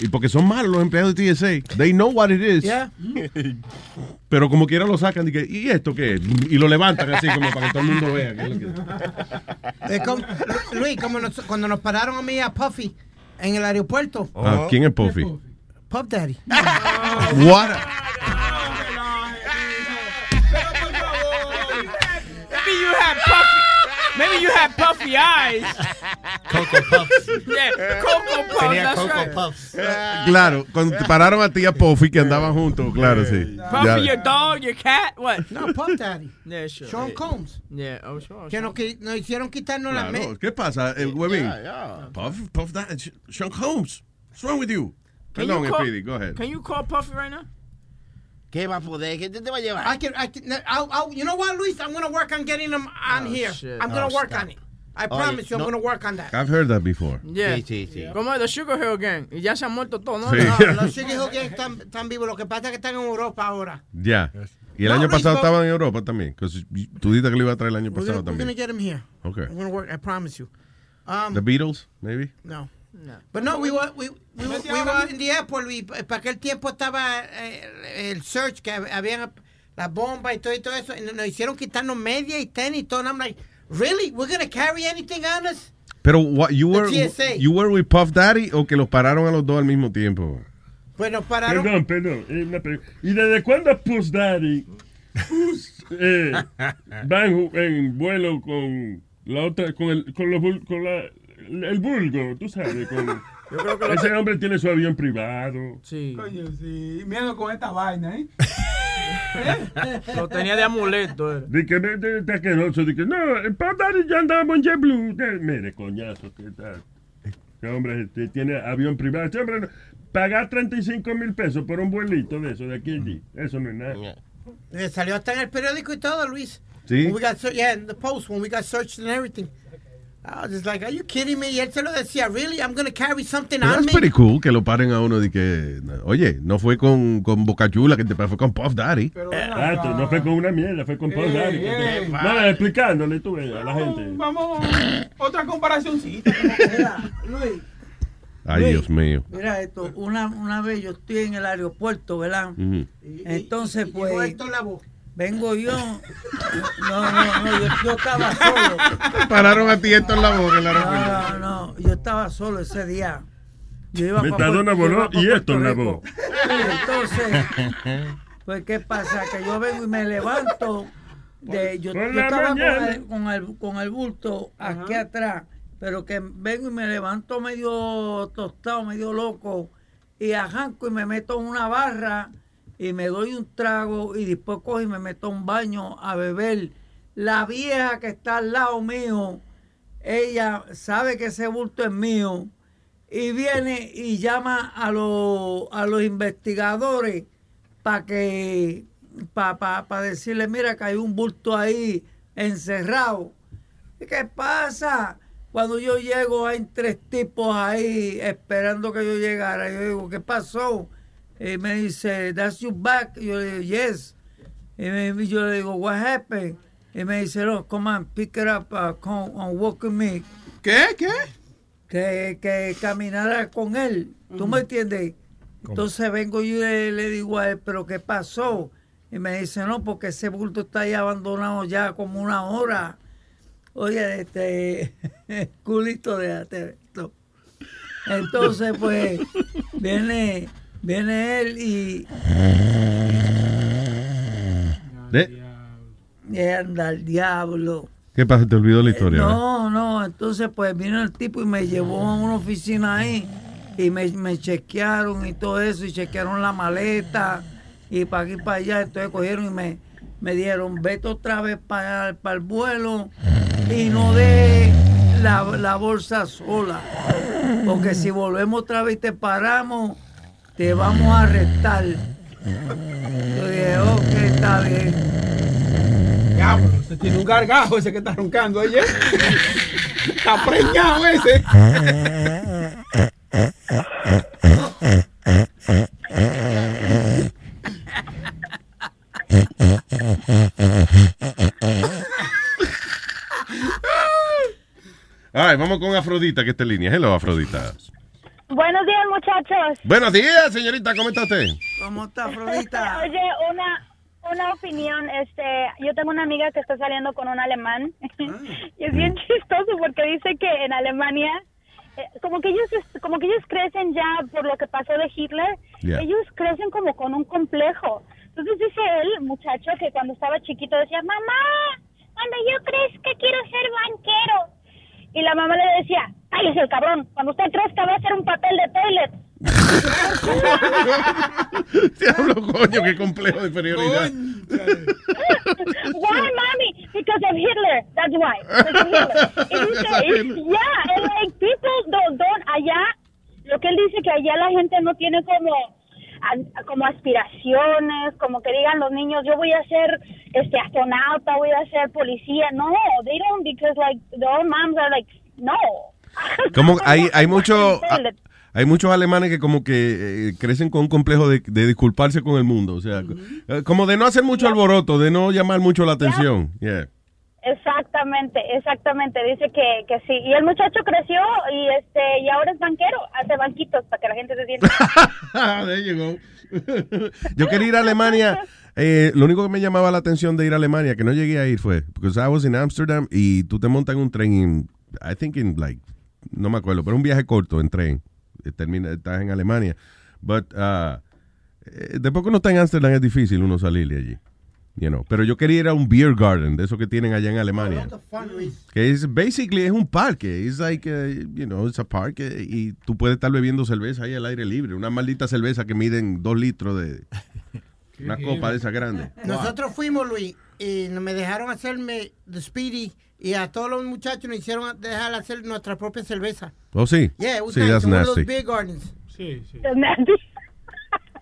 Speaker 1: Y porque son malos los empleados de TSA. They know what it is.
Speaker 3: Yeah.
Speaker 1: Pero como quiera lo sacan y, que, ¿y esto qué es? Y lo levantan así como para que todo el mundo vea. que es lo que-
Speaker 3: Es como- Luis, como nos- cuando nos pararon a mí a Puffy en el aeropuerto.
Speaker 1: Ah, ¿Quién es Puffy?
Speaker 3: Puff Daddy.
Speaker 1: What?
Speaker 8: Maybe you had puffy eyes.
Speaker 10: Cocoa Puffs.
Speaker 8: Yeah, Cocoa Puffs.
Speaker 10: Tenía
Speaker 8: that's
Speaker 10: Cocoa
Speaker 8: right.
Speaker 10: Puffs.
Speaker 1: Claro, cuando te pararon a ti y a Puffy que andaban juntos, claro, sí.
Speaker 8: Puffy,
Speaker 1: Ya.
Speaker 8: your dog, your cat, what?
Speaker 3: No, Puff Daddy.
Speaker 8: Yeah, sure.
Speaker 3: Sean
Speaker 8: yeah.
Speaker 3: Combs.
Speaker 8: Yeah, oh, sure.
Speaker 3: Que nos, nos hicieron quitarnos la
Speaker 1: Claro,
Speaker 3: me
Speaker 1: ¿Qué pasa, el huevín?
Speaker 8: Yeah, yeah.
Speaker 1: Puff, Puff, that, Sean Holmes. What's wrong with you?
Speaker 8: Can
Speaker 1: Perdón,
Speaker 8: you call-
Speaker 1: Speedy, go ahead.
Speaker 8: Can you call Puffy right now?
Speaker 14: ¿Qué va a poder? ¿Qué te va a llevar?
Speaker 3: I can, I can, I'll, I'll, you know what, Luis? I'm going to work on getting them on
Speaker 8: Oh,
Speaker 3: here.
Speaker 8: shit.
Speaker 3: I'm going
Speaker 14: Oh,
Speaker 3: to work
Speaker 14: stop.
Speaker 3: on it. I promise you, I'm
Speaker 14: no.
Speaker 3: going to work on that.
Speaker 1: I've heard that before.
Speaker 8: Yeah.
Speaker 14: Sí, sí, sí.
Speaker 8: Como es The Sugar Hill Gang. Y ya se han muerto todos, ¿no?
Speaker 1: Sí.
Speaker 3: No, los Sugar Hill Gang están, están vivos. Lo que pasa es que están en Europa ahora.
Speaker 1: Ya. Y el
Speaker 3: No,
Speaker 1: año
Speaker 3: Luis,
Speaker 1: pasado estaban en Europa también. Tú dijiste que lo iba a traer el año
Speaker 3: We're
Speaker 1: pasado
Speaker 3: going to
Speaker 1: también.
Speaker 3: get them here.
Speaker 1: Okay.
Speaker 3: I'm going to work, I promise you. Um,
Speaker 1: The Beatles, maybe?
Speaker 3: No. But no, we were, we, we, were- we were in the airport. We, para aquel tiempo estaba eh, el search que habían la bomba y todo, y todo eso. Y nos hicieron quitarnos media y tenis y todo. And I'm like, really? We're going to carry anything on us?
Speaker 1: Pero what, you were you were with Puff Daddy o que los pararon a los dos al mismo tiempo.
Speaker 3: Pues nos pararon.
Speaker 7: Perdón, perdón. eh, ¿Y desde cuándo Puss Daddy eh, va en, en vuelo con la otra, con el, con los, con la, el vulgo, tú sabes? Con,
Speaker 8: creo que
Speaker 7: ese
Speaker 8: que-
Speaker 7: hombre tiene su avión privado.
Speaker 8: Sí.
Speaker 4: Coño, sí. Miedo con esta vaina, ¿eh?
Speaker 8: Lo tenía de amuleto. era.
Speaker 7: De que me- de, de asqueroso, de que no, el Puff Daddy ya andaba en JetBlue. Mire, coñazo, ¿qué tal? Ese hombre este, tiene avión privado. Ese hombre, no- pagar 35 mil pesos por un vuelito de eso, de aquí allí, eso no es nada.
Speaker 3: Eh, salió hasta en el periódico y todo, Luis.
Speaker 7: Sí.
Speaker 3: When we got, yeah, in the post, when we got searched and everything. I was just like, are you kidding me? Y él se lo decía, really? I'm going to carry something
Speaker 1: Pero
Speaker 3: on
Speaker 1: es
Speaker 3: me?
Speaker 1: pretty cool que lo paren a uno de que, oye, no fue con, con Boca Chula, que te fue con Puff Daddy.
Speaker 7: Ah, tú, no fue con una mierda, fue con Puff
Speaker 4: Eh,
Speaker 7: Daddy. que te-
Speaker 4: eh.
Speaker 7: no, explicándole tú eh, a la gente.
Speaker 4: Vamos, otra comparacioncita.
Speaker 6: Luis,
Speaker 1: Ay,
Speaker 6: Luis,
Speaker 1: Dios mío.
Speaker 6: Mira esto, una, una vez yo estoy en el aeropuerto, ¿verdad?
Speaker 1: Ujú.
Speaker 6: Entonces,
Speaker 3: llegó
Speaker 6: pues,
Speaker 3: Héctor Lavoe.
Speaker 6: Vengo yo. No, no, no, yo, yo estaba solo.
Speaker 1: Pararon a ti esto en la boca en aeropuerto.
Speaker 6: No, no, no, yo estaba solo ese día. Yo iba
Speaker 7: Metadona voló y esto en la voz.
Speaker 6: Entonces, pues, ¿qué pasa? Que yo vengo y me levanto. De, yo, yo
Speaker 7: la
Speaker 6: estaba con el, con, el, con el bulto aquí atrás, pero que vengo y me levanto medio tostado, medio loco, y arranco y me meto en una barra y me doy un trago y después cojo y me meto a un baño a beber. La vieja que está al lado mío, ella sabe que ese bulto es mío y viene y llama a, los a los investigadores para que para pa, pa decirle mira que hay un bulto ahí encerrado ¿Y ¿qué pasa? cuando yo llego hay tres tipos ahí esperando que yo llegara yo digo ¿qué pasó? Y me dice that's your back y yo le digo yes y me- yo le digo what happened? y me dice no come on pick it up uh, come and walk with me
Speaker 4: ¿Qué? ¿Qué?
Speaker 6: que, que caminara con él. ¿Tú me entiendes? Entonces vengo yo y le, le digo a él, ¿pero qué pasó? Y me dice, no, porque ese bulto está ahí abandonado ya como una hora. Oye, este culito de esto. Entonces, pues, viene, viene él y,
Speaker 1: ¿Eh?
Speaker 6: y anda al diablo.
Speaker 1: ¿Qué pasa? ¿Te olvidó la historia? ¿verdad?
Speaker 6: No, no, entonces pues vino el tipo y me llevó a una oficina ahí y me, me chequearon y todo eso y chequearon la maleta y para aquí y para allá, entonces cogieron y me, me dieron, vete otra vez para, para el vuelo y no de la, la bolsa sola, porque si volvemos otra vez y te paramos, te vamos a arrestar. Yo dije, ok, está bien.
Speaker 4: Diablo, se tiene un gargajo ese que está roncando ahí. ¿eh? Está preñado ese.
Speaker 1: Ay, vamos con Afrodita, que está en línea. Hello, Afrodita.
Speaker 26: Buenos días, muchachos.
Speaker 1: Buenos días, señorita. ¿Cómo está usted?
Speaker 6: ¿Cómo está, Afrodita?
Speaker 26: Oye, una, una opinión. Este, yo tengo una amiga que está saliendo con un alemán y es bien chistoso porque dice que en Alemania, eh, como que ellos, como que ellos crecen ya por lo que pasó de Hitler,
Speaker 27: Yeah.
Speaker 26: ellos crecen como con un complejo. Entonces dice él, muchacho, que cuando estaba chiquito decía, mamá, cuando yo crezca quiero ser banquero. Y la mamá le decía, cállese el cabrón, cuando usted crezca va a hacer un papel de toilet.
Speaker 1: Diablo, coño, qué complejo de superioridad.
Speaker 26: why, mommy? Because of Hitler. That's why. Because Hitler. Y dice, yeah, and like people don't, don't allá, lo que él dice que allá la gente no tiene como a- como aspiraciones, como que digan los niños, yo voy a ser este astronauta, voy a ser policía. No, they don't because like the old moms are like, no.
Speaker 1: Como hay, hay mucho, hay muchos alemanes que como que eh, crecen con un complejo de, de disculparse con el mundo, o sea, eh, como de no hacer mucho alboroto, de no llamar mucho la atención. Yeah.
Speaker 26: Exactamente, exactamente. Dice que, que sí. Y el muchacho creció y este y ahora es banquero. Hace banquitos para que la gente se sienta.
Speaker 1: Yo quería ir a Alemania. eh, lo único que me llamaba la atención de ir a Alemania, que no llegué a ir, fue because I was in Amsterdam y tú te montas en un tren, in, I think in like, no me acuerdo, pero un viaje corto en tren. Eh, Termina, estás en Alemania. But uh, eh, después que uno está en Amsterdam es difícil uno salir de allí. You know. Pero yo quería ir a un beer garden, de eso que tienen allá en Alemania. Que es basically es un parque, es like uh, you know, it's a park eh, y tú puedes estar bebiendo cerveza ahí al aire libre, una maldita cerveza que miden dos litros de una copa de esa grande.
Speaker 3: Nosotros fuimos, Luis, y me dejaron hacerme the speedy y a todos los muchachos nos hicieron dejar hacer nuestra propia cerveza.
Speaker 1: Oh sí.
Speaker 3: Yeah, it was
Speaker 1: sí,
Speaker 3: nice.
Speaker 1: that's
Speaker 3: in one of those
Speaker 1: nasty.
Speaker 3: beer gardens.
Speaker 4: Sí, sí.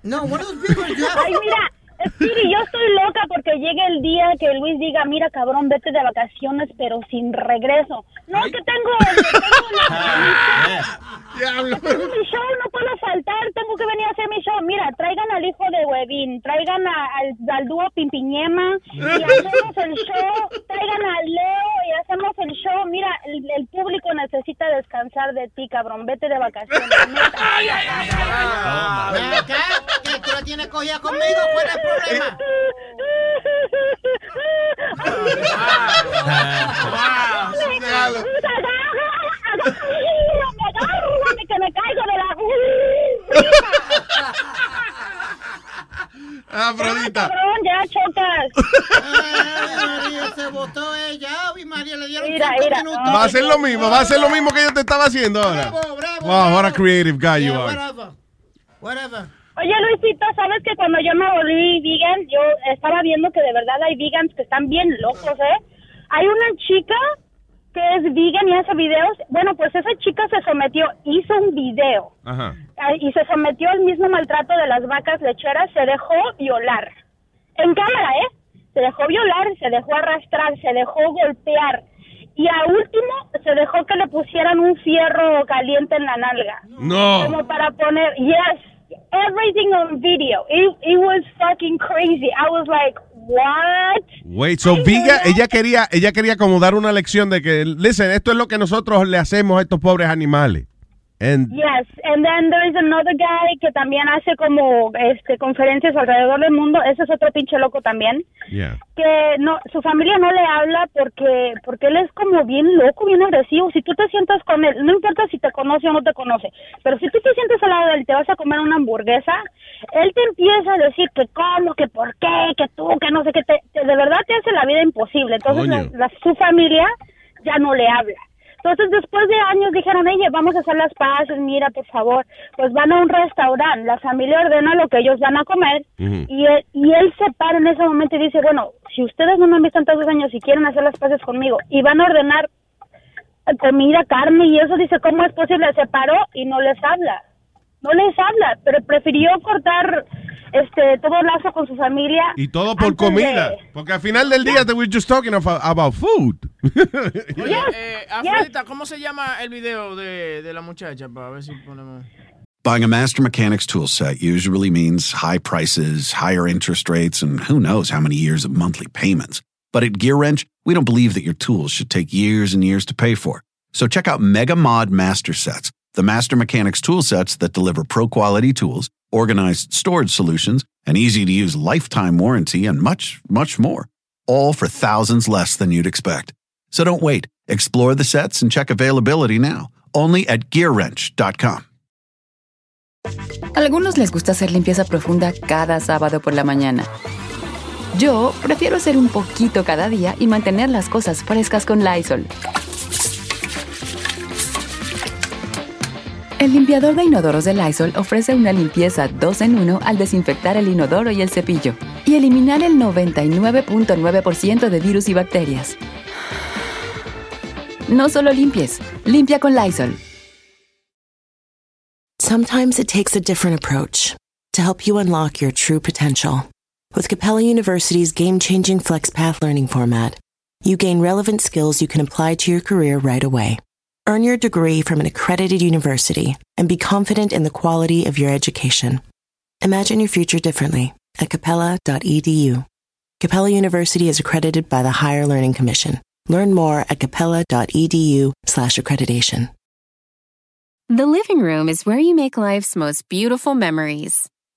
Speaker 3: No, one of those beer gardens.
Speaker 26: Ay, mira, Speedy, yo estoy loca porque llegue el día que Luis diga, mira, cabrón, vete de vacaciones, pero sin regreso. No, que tengo, tengo, la- tengo mi show, no puedo faltar, tengo que venir a hacer mi show. Mira, traigan al hijo de Huevín, traigan a- al, al dúo Pimpiñema y hacemos el show, traigan a Leo y hacemos el show. Mira, el, el público necesita descansar de ti, cabrón, vete de vacaciones. neta.
Speaker 3: Que tú la tienes cogida conmigo, ¿cuál es el problema? Agárrame que me caigo de la...
Speaker 1: Afrodita.
Speaker 26: Cabrón, ya chocas.
Speaker 3: María se botó ella y María le dieron
Speaker 26: Mira,
Speaker 3: cinco
Speaker 26: mira,
Speaker 3: minutos.
Speaker 1: Va a hacer lo mismo, va a hacer lo mismo que yo te estaba haciendo ahora. Wow, what a creative guy you
Speaker 3: Yeah,
Speaker 1: are.
Speaker 3: whatever. Whatever.
Speaker 26: Oye, Luisito, ¿sabes que cuando yo me volví vegan, yo estaba viendo que de verdad hay vegans que están bien locos, ¿eh? Hay una chica que es vegan y hace videos. Bueno, pues esa chica se sometió, hizo un video
Speaker 1: Ajá.
Speaker 26: y se sometió al mismo maltrato de las vacas lecheras, se dejó violar. En cámara, ¿eh? Se dejó violar, se dejó arrastrar, se dejó golpear. Y a último se dejó que le pusieran un fierro caliente en la nalga.
Speaker 1: No.
Speaker 26: Como para poner, yes, everything on video. It, it was fucking crazy. I was like, what?
Speaker 1: Wait, so Viga, ella quería, ella quería como dar una lección de que, listen, esto es lo que nosotros le hacemos a estos pobres animales. And
Speaker 26: Yes, and then there is another guy que también hace como este conferencias alrededor del mundo. Ese es otro pinche loco también.
Speaker 1: yeah.
Speaker 26: que no su familia no le habla porque porque él es como bien loco, bien agresivo. Si tú te sientas con él, no importa si te conoce o no te conoce, pero si tú te sientes al lado de él y te vas a comer una hamburguesa, él te empieza a decir que cómo, que por qué, que tú, que no sé qué, te, te- de verdad te hace la vida imposible. Entonces la- su familia ya no le habla. Entonces, después de años dijeron, oye, vamos a hacer las paces, mira, por favor. Pues van a un restaurante, la familia ordena lo que ellos van a comer y él, y él se para en ese momento y dice, bueno, si ustedes no me han visto en tantos años y quieren hacer las paces conmigo y van a ordenar eh, comida, carne y eso, dice, ¿cómo es posible? Se paró y no les habla. No les habla, pero prefirió cortar este todo lazo con su familia.
Speaker 1: Y todo por comida.
Speaker 26: de-
Speaker 1: Porque al final del día, te we're just talking of- about food.
Speaker 8: Oye, eh, Afrodita, ¿cómo se llama el video de, de la muchacha? Para ver si ponemos.
Speaker 28: Buying a Master Mechanics tool set usually means high prices, higher interest rates, and who knows how many years of monthly payments. But at Gear Wrench, we don't believe that your tools should take years and years to pay for. So check out Mega Mod Master Sets, the Master Mechanics tool sets that deliver pro quality tools, organized storage solutions, an easy to use lifetime warranty, and much, much more. All for thousands less than you'd expect. So don't wait. Explore the sets and check availability now. Only at GearWrench.com.
Speaker 27: Algunos les gusta hacer limpieza profunda cada sábado por la mañana. Yo prefiero hacer un poquito cada día y mantener las cosas frescas con Lysol. El limpiador de inodoros de Lysol ofrece una limpieza 2 en 1 al desinfectar el inodoro y el cepillo y eliminar el 99.9% de virus y bacterias. No solo limpies, limpia con Lysol.
Speaker 29: Sometimes it takes a different approach to help you unlock your true potential. With Capella University's game changing FlexPath learning format, you gain relevant skills you can apply to your career right away. Earn your degree from an accredited university and be confident in the quality of your education. Imagine your future differently at capella.edu. Capella University is accredited by the Higher Learning Commission. Learn more at capella.edu slash accreditation.
Speaker 30: The living room is where you make life's most beautiful memories.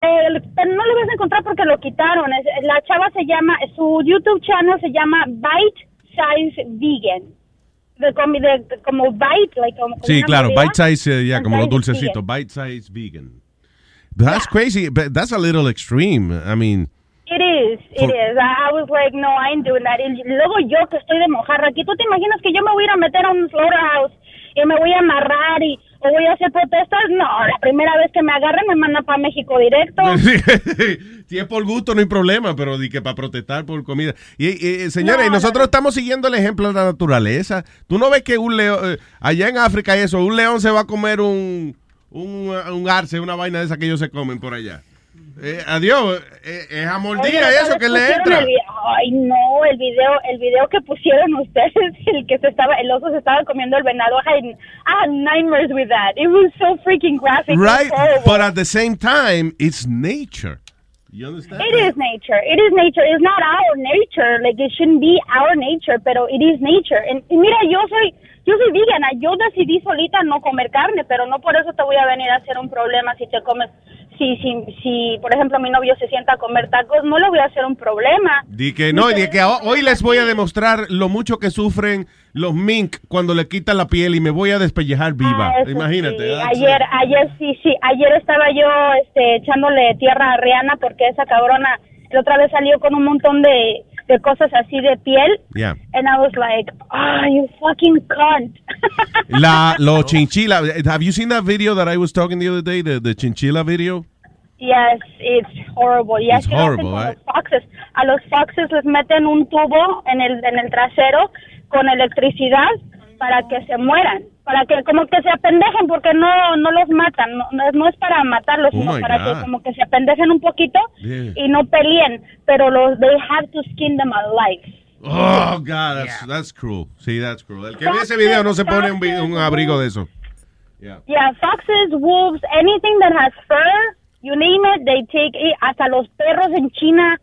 Speaker 26: Eh, no lo vas a encontrar porque lo quitaron. La chava se llama, su YouTube channel se llama Bite Size Vegan. De, de- de- como bite, like, como,
Speaker 1: Sí, claro, bite size, eh, ya, como los dulcecitos, bite size vegan. That's crazy, but that's a little extreme. I mean,
Speaker 26: It is, it is. I, I was like, no, I ain't doing that. Y luego yo que estoy de mojarra aquí, ¿tú te imaginas que yo me voy a ir a meter a un slaughterhouse y me voy a amarrar y o voy a hacer protestas? No, la primera vez que me agarren me mandan para México directo.
Speaker 1: si es por gusto no hay problema, pero di que para protestar por comida. Y, y, señores, y nosotros estamos siguiendo el ejemplo de la naturaleza. Tú no ves que un león, eh, allá en África y eso, un león se va a comer un, un, un arce, una vaina de esa que ellos se comen por allá. Eh, adiós, eh, es a
Speaker 26: Oye,
Speaker 1: mordida
Speaker 26: otra
Speaker 1: eso que le entra.
Speaker 26: el Ay, no, el video, el video que pusieron ustedes, el que se estaba, el oso se estaba comiendo el venado. I, had nightmares with that. It was so freaking graphic.
Speaker 1: Right, but at the same time, it's nature. You understand?
Speaker 26: It is nature. It is nature. It's not our nature. Like it shouldn't be our nature, pero it is nature. And, y mira, yo soy, yo soy vegana. Yo decidí solita no comer carne, pero no por eso te voy a venir a hacer un problema si te comes. Si, si, si, por ejemplo, mi novio se sienta a comer tacos, no le voy a hacer un problema.
Speaker 1: Di que no, y di que ho- hoy les voy a demostrar lo mucho que sufren los mink cuando le quitan la piel y me voy a despellejar viva.
Speaker 26: Ah,
Speaker 1: Imagínate.
Speaker 26: sí.
Speaker 1: that's
Speaker 26: Ayer, ayer sí, sí. Ayer estaba yo este, echándole tierra a Rihanna porque esa cabrona la otra vez salió con un montón de, de cosas así de piel.
Speaker 1: Yeah.
Speaker 26: And I was like, ah, you fucking cunt.
Speaker 1: La, los chinchila. Have you seen that video that I was talking the other day? The, the chinchilla video?
Speaker 26: Yes, it's horrible. Y
Speaker 1: It's
Speaker 26: así lo hacen
Speaker 1: horrible, right?
Speaker 26: los foxes. A los foxes les meten un tubo en el, en el trasero con electricidad para que se mueran. Para que como que se apendejen porque no, no los matan. No, no es- para matarlos,
Speaker 1: Oh
Speaker 26: sino para
Speaker 1: God.
Speaker 26: que como que se apendejen un poquito
Speaker 1: Yeah.
Speaker 26: y no peleen. Pero los, they have to skin them alive.
Speaker 1: Oh, God, that's, that's cruel. Sí, that's cruel. El que ve ese video no se pone un abrigo de eso.
Speaker 26: Yeah, foxes, wolves, anything that has fur, you name it, they take it. Hasta los perros en China.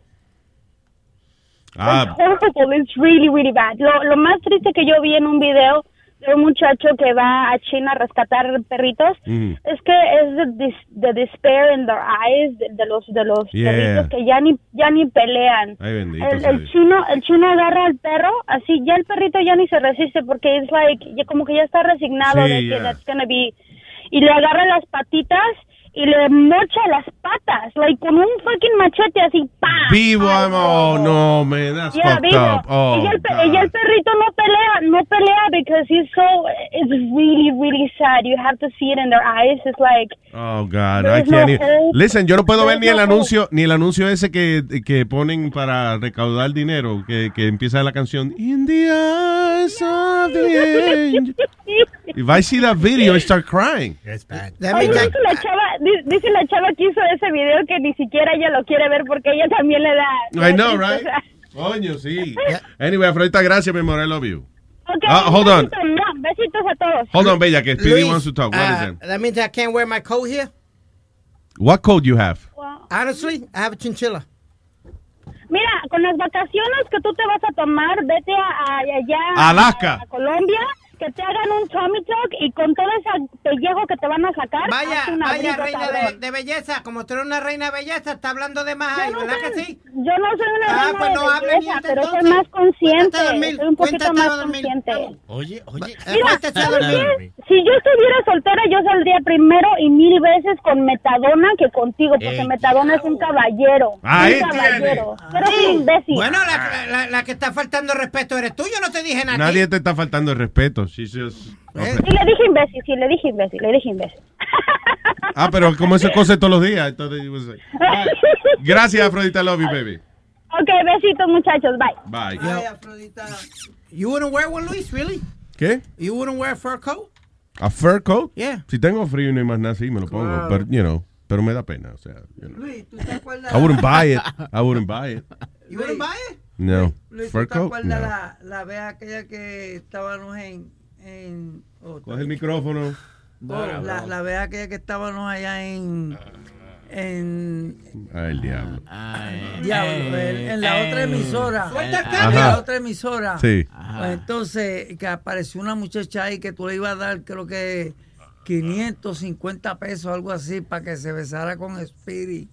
Speaker 26: It's
Speaker 1: Ah,
Speaker 26: horrible. It's really, really bad. Lo, lo más triste que yo vi en un video de un muchacho que va a China a rescatar perritos
Speaker 1: mm.
Speaker 26: es que es the, dis- the despair in their eyes de, de los de los
Speaker 1: Yeah.
Speaker 26: perritos que ya ni ya ni pelean.
Speaker 1: Ay, bendito
Speaker 26: El, el chino el chino agarra al perro así ya el perrito ya ni se resiste porque es like ya como que ya está resignado
Speaker 1: Sí,
Speaker 26: de que that's gonna be y le agarra las patitas y le mocha las patas like con un fucking machete así pa
Speaker 1: Vivo, I'm- oh, no, man, that's
Speaker 26: Yeah,
Speaker 1: fucked
Speaker 26: vivo.
Speaker 1: up. Oh,
Speaker 26: y, ya el, ya el perrito no pelea, no pelea because he's so, it's really, really sad. You have to see it in their eyes. It's like,
Speaker 1: Oh, God, I can't
Speaker 26: no hope.
Speaker 1: Listen, yo no puedo ver ni el
Speaker 26: no
Speaker 1: anuncio, ni el anuncio ese que, que ponen para recaudar dinero, que, que empieza la canción In the eyes of the angel. If I see that video, I start crying.
Speaker 26: Dice la chava, di- dice la chava que hizo ese video que ni siquiera ella lo quiere ver porque ella también le da.
Speaker 1: I know, right? Coño, sí. Anyway, Afrodita, gracias, mi amor. I love you.
Speaker 26: Ok,
Speaker 1: Ah, hold on.
Speaker 26: besitos, a todos.
Speaker 1: Hold on, Bella, que Speedy
Speaker 3: Luis,
Speaker 1: wants to talk. What is
Speaker 3: uh,
Speaker 1: it?
Speaker 3: That means I can't wear my coat here?
Speaker 1: What code you have?
Speaker 3: Honestly, I have a chinchilla.
Speaker 26: Mira, con las vacaciones que tú te vas a tomar, vete a, a- allá
Speaker 1: A Alaska.
Speaker 26: a Colombia, que te hagan un tummy tuck y con todo ese pellejo que te van a sacar,
Speaker 3: Vaya, vaya, reina de, de belleza. Como tú eres una reina de belleza, está hablando de más ahí,
Speaker 26: Yo no
Speaker 3: ¿verdad
Speaker 26: soy-
Speaker 3: que sí?
Speaker 26: Yo no soy una
Speaker 3: Ah,
Speaker 26: reina
Speaker 3: pues no
Speaker 26: de
Speaker 3: hable
Speaker 26: belleza, pero soy
Speaker 3: entonces.
Speaker 26: más consciente,
Speaker 3: Cuéntate a dormir,
Speaker 26: soy un poquito más consciente.
Speaker 14: Oye, oye.
Speaker 26: Mira,
Speaker 3: Acuéstese a
Speaker 26: ¿sabes
Speaker 3: dormir.
Speaker 26: qué? Si yo estuviera soltera, yo saldría primero y mil veces con Metadona que contigo, porque
Speaker 3: Ey,
Speaker 26: Metadona es un caballero.
Speaker 1: Ahí
Speaker 26: un caballero. Tú eres un imbécil.
Speaker 3: Bueno, la, la, la que está faltando respeto eres tú. Yo no te dije nada.
Speaker 1: Nadie te está faltando el respeto. She's just-.
Speaker 26: Sí, le dije imbécil, sí, le dije imbécil, le dije imbécil.
Speaker 1: Ah, pero como ese cosa todos los días. Entonces, like- Gracias, Afrodita. Love you, baby.
Speaker 26: ok, besitos, muchachos, bye.
Speaker 1: Bye.
Speaker 3: You wouldn't wear one, Luis, really?
Speaker 1: ¿Qué?
Speaker 3: You wouldn't wear a fur coat?
Speaker 1: ¿A fur coat?
Speaker 3: Yeah.
Speaker 1: Si tengo frío y no hay más nada así, me lo pongo. Pero, you know, pero me da pena, o sea. you know.
Speaker 6: Luis, ¿tú te acuerdas?
Speaker 1: I wouldn't buy it. I wouldn't buy it.
Speaker 6: You wouldn't buy it?
Speaker 1: No.
Speaker 6: Luis, ¿tú te acuerdas
Speaker 1: No.
Speaker 6: la, la vez aquella que estábamos en... en oh,
Speaker 1: Coge el micrófono.
Speaker 6: oh, la, la vez aquella que estábamos allá en... En...
Speaker 1: Ay, el diablo.
Speaker 6: Diablo, en, en la otra emisora.
Speaker 3: Suelta el
Speaker 6: En la otra emisora.
Speaker 1: Sí.
Speaker 6: Pues entonces, que apareció una muchacha ahí que tú le ibas a dar, creo que 550 pesos, algo así, para que se besara con Spirit.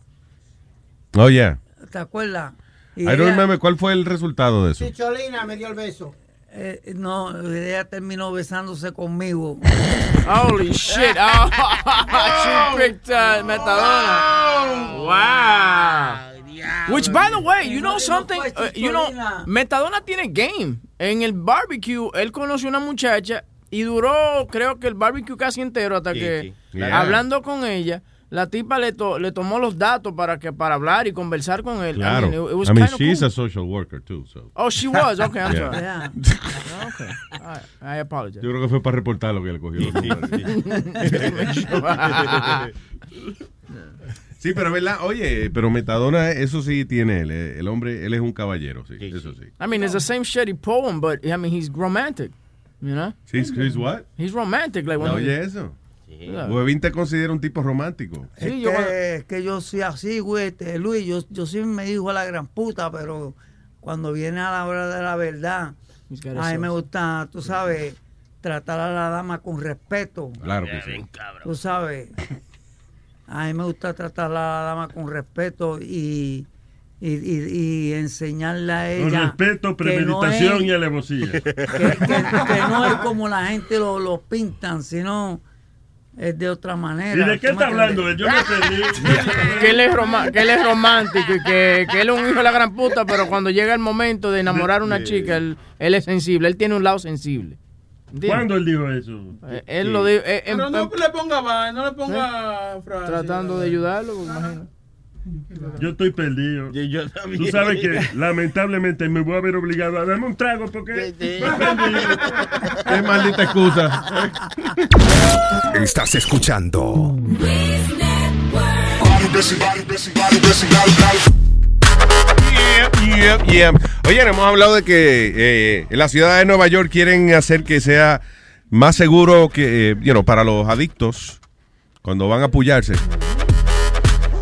Speaker 1: Oh, yeah.
Speaker 6: ¿Te acuerdas? Y
Speaker 1: I don't
Speaker 6: ella-
Speaker 1: remember cuál fue el resultado de eso.
Speaker 3: Chicholina me dio el beso.
Speaker 6: eh, no, ella terminó besándose conmigo.
Speaker 8: Holy shit. Oh, she picked uh, Metadona. Wow. Which, by the way, you know something? Uh, you know, Metadona tiene game. En el barbecue, él conoció una muchacha y duró, creo que el barbecue casi entero hasta que.
Speaker 1: Yeah.
Speaker 8: hablando con ella, la tipa le, to- le tomó los datos para que para hablar y conversar con él. I
Speaker 1: Claro.
Speaker 8: mean, it- it was
Speaker 1: I mean, she's
Speaker 8: cool.
Speaker 1: a social worker, too. So.
Speaker 8: Oh, she was. Okay, I'm
Speaker 1: Yeah.
Speaker 8: sorry.
Speaker 6: Yeah.
Speaker 8: Okay. All right. I apologize.
Speaker 1: Yo creo que fue para reportar lo que le cogió. sí, pero verdad, oye, pero Metadona, eso sí tiene él. eh, El hombre, él es un caballero, sí, eso sí.
Speaker 8: I mean, it's the same shitty poem, but I mean, he's romantic. You know?
Speaker 1: He's, he's what?
Speaker 8: He's romantic, like when
Speaker 1: No, oye, eso. Huevín te considera un tipo romántico.
Speaker 6: Es, que, es que yo soy así, güey, este, Luis, yo, yo sí me dijo a la gran puta, pero cuando viene a la hora de la verdad, a mí me gusta, tú sabes, tratar a la dama con respeto.
Speaker 1: Claro que sí.
Speaker 6: Tú sabes, a mí me gusta tratar a la dama con respeto y, y, y- y enseñarle a
Speaker 7: Con
Speaker 6: ella.
Speaker 7: respeto,
Speaker 6: que no
Speaker 7: premeditación
Speaker 6: es-
Speaker 7: y alevosía.
Speaker 6: que, que- que no es como la gente lo, lo pintan, sino es de otra manera.
Speaker 7: ¿Y de qué
Speaker 6: ¿tú me
Speaker 7: está hablando? Yo me perdí.
Speaker 8: que él es, que él es romántico y que, que él es un hijo de la gran puta, pero cuando llega el momento de enamorar a una chica, él, él es sensible, él tiene un lado sensible. ¿Entiendes?
Speaker 7: ¿Cuándo él dijo eso?
Speaker 8: Eh, Él lo dijo. eh,
Speaker 4: Pero no le ponga va, no le ponga frase.
Speaker 8: tratando de ayudarlo, pues, imagino.
Speaker 7: Yo estoy perdido. Tú sabes que lamentablemente me voy a ver obligado a darme un trago porque estoy perdido.
Speaker 1: Qué maldita excusa.
Speaker 25: Estás escuchando
Speaker 1: yep, yep. Oye, hemos hablado de que eh, en la ciudad de Nueva York quieren hacer que sea más seguro que, eh, you know, para los adictos cuando van a apoyarse.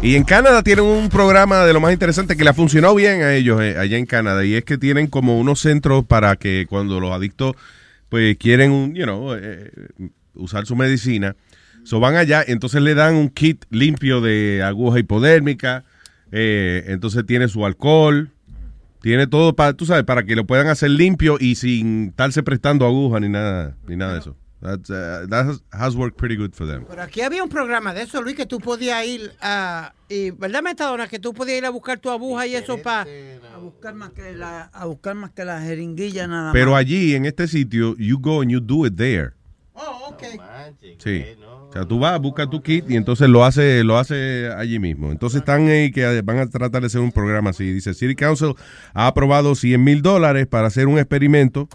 Speaker 1: Y en Canadá tienen un programa de lo más interesante que le ha funcionado bien a ellos eh, allá en Canadá y es que tienen como unos centros para que cuando los adictos pues quieren un, you know, eh, usar su medicina, so van allá, entonces le dan un kit limpio de aguja hipodérmica, eh, entonces tiene su alcohol, tiene todo para, tú sabes, para que lo puedan hacer limpio y sin estarse prestando aguja ni nada, ni nada de eso. That's, uh, that has, has worked pretty good for them.
Speaker 3: Pero aquí había un programa de eso, Luis, que tú podías ir a... Y, ¿Verdad, Metadona? Que tú podías ir a buscar tu aguja y eso para...
Speaker 6: A buscar más que la, a buscar más que la jeringuilla nada
Speaker 1: Pero
Speaker 6: más.
Speaker 1: allí, en este sitio, you go and you do it there.
Speaker 3: Oh, ok.
Speaker 1: Sí. O sea, tú vas, buscas tu kit y entonces lo hace, lo hace allí mismo. Entonces están ahí que van a tratar de hacer un programa así. Dice, City Council ha aprobado 100 mil dólares para hacer un experimento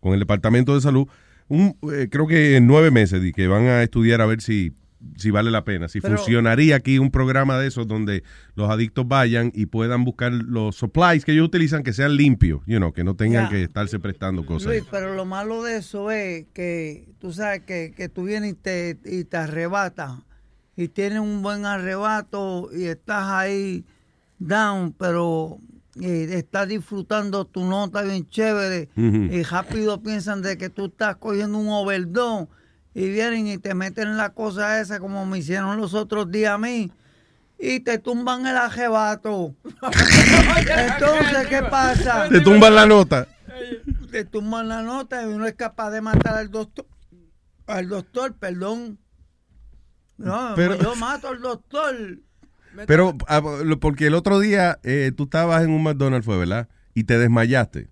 Speaker 1: con el Departamento de Salud. Un, eh, creo que en nueve meses que van a estudiar a ver si, si vale la pena. Si
Speaker 6: Pero-
Speaker 1: funcionaría aquí un programa de esos donde los adictos vayan y puedan buscar los supplies que ellos utilizan que sean limpios, you know, que no tengan que estarse prestando cosas.
Speaker 6: Luis, pero lo malo de eso es que tú sabes que, que tú vienes y te, y te arrebatas y tienes un buen arrebato y estás ahí down, pero eh, estás disfrutando tu nota bien chévere y rápido piensan de que tú estás cogiendo un overdose y vienen y te meten en la cosa esa como me hicieron los otros días a mí y te tumban el arrebato. Entonces, ¿qué pasa?
Speaker 1: Te tumban la nota.
Speaker 6: te tumban la nota y uno es capaz de matar al doctor. Al doctor, perdón. No,
Speaker 1: Pero-
Speaker 6: yo mato al doctor.
Speaker 1: Pero ah, porque el otro día eh, tú estabas en un McDonald's, fue, ¿verdad? Y te desmayaste.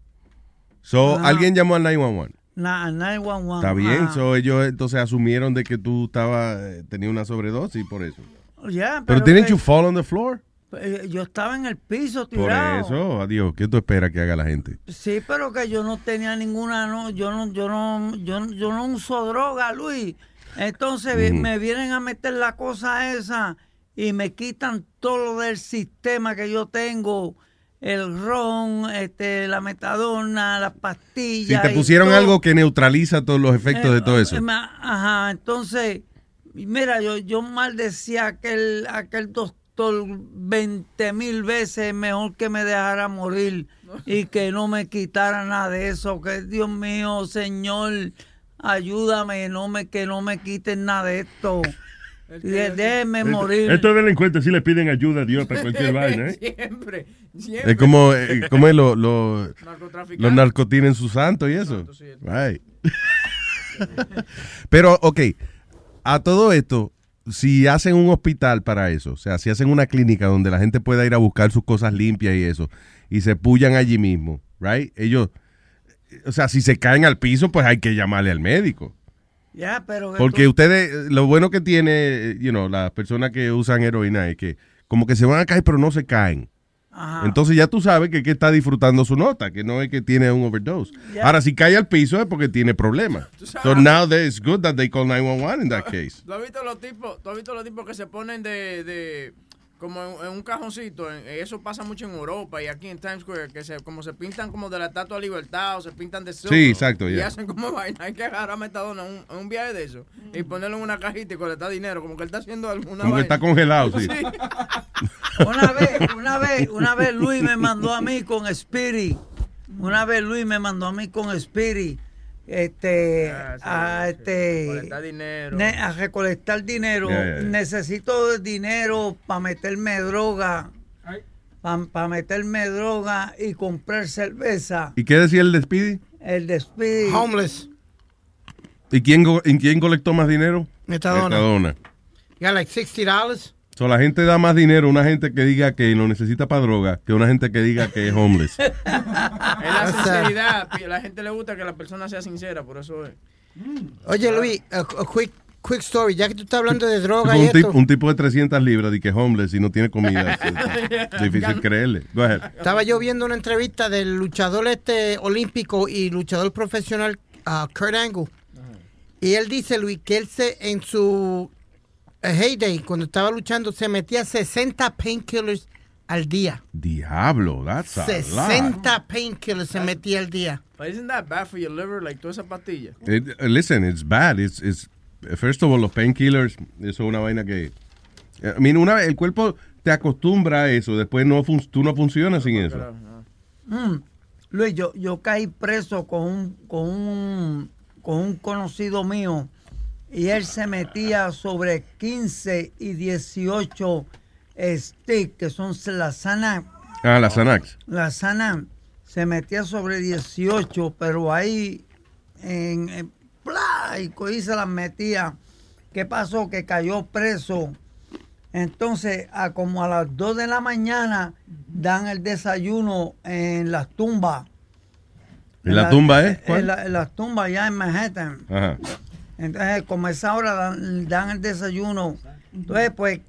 Speaker 1: So,
Speaker 6: Ajá.
Speaker 1: alguien llamó al 911.
Speaker 6: Na, 911.
Speaker 1: Está bien, so, ellos entonces asumieron de que tú estabas, eh, tenías una sobredosis por eso.
Speaker 6: Ya,
Speaker 1: Pero,
Speaker 6: pero
Speaker 1: didn't
Speaker 6: que-
Speaker 1: you fall on the floor?
Speaker 6: eh, Yo estaba en el piso
Speaker 1: Por
Speaker 6: tirado.
Speaker 1: eso, adiós, ¿qué tú esperas que haga la gente?
Speaker 6: Sí, pero que yo no tenía ninguna, no, yo no, yo no, yo, yo no uso droga, Luis. Entonces me vienen a meter la cosa esa y me quitan todo lo del sistema que yo tengo. El ron, este, la metadona, las
Speaker 1: Si
Speaker 6: pastillas.
Speaker 1: te
Speaker 6: y
Speaker 1: pusieron algo que neutraliza todos los efectos de todo eso.
Speaker 6: Eh, ma- Ajá, entonces, mira, yo, yo maldecía a aquel, aquel doctor 20 mil veces mejor que me dejara morir y que no me quitara nada de eso. Que Dios mío, Señor, ayúdame, no me, que no me quiten nada de esto. Déjeme morir.
Speaker 7: Estos delincuentes sí le piden ayuda a Dios para cualquier vaina, ¿eh?
Speaker 8: Siempre, siempre.
Speaker 1: Es como, eh, como es lo, lo- los narcos tienen su santo y eso. Right. Pero, ok, a todo esto, si hacen un hospital para eso, o sea, si hacen una clínica donde la gente pueda ir a buscar sus cosas limpias y eso, y se pullan allí mismo, right? Ellos, o sea, si se caen al piso, pues hay que llamarle al médico.
Speaker 6: Ya, pero
Speaker 1: Porque ustedes, lo bueno que tiene, you know, las personas que usan heroína es que como que se van a caer, pero no se caen.
Speaker 6: Ajá.
Speaker 1: Entonces ya tú sabes que, que está disfrutando su nota, que no es que tiene un overdose. Ahora, si cae al piso es porque tiene problemas. So now that it's good that they call 911 in that case.
Speaker 8: ¿Tú has visto los tipos, tú has visto los tipos que se ponen de, de como en, en un cajoncito? En- eso pasa mucho en Europa y aquí en Times Square, que se, como se pintan como de la Estatua de Libertad o se pintan de sol.
Speaker 1: Sí, exacto,
Speaker 8: Y hacen como vaina. Hay que agarrar a Metadona en un, en un viaje de eso y ponerlo en una cajita y colectar dinero, como que él está haciendo alguna
Speaker 1: Como que
Speaker 8: vaina.
Speaker 1: está congelado, sí.
Speaker 6: Una vez, una vez, una vez Luis me mandó a mí con Spirit. Una vez Luis me mandó a mí con Spirit. Este, a este,
Speaker 8: Colectar dinero.
Speaker 6: ne- a recolectar dinero. Necesito dinero para meterme droga. Para meterme droga y comprar cerveza.
Speaker 1: ¿Y qué decía el de Speedy?
Speaker 6: El de Spirit.
Speaker 3: Homeless.
Speaker 1: ¿Y quién, go- ¿y quién colectó más dinero?
Speaker 3: Metadona.
Speaker 1: Metadona.
Speaker 3: You got like $60.
Speaker 1: So, la gente da más dinero a una gente que diga que lo necesita para droga que una gente que diga que es homeless.
Speaker 8: Es la sinceridad. A la gente le gusta que la persona sea sincera, por eso es.
Speaker 3: Oye, Luis, a, a quick, quick story. Ya que tú estás hablando de droga y
Speaker 1: un, tip-
Speaker 3: esto.
Speaker 1: un tipo de 300 libras de que es homeless y no tiene comida. Es difícil creerle. Go ahead.
Speaker 3: Estaba yo viendo una entrevista del luchador este olímpico y luchador profesional uh, Kurt Angle. Y él dice, Luis, que él se, en su heyday, cuando estaba luchando, se metía 60 painkillers al día.
Speaker 1: Diablo, that's a lot.
Speaker 3: 60 painkillers se metía al día.
Speaker 8: But isn't that bad for your liver, like toda esa pastilla?
Speaker 1: It- uh, listen, it's bad. It's, it's, first of all, los painkillers, eso es una vaina que... I mean, una vez el cuerpo te acostumbra a eso, después no fun- tú no funcionas sin eso.
Speaker 6: Mm. Luis, yo, yo caí preso con un, con un con un conocido mío y él se metía sobre 15 y 18 sticks, que son las.
Speaker 1: Ah, la Xanax.
Speaker 6: La sana se metía sobre 18, pero ahí en, en ¡plá! y se las metía. ¿Qué pasó? Que cayó preso. Entonces, a como a las 2 de la mañana dan el desayuno en las tumbas.
Speaker 1: ¿En la tumba, eh?
Speaker 6: En, la- las tumbas allá en Manhattan.
Speaker 1: Ajá.
Speaker 6: Entonces, como a esa hora dan, dan el desayuno. Entonces, pues,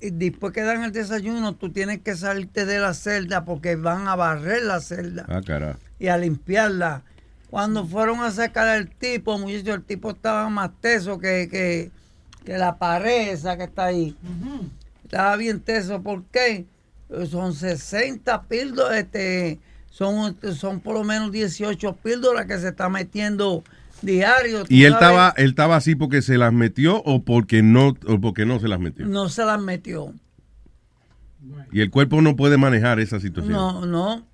Speaker 6: después que dan el desayuno, tú tienes que salirte de la celda porque van a barrer la celda
Speaker 1: Ah, carajo.
Speaker 6: y a limpiarla. Cuando fueron a sacar al tipo, muchachos, el tipo estaba más teso que, que, que la pared esa que está ahí. Estaba bien teso. ¿Por qué? Son 60 píldoras, este, son, son por lo menos 18 píldoras que se está metiendo diario.
Speaker 1: ¿Y él estaba, él estaba así porque se las metió o porque no, o porque no se las metió?
Speaker 6: No se las metió.
Speaker 1: Y el cuerpo no puede manejar esa situación.
Speaker 6: No, no.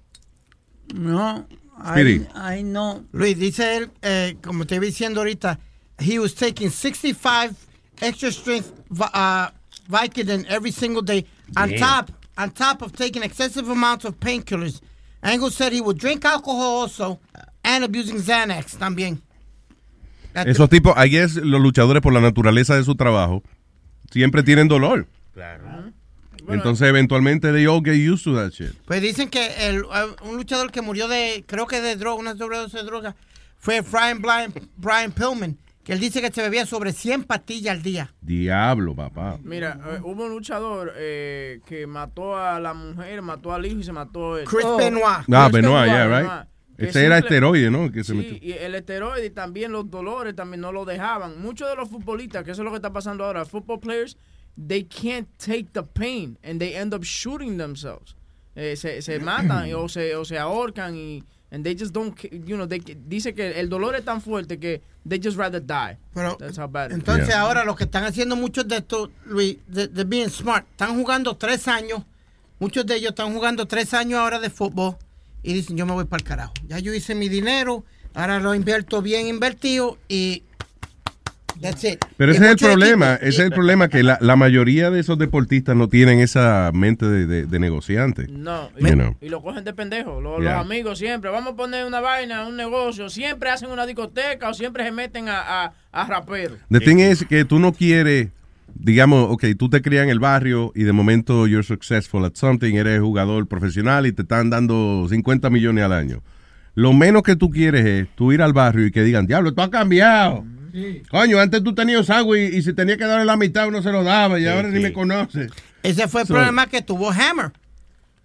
Speaker 6: No. Ahí, ahí no.
Speaker 3: Luis, dice él, eh, como te iba diciendo ahorita, he was taking 65 extra strength uh, Vicodin every single day on
Speaker 1: Damn.
Speaker 3: top on top of taking excessive amounts of painkillers. Angle said he would drink alcohol also and abusing Xanax también.
Speaker 1: Esos tipos, ahí es los luchadores por la naturaleza de su trabajo, siempre tienen dolor.
Speaker 14: Claro.
Speaker 1: Entonces, eventualmente, they all get used to that shit.
Speaker 3: Pues dicen que el, uh, un luchador que murió de, creo que de droga, una sobredosis de droga, fue Brian, Brian, Brian Pillman, que él dice que se bebía sobre 100 pastillas al día.
Speaker 1: Diablo, papá.
Speaker 8: Mira, eh, hubo un luchador eh, que mató a la mujer, mató al hijo y se mató él.
Speaker 3: Chris Benoit.
Speaker 1: Ah,
Speaker 8: Chris
Speaker 1: Benoit, yeah, right.
Speaker 8: que
Speaker 1: Ese era esteroide, ¿no? Que se
Speaker 8: sí,
Speaker 1: metió.
Speaker 8: y el esteroide y también los dolores también no lo dejaban. Muchos de los futbolistas, que eso es lo que está pasando ahora, football players, they can't take the pain and they end up shooting themselves. Eh, se, se matan o se, o se ahorcan y and they just don't, you know, they, dice que el dolor es tan fuerte que they just rather die.
Speaker 3: Pero,
Speaker 8: That's how bad it is.
Speaker 3: Entonces ahora lo que están haciendo muchos de estos, Luis, de, de being smart, están jugando tres años, muchos de ellos están jugando tres años ahora de fútbol y dicen yo me voy para el carajo. Ya yo hice mi dinero, ahora lo invierto bien invertido y that's it.
Speaker 1: Pero ese es el problema,
Speaker 3: equipos-
Speaker 1: ese es el problema que la, la mayoría de esos deportistas no tienen esa mente de, de- de negociante.
Speaker 8: No, y,
Speaker 1: You know.
Speaker 8: y lo cogen de pendejo. Los,
Speaker 1: Yeah.
Speaker 8: los amigos siempre, vamos a poner una vaina, un negocio, siempre hacen una discoteca o siempre se meten a, a, a raperos.
Speaker 1: The thing is que tú no quieres, digamos, ok, tú te crías en el barrio y de momento you're successful at something, eres jugador profesional y te están dando 50 millones al año. Lo menos que tú quieres es tú ir al barrio y que digan, diablo, tú has cambiado. Coño, antes tú tenías agua y, y si tenía que darle la mitad uno se lo daba y
Speaker 3: Sí,
Speaker 1: ahora ni
Speaker 3: sí.
Speaker 1: me conoce.
Speaker 3: Ese fue el
Speaker 1: So-
Speaker 3: problema que tuvo Hammer.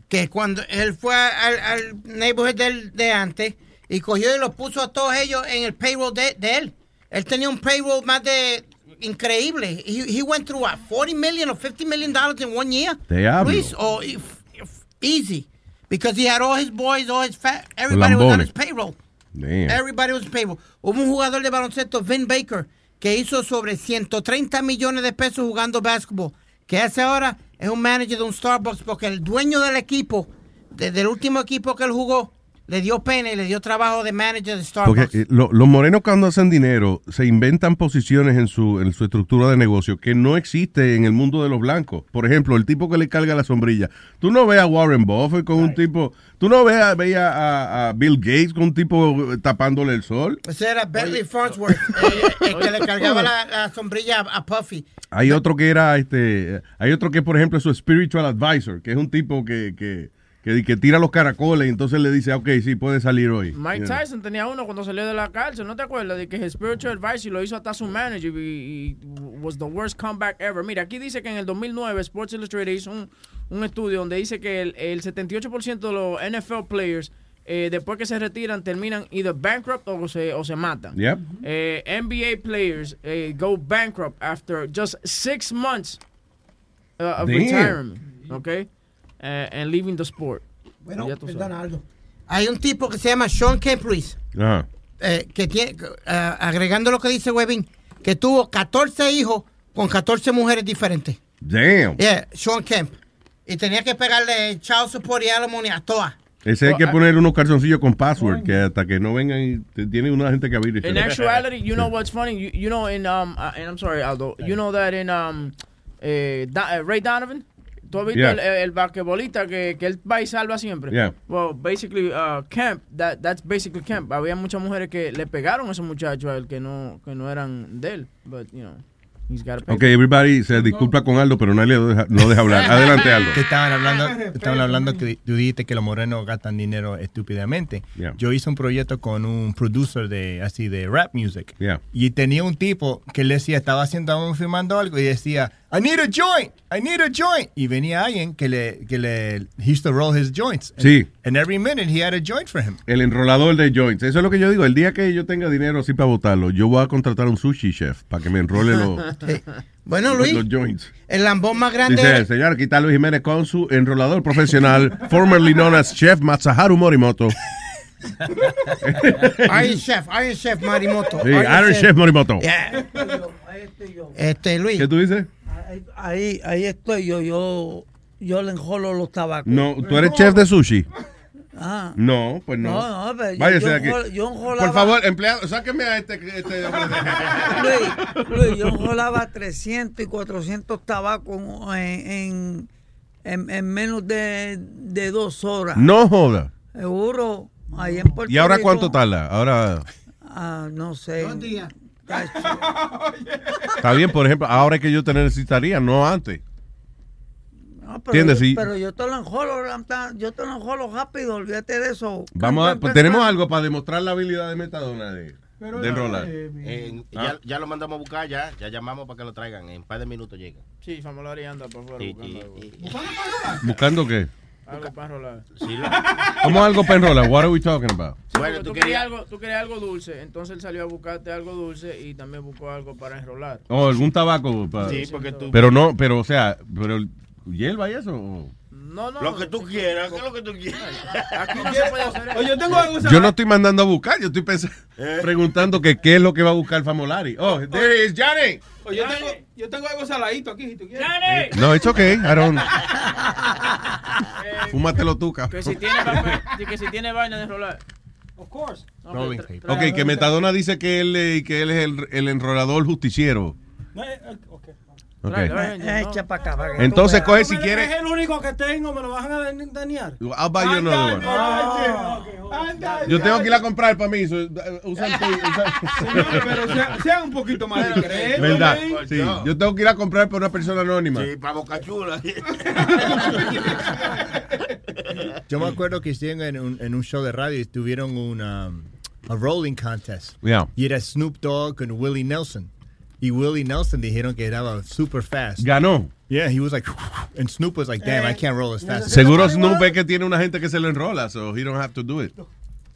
Speaker 3: Que cuando él fue al, al neighborhood del, de antes y cogió y los puso a todos ellos en el payroll de, de él. Él tenía un payroll más de increíble. He, he went through what, 40 million or 50 million dollars in one year.
Speaker 1: Diablo.
Speaker 3: Luis, or if- if- easy. Because he had all his boys, all his fat, everybody was on his payroll.
Speaker 1: Damn.
Speaker 3: Everybody was payroll. Hubo un jugador de baloncesto, Vin Baker, que hizo sobre 130 millones de pesos jugando básquetbol. Que hace ahora es un manager de un Starbucks porque el dueño del equipo, de- del último equipo que él jugó, le dio pena y le dio trabajo de manager de Starbucks.
Speaker 1: Porque eh, lo- los morenos cuando hacen dinero se inventan posiciones en su, en su estructura de negocio que no existe en el mundo de los blancos. Por ejemplo, el tipo que le carga la sombrilla. Tú no ves a Warren Buffett con un tipo... Tú no ves a, ves a- a- a Bill Gates con un tipo eh, tapándole el sol.
Speaker 3: Ese era Bentley Farnsworth, el que le cargaba la, la sombrilla a, a Puffy.
Speaker 1: Hay otro que era, este, hay otro que, por ejemplo, es su spiritual advisor, que es un tipo que, que, que, que tira los caracoles y entonces le dice, ok, sí, puede salir hoy.
Speaker 8: Mike. Tyson tenía uno cuando salió de la cárcel, ¿no te acuerdas? De que el spiritual advisor lo hizo hasta su manager y, y was the worst comeback ever. Mira, aquí dice que en el 2009 Sports Illustrated hizo un, un estudio donde dice que el, el 78% de los NFL players eh, después que se retiran terminan either bankrupt o se, o se matan.
Speaker 1: Yep.
Speaker 8: Eh, NBA players eh, go bankrupt after just six months uh, of
Speaker 3: Damn.
Speaker 8: retirement, okay, and leaving the sport.
Speaker 3: Bueno, perdona, Aldo. Hay un tipo que se llama Sean Kemp Luis,
Speaker 1: Ajá.
Speaker 3: eh, que tiene, eh, agregando lo que dice Webin, que tuvo 14 hijos con 14 mujeres diferentes.
Speaker 1: Damn.
Speaker 3: Yeah, Sean Kemp. Y tenía que pegarle child support y alimony a todas.
Speaker 1: Ese hay que poner unos calzoncillos con password, que hasta que no vengan y tiene una gente que abrir.
Speaker 8: In actuality, you know what's funny? You, you know, in um, uh, and I'm sorry, Aldo. You know that in um, eh, eh, Ray Donovan. ¿Tú has visto
Speaker 1: Yeah.
Speaker 8: el, el basquetbolista que, que él va y salva siempre?
Speaker 1: Yeah.
Speaker 8: Well, basically, uh, Kemp, that, that's basically Kemp. Había muchas mujeres que le pegaron a esos muchachos a él que no, que no eran de él. But, you know, he's got to pay.
Speaker 1: Ok, everybody se disculpa con Aldo, pero nadie lo deja, no deja hablar. Adelante, Aldo.
Speaker 10: Que estaban hablando, estaban hablando que tú dijiste que los morenos gastan dinero estúpidamente.
Speaker 1: Yeah.
Speaker 10: Yo hice un proyecto con un producer de así de rap music.
Speaker 1: Yeah.
Speaker 10: Y tenía un tipo que le decía, estaba haciendo, filmando algo y decía, I need a joint, I need a joint. Y venía alguien que le, que le, he used to roll his joints.
Speaker 1: Sí.
Speaker 10: And every minute he had a joint for him.
Speaker 1: El enrolador de joints. Eso es lo que yo digo. El día que yo tenga dinero así para votarlo, yo voy a contratar a un sushi chef para que me enrole los,
Speaker 3: Bueno, Luis,
Speaker 1: los joints.
Speaker 3: el lambón más grande.
Speaker 1: Dice, señor, aquí está Luis Jiménez con su enrolador profesional, formerly known as Chef Matsuharu Morimoto.
Speaker 3: Iron Chef, Iron Chef Marimoto.
Speaker 1: Sí, Iron Chef Morimoto.
Speaker 3: Yeah. Este, Luis.
Speaker 1: ¿Qué tú dices?
Speaker 6: Ahí, ahí, ahí estoy yo, yo, yo le enjolo los tabacos.
Speaker 1: No, ¿tú eres chef de sushi?
Speaker 6: Ah.
Speaker 1: No, pues no.
Speaker 6: No, no, pero yo-
Speaker 1: Váyase
Speaker 6: yo
Speaker 1: de aquí.
Speaker 6: yo enjolaba-
Speaker 1: Por favor, empleado, sáqueme a este, este hombre de-
Speaker 6: Luis, Luis, yo enjolaba 300 y 400 tabacos en, en, en, en menos de, de dos horas.
Speaker 1: No joda.
Speaker 6: Seguro, ahí en Puerto
Speaker 1: ¿Y ahora
Speaker 6: Rico,
Speaker 1: cuánto tarda? Ahora,
Speaker 6: Ah, no sé.
Speaker 1: Está bien, por ejemplo, ahora es que yo te necesitaría, no antes.
Speaker 6: No, pero,
Speaker 1: ¿Entiendes?
Speaker 6: yo,
Speaker 1: Sí.
Speaker 6: pero yo te lo enjolo, yo te lo enjolo rápido, olvídate de eso.
Speaker 1: Vamos a, pues tenemos algo para demostrar la habilidad de Metadona de, de enrolar.
Speaker 14: Eh,
Speaker 1: Ah.
Speaker 14: ya, ya lo mandamos a buscar, ya, ya llamamos para que lo traigan. En un par de minutos llega.
Speaker 8: Sí, Famolari anda por fuera
Speaker 14: Sí,
Speaker 8: buscando
Speaker 14: sí.
Speaker 1: ¿Buscando qué?
Speaker 8: Algo para enrolar.
Speaker 1: ¿Cómo algo para enrolar? What are we talking about?
Speaker 8: Sí, porque tú, querías algo, tú querías algo dulce, entonces él salió a buscarte algo dulce y también buscó algo para enrolar.
Speaker 1: O algún tabaco. pa-
Speaker 8: Sí, porque tú-
Speaker 1: Pero no, pero o sea, pero hierba y eso.
Speaker 8: No, no.
Speaker 14: Lo que tú quieras, ¿qué es lo que tú quieras?
Speaker 8: Aquí no se puede hacer eso.
Speaker 4: Yo tengo algo.
Speaker 1: Yo no estoy mandando a buscar, yo estoy pens- preguntando que qué es lo que va a buscar Famolari. Oh, there is.
Speaker 4: Oye, yo tengo, yo tengo algo saladito aquí, si tú quieres.
Speaker 1: No, it's okay. I don't. Fúmatelo tú,
Speaker 8: Que
Speaker 1: cabrón.
Speaker 8: si tiene papel, que si tiene vaina de enrolar.
Speaker 4: Of course.
Speaker 1: Ok, que Metadona dice que él, eh, que él es el, el enrolador justiciero.
Speaker 4: No, eh, eh, ok.
Speaker 1: Ok.
Speaker 6: Eh, Echa para acá. para que
Speaker 1: Entonces coge si quiere.
Speaker 4: Es el único que tengo, me lo van a dañar.
Speaker 1: I'll buy you another one. Yo tengo que ir a comprar para mí. uh, Usa el tuyo,
Speaker 4: Señores, pero sea, sea un poquito más discreto.
Speaker 1: ¿Verdad? Sí. Yo tengo que ir a comprar para una persona anónima.
Speaker 14: Sí, para Boca Chula.
Speaker 10: Yo me acuerdo que estuvieron en un, en un show de radio y tuvieron un um, a rolling contest.
Speaker 1: Yeah.
Speaker 10: Y era Snoop Dogg con Willie Nelson. Y Willie Nelson dijeron que era super fast.
Speaker 1: Ganó.
Speaker 10: Yeah, he was like, and Snoop was like, damn, I can't roll as fast.
Speaker 1: Seguro Snoop ve que tiene una gente que se lo enrola, so he don't have to do it.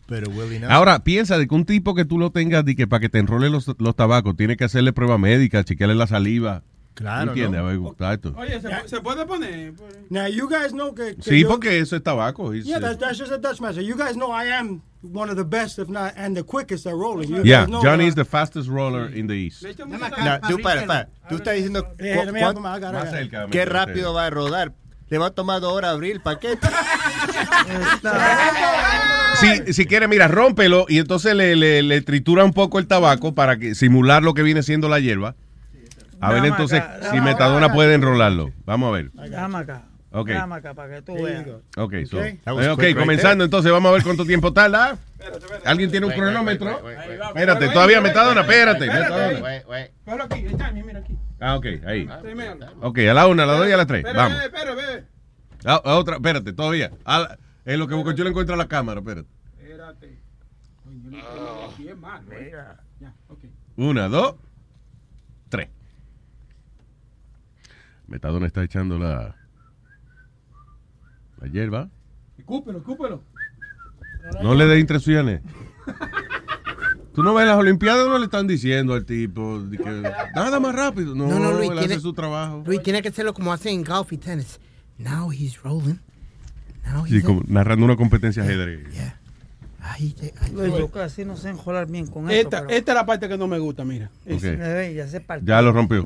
Speaker 10: Pero Willie Nelson.
Speaker 1: Ahora, piensa de que un tipo que tú lo tengas de que para que te enrole los, los tabacos, tiene que hacerle prueba médica, chequearle la saliva.
Speaker 10: Claro,
Speaker 1: ¿Entiendes?
Speaker 10: ¿no?
Speaker 1: Exacto.
Speaker 4: Oye, ¿se, se puede poner?
Speaker 31: Now you guys know que, que
Speaker 1: Sí,
Speaker 31: yo-
Speaker 1: porque eso es tabaco.
Speaker 31: Yeah, that's, that's just a Dutch master. You guys know I am one of the best, if not, and the quickest at rolling. You
Speaker 1: yeah,
Speaker 31: know
Speaker 1: Johnny is the fastest roller in the East.
Speaker 10: No, tú, para, para. Tú estás diciendo
Speaker 31: Eh,
Speaker 10: cu-
Speaker 1: Más cerca,
Speaker 10: qué rápido va a rodar. Le va a tomar dos horas abrir el paquete.
Speaker 1: Si, si quiere, mira, rómpelo y entonces le, le, le tritura un poco el tabaco para que simular lo que viene siendo la hierba. A ver entonces
Speaker 6: acá,
Speaker 1: si Metadona
Speaker 6: acá.
Speaker 1: puede enrolarlo. Vamos a ver.
Speaker 6: Dame acá.
Speaker 1: Ok.
Speaker 6: Dame acá para que tú veas.
Speaker 1: Ok, so, eh, ok,
Speaker 10: quick right
Speaker 1: comenzando
Speaker 10: there.
Speaker 1: entonces vamos a ver cuánto tiempo tarda. ¿Alguien tiene un
Speaker 14: Wait,
Speaker 1: cronómetro?
Speaker 14: wait, wait, wait.
Speaker 1: Espérate, todavía Metadona, espérate. Metadona.
Speaker 14: Wait, wait.
Speaker 4: Pero aquí, el timing, mira aquí.
Speaker 1: Ah, ok, ahí.
Speaker 4: Primero.
Speaker 1: Ok, a la una, a la dos y a la tres. Vamos.
Speaker 4: espera, espera.
Speaker 1: A, otra, espérate, todavía. A la- en lo que busco yo le encuentro a la cámara, espérate.
Speaker 4: Espérate. Coño, yo no quiero aquí es malo, eh. Ya, ok.
Speaker 1: Una, dos, tres. Metadona está echando la, la hierba.
Speaker 4: Escúpelo, escúpelo.
Speaker 1: No le dé instrucciones. Tú no ves las Olimpiadas, no le están diciendo al tipo de que nada más rápido. No,
Speaker 3: No, no, Luis,
Speaker 1: él
Speaker 3: tiene-
Speaker 1: hace su trabajo.
Speaker 3: Luis tiene que hacerlo como hacen en golf y tenis. Now he's rolling. Now
Speaker 1: Sí,
Speaker 3: he's
Speaker 1: como narrando una competencia de ajedrez.
Speaker 6: Luis, yo casi no sé enjolar bien con esto.
Speaker 4: Esta,
Speaker 6: pero-
Speaker 4: esta es la parte que no me gusta, mira.
Speaker 1: Ok.
Speaker 6: Me ve, ya se partió.
Speaker 1: Ya lo rompió.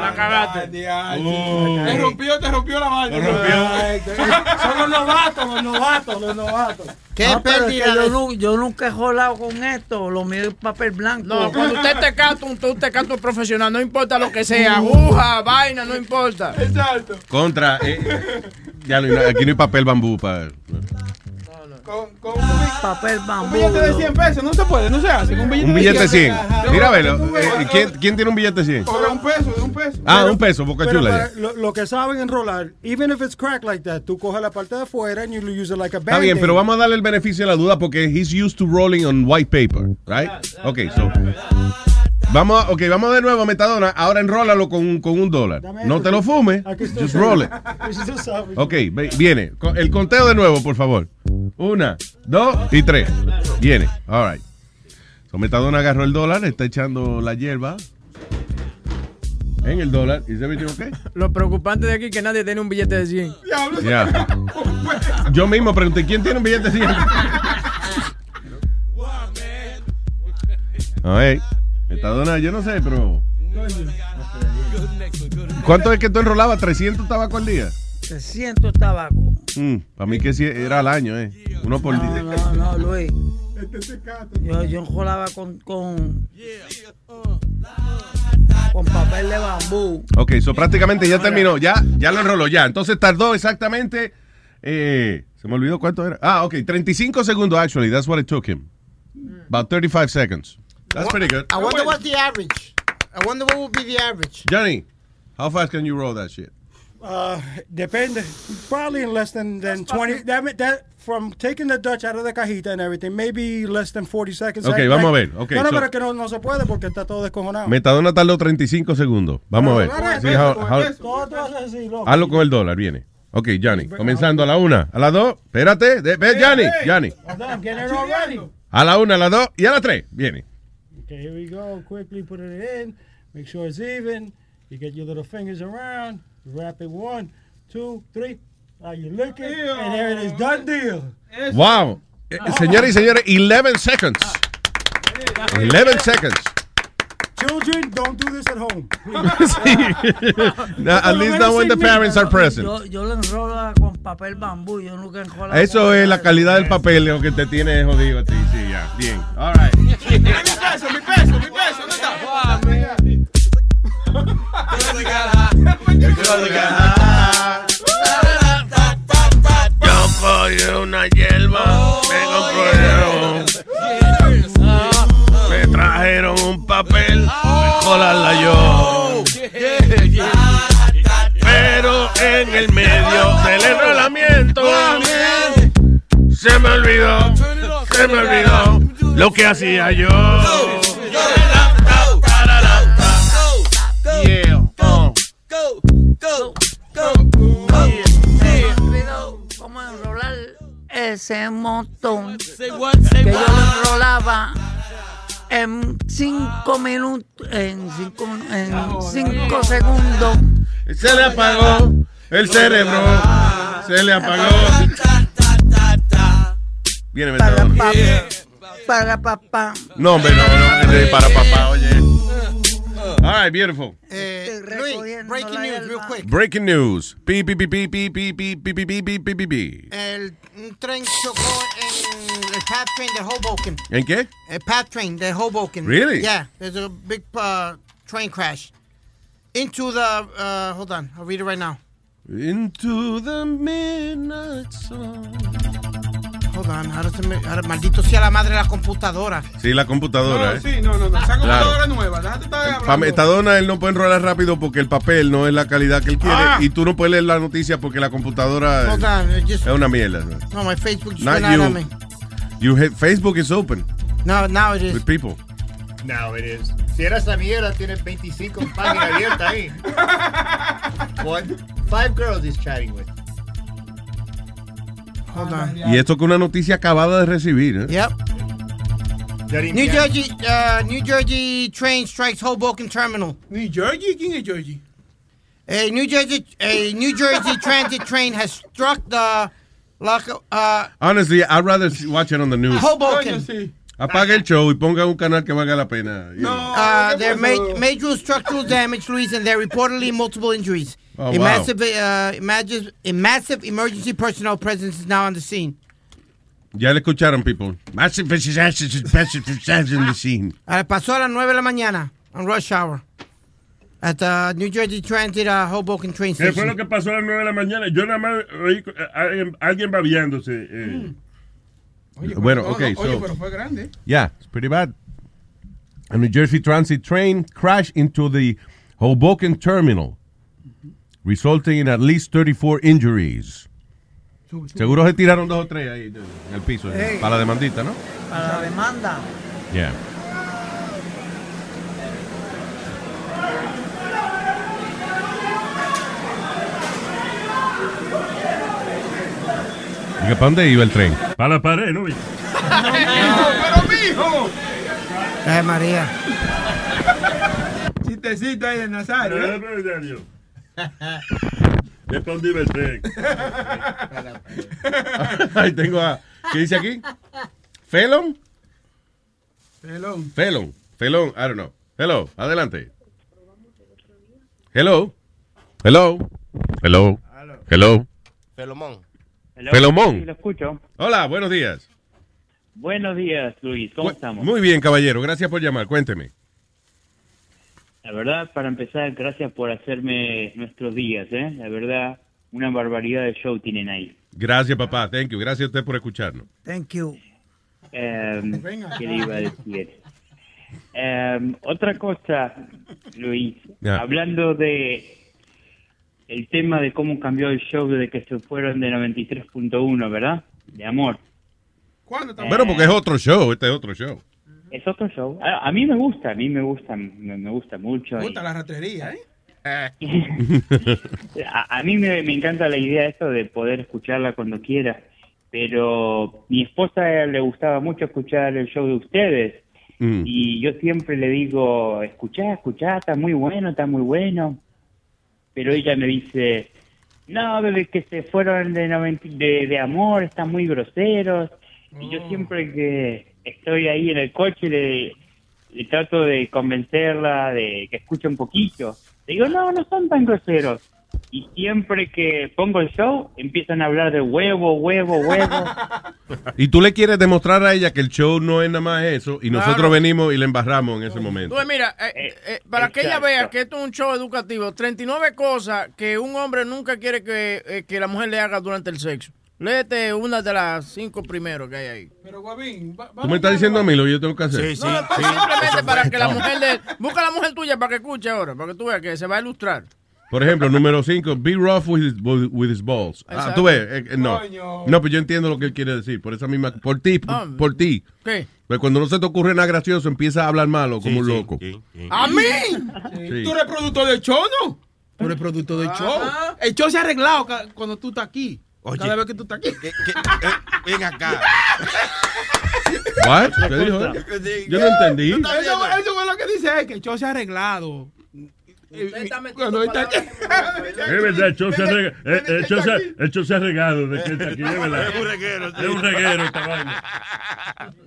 Speaker 8: La cagaste.
Speaker 4: Te rompió, te rompió la vaina.
Speaker 1: Lo rompió.
Speaker 4: Ay, te- Son los novatos, los novatos, los novatos.
Speaker 3: ¿Qué
Speaker 6: No, pero es que
Speaker 3: pérdida
Speaker 6: yo, nunca he jolado con esto. Lo mío es papel blanco.
Speaker 8: No, cuando usted te canta, usted canta un profesional, no importa lo que sea, aguja, vaina, no importa.
Speaker 4: Exacto.
Speaker 1: Contra. eh, ya aquí no hay papel bambú para.
Speaker 4: Con, con un, bi-
Speaker 6: papel
Speaker 4: un
Speaker 6: bambú.
Speaker 4: billete de 100 pesos, no se puede, no se hace. Un billete,
Speaker 1: Un billete de 100.
Speaker 4: Ajá.
Speaker 1: Mira, velo. Eh, ¿quién, quién tiene un billete de 100?
Speaker 4: o de un peso, de un peso.
Speaker 1: Ah,
Speaker 31: Pero-
Speaker 1: un peso, boca
Speaker 31: Pero
Speaker 1: chula.
Speaker 31: lo, lo que saben enrolar, even if it's cracked like that, tú coges la parte de afuera and you use it like a
Speaker 1: Está
Speaker 31: band
Speaker 1: bien, pero vamos a darle el beneficio de la duda porque he's used to rolling on white paper, right? Ok, so. Vamos, a- ok, vamos de nuevo a Metadona. Ahora enrólalo con, con un dólar. No te lo fumes. Just roll it. Ok, viene. El conteo de nuevo, por favor. Una, dos y tres. Viene. All right. So, Metadona agarró el dólar, está echando la hierba en el dólar. ¿Y se metió ok?
Speaker 8: Lo preocupante de aquí es que nadie tiene un billete de 100.
Speaker 1: Ya. Yo mismo pregunté, ¿quién tiene un billete de 100? A ver, Metadona, yo no sé, pero... ¿Cuánto es que tú enrolabas? ¿300 tabaco al día?
Speaker 6: 300 tabaco.
Speaker 1: para mí que sí era al año, ¿eh? Uno por
Speaker 6: No,
Speaker 1: día.
Speaker 6: no, no, Luis. Yo, yo enjolaba con, con, con papel de bambú.
Speaker 1: Ok, so prácticamente ya terminó, ya, ya lo enroló, ya. Entonces tardó exactamente, eh, se me olvidó cuánto era. Ah, ok, 35 segundos actually, that's what it took him. About 35 seconds. That's pretty good.
Speaker 3: I wonder what's the average. I wonder what would be the average.
Speaker 1: Johnny, how fast can you roll that shit?
Speaker 31: Uh, depende. Probably in less than, than 20. That, that From taking the Dutch out of the cajita and everything, maybe less than 40 seconds.
Speaker 1: Ok,
Speaker 31: Like-
Speaker 1: vamos a ver, ok,
Speaker 31: no, no,
Speaker 1: so-
Speaker 31: pero que no, no se puede porque está todo descojonado.
Speaker 1: Metadona tardó 35 segundos. Vamos a ver. Sí,
Speaker 31: eso,
Speaker 1: how-
Speaker 31: con
Speaker 1: how- hazlo con el dólar, viene. Ok, Johnny. Comenzando a la una. A las dos. Espérate. de- Ve, Johnny. Johnny. A la una, a las dos y a las tres. Viene.
Speaker 31: Okay, here we go. Quickly put it in. Make sure it's even. You get your little fingers around. Wrap it one, two, three. Now you it, and there it is. Done deal.
Speaker 1: Wow. Eh, Señoras y señores, 11 seconds. 11 seconds.
Speaker 31: Children, don't do this at home.
Speaker 1: No, at least not when the parents are present.
Speaker 6: Yo, yo lo enrolo con papel bambú, yo nunca enrolo.
Speaker 1: Eso es la calidad del papel lo que te tiene jodido a ti. Sí, ya. Bien. All right.
Speaker 4: Mi peso, mi peso, mi peso, ¿dónde está?
Speaker 14: Yo cogí una hierba, me compraron. Me trajeron un papel, me colarla yo. Pero en el medio del enrolamiento se me olvidó, se me olvidó lo que hacía yo.
Speaker 6: Ese montón? Que yo lo enrolaba en cinco minutos, en cinco, en cinco segundos.
Speaker 1: Se le apagó el cerebro. Se le apagó. Viene
Speaker 6: Para papá. Para papá.
Speaker 1: No, hombre, no, no. Para papá, oye. All right, beautiful.
Speaker 3: Eh, Luis, breaking news, real quick.
Speaker 1: Breaking news. Pi, pi, pi, pi, pi, pi, pi, pi, pi, pi, pi, pi, pi, pi.
Speaker 3: El, un tren chocó en el path train de Hoboken.
Speaker 1: ¿En qué?
Speaker 3: A path train de Hoboken.
Speaker 1: Really?
Speaker 3: Yeah, there's a big uh, train crash into the. Uh, hold on, I'll read it right now.
Speaker 1: Into the midnight sun.
Speaker 3: Hold on, ahora se me, ahora, maldito sea la madre de la computadora.
Speaker 1: Sí, la computadora,
Speaker 4: No,
Speaker 1: ¿eh?
Speaker 4: sí, no, no, no. Esa
Speaker 1: Claro.
Speaker 4: computadora es nueva. Déjate estar
Speaker 1: Para. Metadona él no puede enrolar rápido porque el papel no es la calidad que él quiere
Speaker 4: Ah.
Speaker 1: y tú no puedes leer la noticia porque la computadora
Speaker 3: just-
Speaker 1: es una mierda.
Speaker 3: No, my Facebook
Speaker 1: Not you. You hate- Facebook is open
Speaker 3: No, now it is.
Speaker 1: with people.
Speaker 10: Now it is. Si era esa mierda, tiene 25 páginas abiertas ahí. What? Five girls he's chatting with.
Speaker 3: Hold on.
Speaker 1: Y esto que una noticia acabada de recibir. ¿eh?
Speaker 3: Yep. New Jersey, uh, New Jersey train strikes Hoboken terminal.
Speaker 4: New Jersey, ¿quién es Jersey?
Speaker 3: A New Jersey, a New Jersey transit train has struck the lock, uh,
Speaker 1: Honestly, I'd rather watch it on the news.
Speaker 3: Hoboken.
Speaker 1: Apaga el show y ponga un canal que valga la pena. know.
Speaker 3: Uh, there ma- major structural damage, Luis, and there are reportedly multiple injuries.
Speaker 1: Oh,
Speaker 3: a
Speaker 1: wow.
Speaker 3: massive, uh, imagine, a massive emergency personnel presence is now on the scene.
Speaker 1: Ya le escucharon, people. Massive presence in the scene.
Speaker 3: Uh, pasó a las 9 de la mañana on rush hour at the New Jersey Transit uh, Hoboken train
Speaker 7: ¿Qué fue
Speaker 3: station.
Speaker 7: lo que pasó a las 9 de la mañana? Yo nada más oí eh, alguien, alguien babeándose. eh.
Speaker 1: Bueno,
Speaker 4: No,
Speaker 1: okay,
Speaker 4: no, Oye,
Speaker 1: so-
Speaker 4: pero fue grande.
Speaker 1: Yeah, it's pretty bad. A New Jersey Transit train crashed into the Hoboken terminal, resulting in at least 34 injuries. Seguro se tiraron dos o tres ahí en el piso,
Speaker 6: Hey.
Speaker 1: para la demandita, ¿no?
Speaker 6: Para la demanda.
Speaker 1: Yeah. ¿Y que para dónde iba el tren?
Speaker 7: Para la pared, ¿no?
Speaker 4: pero mijo.
Speaker 3: Ay, María.
Speaker 4: Chistecito ahí de Nazario. ¿eh?
Speaker 7: ¿De para el tren?
Speaker 1: Ahí tengo a. ¿Qué dice aquí? ¿Felon?
Speaker 4: Pelón.
Speaker 1: Felon. Felon, I don't know. Hello, adelante. Hello. Hello. Hello. Hello.
Speaker 32: Felomón.
Speaker 1: Felomón.
Speaker 32: Sí, lo escucho.
Speaker 1: Hola, buenos días.
Speaker 32: Buenos días, Luis. ¿Cómo
Speaker 1: Bu-
Speaker 32: estamos?
Speaker 1: Muy bien, caballero. Gracias por llamar. Cuénteme.
Speaker 32: La verdad, para empezar, gracias por hacerme nuestros días, ¿eh? La verdad, una barbaridad de show tienen ahí.
Speaker 1: Gracias, papá. Thank you. Gracias a usted por escucharnos.
Speaker 6: Thank you.
Speaker 32: Eh, ¿Qué le iba a decir? Eh, otra cosa, Luis, hablando de el tema de cómo cambió el show desde que se fueron de 93.1, ¿verdad? De amor.
Speaker 4: ¿Cuándo
Speaker 1: Bueno, porque es otro show. Este es otro show.
Speaker 32: Es otro show. A, a mí me gusta, a mí me gusta, me, me gusta mucho.
Speaker 4: Me
Speaker 32: y-
Speaker 4: gusta la ratrería, ¿eh?
Speaker 32: a, a mí me, me encanta la idea de esto de poder escucharla cuando quiera, pero mi esposa le gustaba mucho escuchar el show de ustedes
Speaker 1: Mm.
Speaker 32: y yo siempre le digo, escuchá, escuchá, está muy bueno, está muy bueno, pero ella me dice, no, desde que se fueron de, noventa- de, de amor, están muy groseros, y yo siempre que estoy ahí en el coche le, le trato de convencerla de que escuche un poquito. Le digo, no, no son tan groseros. Y siempre que pongo el show, empiezan a hablar de huevo, huevo, huevo.
Speaker 1: Y tú le quieres demostrar a ella que el show no es nada más eso y nosotros
Speaker 8: Claro.
Speaker 1: venimos y le embarramos en ese momento.
Speaker 8: Tú, mira, eh, eh, para que ella vea que esto es un show educativo, 39 cosas que un hombre nunca quiere que, eh, que la mujer le haga durante el sexo. Léete una de las cinco primeros que hay ahí.
Speaker 4: Pero, Guavín, va-
Speaker 1: ¿Tú me estás diciendo a mí lo que yo tengo que hacer?
Speaker 8: no, esto es simplemente para que la mujer de... Busca a la mujer tuya para que escuche ahora, para que tú veas que se va a ilustrar.
Speaker 1: Por ejemplo, número 5, be rough with his, with his balls. Ah, tú ves, eh, eh, no.
Speaker 8: Coño.
Speaker 1: No, pero yo entiendo lo que él quiere decir. Por esa misma, por ti, por,
Speaker 8: Ah.
Speaker 1: por ti.
Speaker 8: ¿Qué?
Speaker 1: Pues cuando no se te ocurre nada gracioso, empieza a hablar malo como un loco.
Speaker 4: ¿A mí?
Speaker 1: Sí.
Speaker 4: ¿Tú eres productor del show, no? Tú eres productor del show. El show se ha arreglado cuando tú estás aquí. Cada vez que tú estás aquí.
Speaker 14: ven acá.
Speaker 1: What? ¿Qué dijo? Yo no entendí.
Speaker 4: Eso, eso fue lo que dice él, que el show se ha arreglado. Cuando él está aquí.
Speaker 7: Es verdad, el show se ha eh, el show se ha- regado de que está aquí, es verdad.
Speaker 14: Es un reguero.
Speaker 7: Es un reguero esta vaina.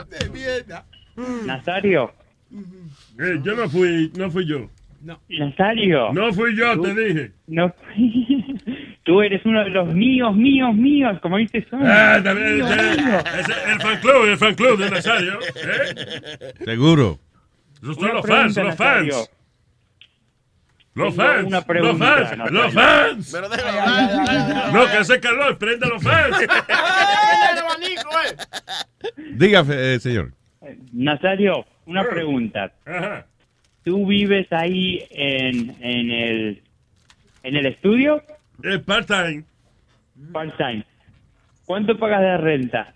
Speaker 4: De mierda.
Speaker 32: Nazario,
Speaker 7: Eh, yo no fui, no fui yo.
Speaker 32: Nazario.
Speaker 7: No fui yo,
Speaker 32: Tú-
Speaker 7: te dije.
Speaker 32: No Tú eres uno de los míos, míos, míos, como dices son.
Speaker 7: Ah, también, es el fan club, el fan club de Nazario. ¿eh?
Speaker 1: Seguro.
Speaker 7: Son
Speaker 32: Una
Speaker 7: los fans, los fans. Los fans,
Speaker 32: una
Speaker 7: los
Speaker 32: pregunta,
Speaker 7: fans,
Speaker 32: Nazario.
Speaker 7: los fans.
Speaker 14: Pero déjalo
Speaker 7: No, que hace calor, prenda los fans.
Speaker 1: Diga, eh, señor.
Speaker 32: Nazario, una pregunta. ¿Tú vives ahí en, en el en el estudio?
Speaker 7: Es part-time.
Speaker 32: Part-time. ¿Cuánto pagas de renta?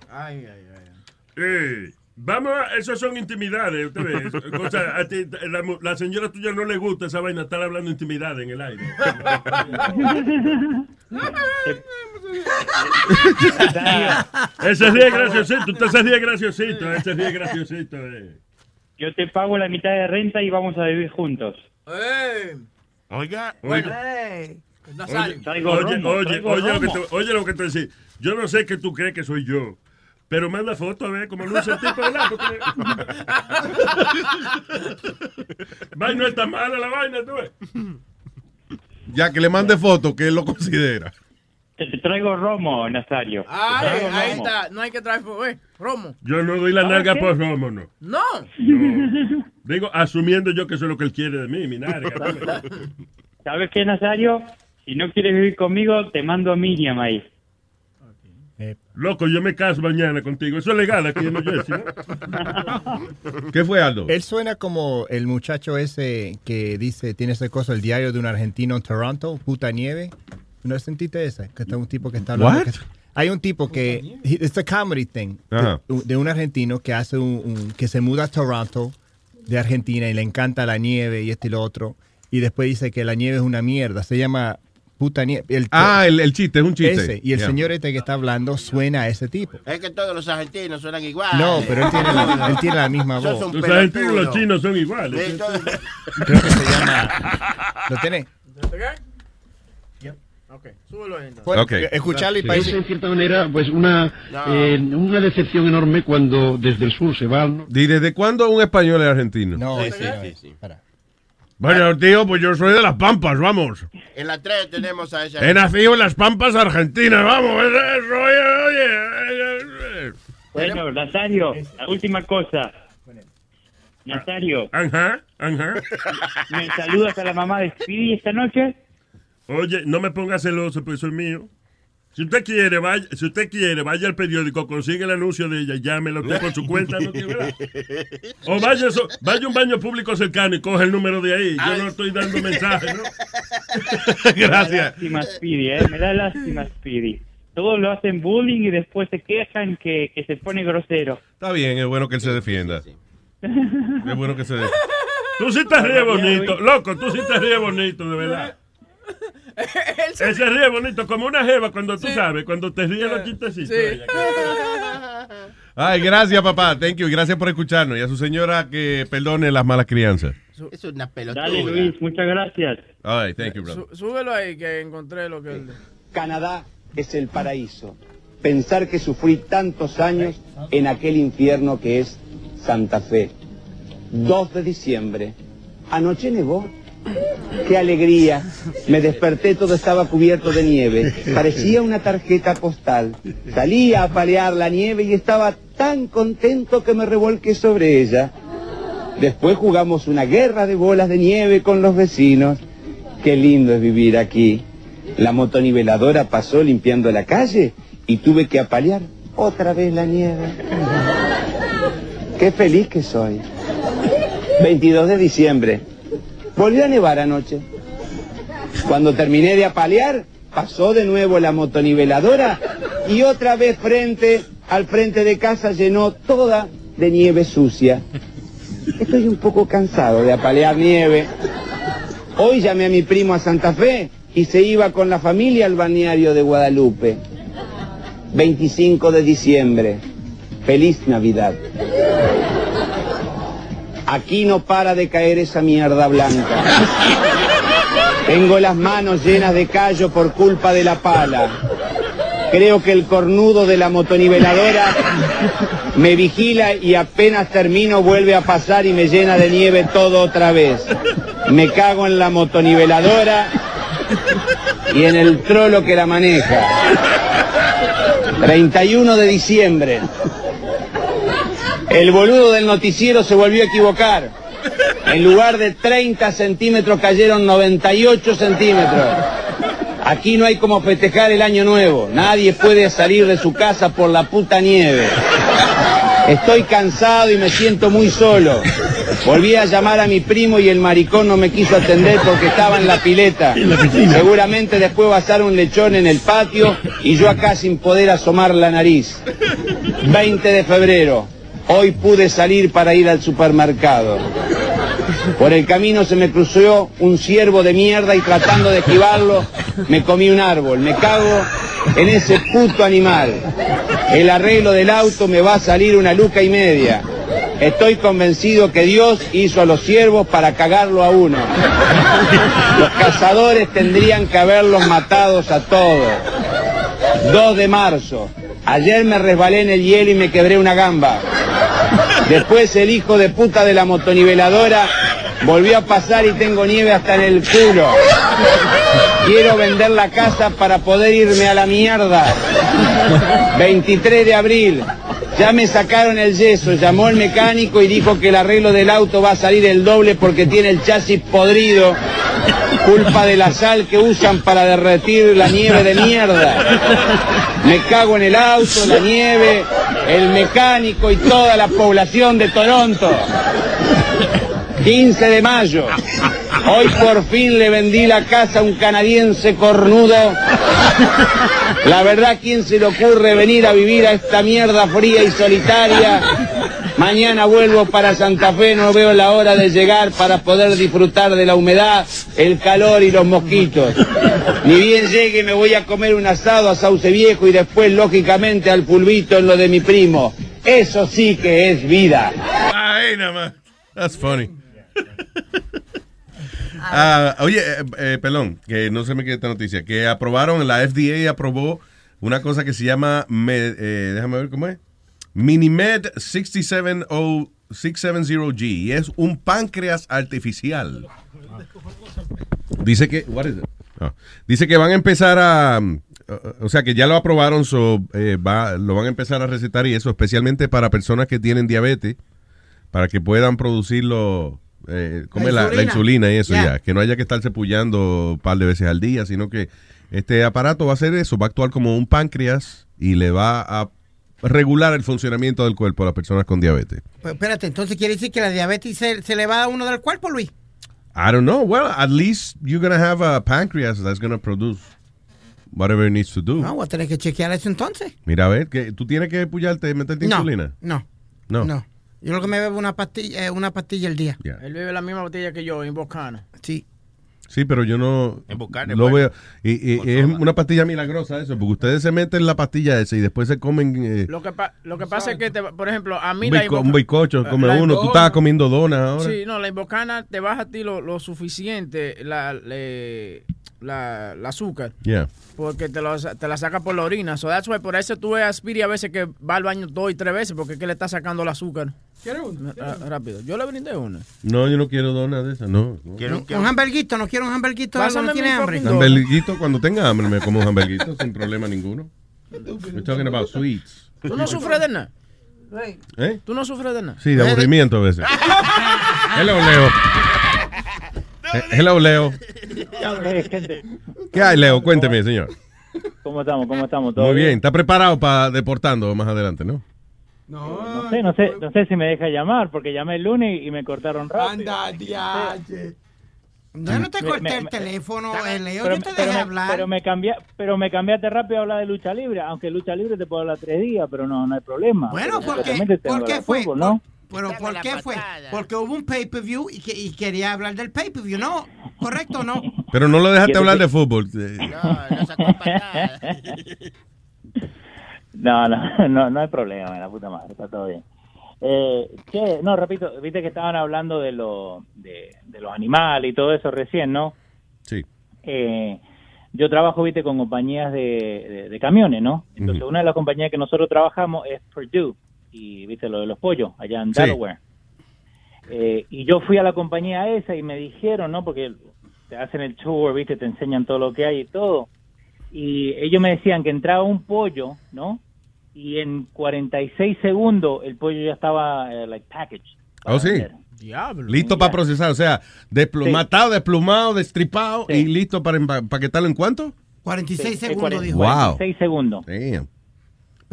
Speaker 7: Eh, vamos, a, eso son intimidades, usted ve. Cosa, a ti, la, mu- la señora tuya no le gusta esa vaina, estar hablando intimidad en el aire. Él se ríe graciosito, usted se ríe graciosito, él se ríe graciosito. eh.
Speaker 32: Yo te pago la mitad de renta y vamos a vivir juntos.
Speaker 14: Oiga,
Speaker 7: Oye,
Speaker 32: Nazario.
Speaker 7: Oye,
Speaker 32: Traigo
Speaker 7: oye, oye, oye lo que te, oye lo que te decía. Yo no sé que tú crees que soy yo. Pero manda foto a ver cómo luce el tipo, ¿verdad? Porque... Vaina no está mala la vaina, tú ves.
Speaker 1: Ya que le mande foto, que él lo considera.
Speaker 32: Te, traigo romo, Nazario.
Speaker 8: Ay,
Speaker 32: traigo
Speaker 8: ahí
Speaker 32: romo.
Speaker 8: está. No hay que traer eh, romo.
Speaker 7: Yo no doy la
Speaker 32: ¿Sabes
Speaker 7: nalga
Speaker 32: qué?
Speaker 7: por romo, no.
Speaker 8: No.
Speaker 7: No. Digo, asumiendo yo que eso es lo que él quiere de mí, mi narga.
Speaker 32: ¿Sabes qué, Nazario? Si no quieres vivir conmigo, te mando a Miriam ahí.
Speaker 7: Loco, yo me caso mañana contigo. Eso es legal aquí en New Jersey, ¿no?
Speaker 1: ¿Qué fue, Aldo?
Speaker 10: Él suena como el muchacho ese que dice, tiene ese cosa, el diario de un argentino en Toronto, puta nieve. ¿No sentiste esa? Que está un tipo que está hablando.
Speaker 1: What?
Speaker 10: que- hay un tipo que, it's a comedy thing, de, de un argentino que hace un, un- que se muda a Toronto de Argentina y le encanta la nieve y esto y lo otro. Y después dice que la nieve es una mierda. Se llama puta nieve. El-
Speaker 1: Ah, el, el chiste, es un chiste.
Speaker 10: Ese. Y el
Speaker 1: Yeah.
Speaker 10: señor este que está hablando suena a ese tipo.
Speaker 14: Es que todos los argentinos suenan igual.
Speaker 10: No, pero él tiene la, él tiene la misma voz.
Speaker 7: Los argentinos y los
Speaker 14: pelotudo.
Speaker 7: chinos son iguales.
Speaker 10: Creo que se llama. ¿Lo tiene?
Speaker 8: Ok, súbelo ahí.
Speaker 10: Bueno, escucharlo y
Speaker 33: Es
Speaker 10: parece-
Speaker 33: en cierta manera pues una, eh, una decepción enorme cuando desde el sur se va al norte.
Speaker 1: ¿Y desde cuándo un español es argentino?
Speaker 10: No,
Speaker 14: Sí, sí,
Speaker 10: no
Speaker 14: sí,
Speaker 10: es.
Speaker 14: sí.
Speaker 10: Para.
Speaker 1: Bueno, tío, pues yo soy de Las Pampas, vamos.
Speaker 14: En la 3 tenemos a esa.
Speaker 1: He nacido en Las Pampas, Argentina, vamos. Eso, oye, oye.
Speaker 32: Bueno, Nazario, la última cosa. Nazario,
Speaker 7: Ajá, ajá.
Speaker 32: ¿me saludas a la mamá de Speedy esta noche?
Speaker 7: Oye, no me ponga celoso, pues soy mío. Si usted quiere, vaya, si usted quiere, vaya al periódico, consigue el anuncio de ella, llámelo usted por su cuenta, ¿no? Que verá. O vaya, so- vaya a un baño público cercano y coge el número de ahí. Yo no estoy dando mensajes, ¿no?
Speaker 32: Me da lástima, Speedy, ¿eh? Me da lástima, Speedy. Todos lo hacen bullying y después se quejan que, que se pone grosero.
Speaker 1: Está bien, es bueno que él se defienda. Es bueno que se defienda.
Speaker 7: Tú sí te ríes bonito. Loco, tú sí te ríes bonito, de verdad. Él se ríe bonito, como una jeva cuando tú sabes, cuando te ríes los chistecitos.
Speaker 1: Ay, gracias, papá. Thank you. Gracias por escucharnos. Y a su señora que perdone las malas crianzas.
Speaker 14: Es una pelotuda.
Speaker 32: Dale, Luis, muchas gracias.
Speaker 1: All right, thank you, brother.
Speaker 8: Sú- Súbelo ahí que encontré lo que él...
Speaker 34: Canadá es el paraíso. Pensar que sufrí tantos años en aquel infierno que es Santa Fe. 2 de diciembre. Anoche nevó. ¡Qué alegría! Me desperté, todo estaba cubierto de nieve. Parecía una tarjeta postal. Salí a apalear la nieve y estaba tan contento que me revolqué sobre ella. Después jugamos una guerra de bolas de nieve con los vecinos. Qué lindo es vivir aquí. La motoniveladora pasó limpiando la calle y tuve que apalear otra vez la nieve. Qué feliz que soy. 22 de diciembre. Volvió a nevar anoche. Cuando terminé de apalear, pasó de nuevo la motoniveladora y otra vez frente al frente de casa llenó toda de nieve sucia. Estoy un poco cansado de apalear nieve. Hoy llamé a mi primo a Santa Fe y se iba con la familia al balneario de Guadalupe. 25 de diciembre. Feliz Navidad. Aquí no para de caer esa mierda blanca. Tengo las manos llenas de callo por culpa de la pala. Creo que el cornudo de la motoniveladora me vigila y apenas termino vuelve a pasar y me llena de nieve todo otra vez. Me cago en la motoniveladora y en el trolo que la maneja. 31 de diciembre. El boludo del noticiero se volvió a equivocar. En lugar de 30 centímetros cayeron 98 centímetros. Aquí no hay como festejar el año nuevo. Nadie puede salir de su casa por la puta nieve. Estoy cansado y me siento muy solo. Volví a llamar a mi primo y el maricón no me quiso atender porque estaba en la pileta. Seguramente después va a estar un lechón en el patio y yo acá sin poder asomar la nariz. 20 de febrero. Hoy pude salir para ir al supermercado. Por el camino se me cruzó un ciervo de mierda y tratando de esquivarlo me comí un árbol. Me cago en ese puto animal. El arreglo del auto me va a salir una luca y media. Estoy convencido que Dios hizo a los ciervos para cagarlo a uno. Los cazadores tendrían que haberlos matados a todos. 2 de marzo. Ayer me resbalé en el hielo y me quebré una gamba. Después el hijo de puta de la motoniveladora volvió a pasar y tengo nieve hasta en el culo. Quiero vender la casa para poder irme a la mierda. 23 de abril. Ya me sacaron el yeso, llamó el mecánico y dijo que el arreglo del auto va a salir el doble porque tiene el chasis podrido. Culpa de la sal que usan para derretir la nieve de mierda. Me cago en el auto, la nieve, el mecánico y toda la población de Toronto. 15 de mayo. Hoy por fin le vendí la casa a un canadiense cornudo. La verdad, ¿quién se le ocurre venir a vivir a esta mierda fría y solitaria? Mañana vuelvo para Santa Fe, no veo la hora de llegar para poder disfrutar de la humedad, el calor y los mosquitos. Ni bien llegue me voy a comer un asado a Sauce Viejo y después, lógicamente, al pulvito en lo de mi primo. Eso sí que es vida.
Speaker 1: Ay, nada más. That's funny. Ah, oye, eh, eh, pelón, que no se me quede esta noticia, que aprobaron, la FDA aprobó una cosa que se llama, eh, déjame ver cómo es, Minimed 670 670G, y es un páncreas artificial. Dice que, what is it? Ah, dice que van a empezar a, o sea que ya lo aprobaron, so, eh, lo van a empezar a recetar y eso, especialmente para personas que tienen diabetes, para que puedan producirlo, eh, ¿cómo
Speaker 3: La insulina.
Speaker 1: y eso
Speaker 3: Ya.
Speaker 1: ya, que no haya que estarse pullando un par de veces al día, sino que este aparato va a hacer eso, va a actuar como un páncreas y le va a regular el funcionamiento del cuerpo a las personas con diabetes.
Speaker 3: Pues espérate, entonces quiere decir que la diabetes se, se le va a uno del cuerpo, Luis.
Speaker 1: I don't know. Well, at least you're going to have a pancreas that's going to produce whatever it needs to do.
Speaker 3: No, voy a tener que chequear eso entonces.
Speaker 1: Mira, a ver, que tú tienes que pullarte y meterte
Speaker 3: No,
Speaker 1: insulina.
Speaker 3: no,
Speaker 1: No.
Speaker 3: no. Yo lo que me bebo una pastilla, eh, una pastilla al día.
Speaker 8: Él bebe la misma botella que yo, Invocana.
Speaker 3: Sí.
Speaker 1: Sí, pero yo no
Speaker 8: Invocar,
Speaker 1: lo
Speaker 8: bueno.
Speaker 1: veo. Y, y- es una pastilla milagrosa eso, porque ustedes se meten la pastilla esa y después se comen eh,
Speaker 8: Lo que, pa- lo que pasa es que, te, por ejemplo, a mí
Speaker 1: un,
Speaker 8: la
Speaker 1: un bizcocho, come
Speaker 8: la
Speaker 1: uno. Tú estabas comiendo donas ahora.
Speaker 8: Sí, no, la Invocana te baja a ti lo, lo suficiente la, le- la, la azúcar.
Speaker 1: Yeah.
Speaker 8: Porque te, lo, te la saca por la orina. So that's why, por eso tú ves a Speedy a veces que va al baño dos y tres veces porque es que le está sacando el azúcar.
Speaker 4: ¿Quieres uno?
Speaker 8: Ah, Rápido. Yo le brindé una.
Speaker 1: No, yo no quiero donas de esas, no. no.
Speaker 3: Un hamburguito, no quiero un hamburguito. ¿No tiene hambre?
Speaker 1: Hamburguito, cuando tenga hambre me como un hamburguito sin problema ninguno. We're talking about sweets.
Speaker 8: ¿Tú no sufres de nada?
Speaker 1: ¿Eh?
Speaker 8: ¿Tú no sufres de nada?
Speaker 1: Sí, de aburrimiento a veces. Hello, Leo. Eh, Hello, Leo. ¿Qué hay, Leo? Cuénteme, señor.
Speaker 35: ¿Cómo estamos? ¿Cómo estamos? ¿Todo
Speaker 1: Muy bien. ¿Está preparado para deportando más adelante, no?
Speaker 35: No sé, no sé, no sé si me deja llamar porque llamé el lunes y me cortaron rápido.
Speaker 4: Anda, diache.
Speaker 3: Yo no te corté
Speaker 35: me-
Speaker 3: el
Speaker 35: me-
Speaker 3: teléfono, eh, Leo,
Speaker 35: Pero,
Speaker 3: yo te
Speaker 35: pero
Speaker 3: dejé
Speaker 35: me,
Speaker 3: hablar.
Speaker 35: pero me cambia, pero me cambiaste rápido a hablar de lucha libre, aunque lucha libre te puedo hablar tres días, pero no, no hay problema.
Speaker 3: Bueno,
Speaker 35: Pero
Speaker 3: ¿por qué,
Speaker 35: realmente tengo
Speaker 3: ¿por qué
Speaker 35: la
Speaker 3: fue?
Speaker 35: fútbol, ¿no?
Speaker 3: Pero ¿por qué fue? Porque hubo un pay-per-view y, que- y quería hablar del pay-per-view, ¿no? ¿Correcto o no?
Speaker 1: Pero no lo dejaste hablar de fútbol. Eh,
Speaker 35: No, no, no, no hay problema, la puta madre, está todo bien. Eh, che, no, repito, viste que estaban hablando de, lo, de, de los animales y todo eso recién, ¿no?
Speaker 1: Sí.
Speaker 35: Eh, yo trabajo, viste, con compañías de, de- de camiones, ¿no? Entonces, una de las compañías que nosotros trabajamos es Purdue, y viste lo de los pollos, allá en
Speaker 1: Sí.
Speaker 35: Delaware. Eh, y yo fui a la compañía esa y me dijeron, ¿no? Porque te hacen el tour, viste, te enseñan todo lo que hay y todo. Y ellos me decían que entraba un pollo, ¿no? Y en 46 segundos el pollo ya estaba, eh, like, packaged.
Speaker 1: Oh, sí.
Speaker 8: Diablo.
Speaker 1: Listo para procesar. O sea, desplu-
Speaker 35: Sí.
Speaker 1: matado, desplumado, destripado y listo para empa- empaquetarlo en cuánto?
Speaker 3: 46
Speaker 35: Sí,
Speaker 3: segundos, dijo.
Speaker 1: Wow.
Speaker 35: 46 segundos.
Speaker 1: Damn.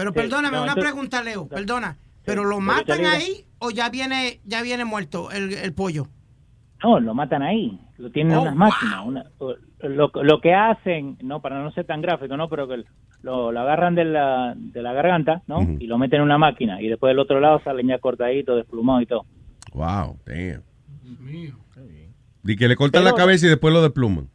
Speaker 3: Pero perdóname,
Speaker 35: no,
Speaker 3: una
Speaker 35: entonces-
Speaker 3: pregunta, Leo, perdona. ¿Pero lo matan ahí o ya viene ya viene muerto el, el pollo?
Speaker 35: No, lo matan ahí. Lo tienen
Speaker 3: Oh,
Speaker 35: unas máquinas. una- lo, lo que hacen, no para no ser tan gráfico, no, pero que lo, lo agarran de la, de la garganta, ¿no? Y lo meten en una máquina. Y después del otro lado salen ya cortadito, desplumado y todo.
Speaker 1: Wow, damn. Y que le cortan la cabeza y después lo despluman.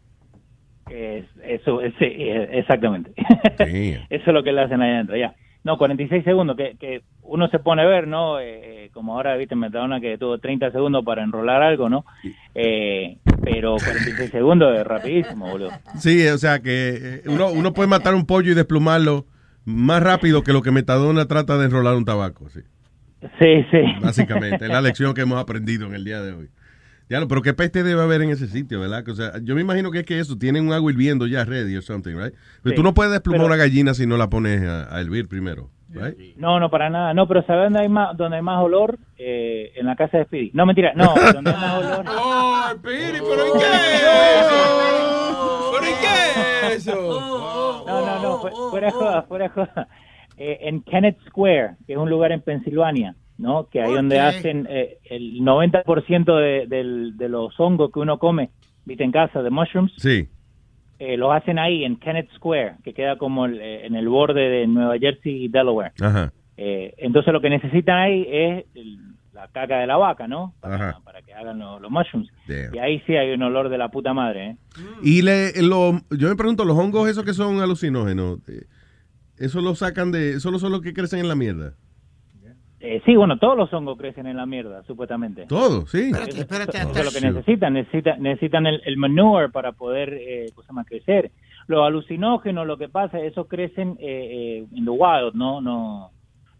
Speaker 35: Es- eso, es- sí, exactamente.
Speaker 1: Damn.
Speaker 35: Eso es lo que le hacen ahí adentro, ya. No, 46 segundos, que, que uno se pone a ver, ¿no? Eh, como ahora, viste, Metadona que tuvo 30 segundos para enrolar algo, ¿no? Eh, pero 46 segundos es rapidísimo, boludo.
Speaker 1: Sí, o sea que eh, uno, uno puede matar un pollo y desplumarlo más rápido que lo que Metadona trata de enrolar un tabaco. Sí.
Speaker 35: Sí, sí.
Speaker 1: Básicamente, es la lección que hemos aprendido en el día de hoy. Ya, lo- pero qué peste debe haber en ese sitio, ¿verdad? Que, O sea, yo me imagino que es que eso, tienen un agua hirviendo ya ready or something, right? Pero
Speaker 35: Sí.
Speaker 1: tú no puedes desplumar
Speaker 35: Pero-
Speaker 1: una gallina si no la pones a, a hervir primero, right?
Speaker 35: No, no, para nada. No, pero ¿sabes dónde hay más, dónde hay más olor? Eh, en la casa de Speedy. No, mentira. No, donde hay más olor.
Speaker 4: ¡Oh, Piri, pero ¿y qué es eso? ¿Pero y qué es eso?
Speaker 35: No, no, no, fu- fuera de joda, fuera de joda. Eh, en Kennett Square, que es un lugar en Pensilvania, ¿no? Que ahí donde hacen eh, el 90% de, del- de los hongos que uno come, viste, en casa, de mushrooms,
Speaker 1: Sí.
Speaker 35: eh, los hacen ahí en Kennett Square, que queda como el- eh, en el borde de Nueva Jersey y Delaware.
Speaker 1: Ajá.
Speaker 35: Eh, entonces lo que necesitan ahí es el- la caca de la vaca, ¿no?
Speaker 1: Ajá.
Speaker 35: Para que hagan lo- los mushrooms.
Speaker 1: Damn.
Speaker 35: Y ahí sí hay un olor de la puta madre, ¿eh?
Speaker 1: Y le, lo, yo me pregunto, los hongos esos que son alucinógenos, eh, ¿eso lo sacan de, solo son los que crecen en la mierda?
Speaker 35: Eh, sí, bueno, todos los hongos crecen en la mierda, supuestamente.
Speaker 1: Todo, sí.
Speaker 35: Espérate,
Speaker 3: espérate,
Speaker 35: Eso es lo que necesitan, necesitan, necesitan el, el manure para poder eh, cosa más crecer. Los alucinógenos, lo que pasa, esos crecen eh, eh, en the wild, ¿no? No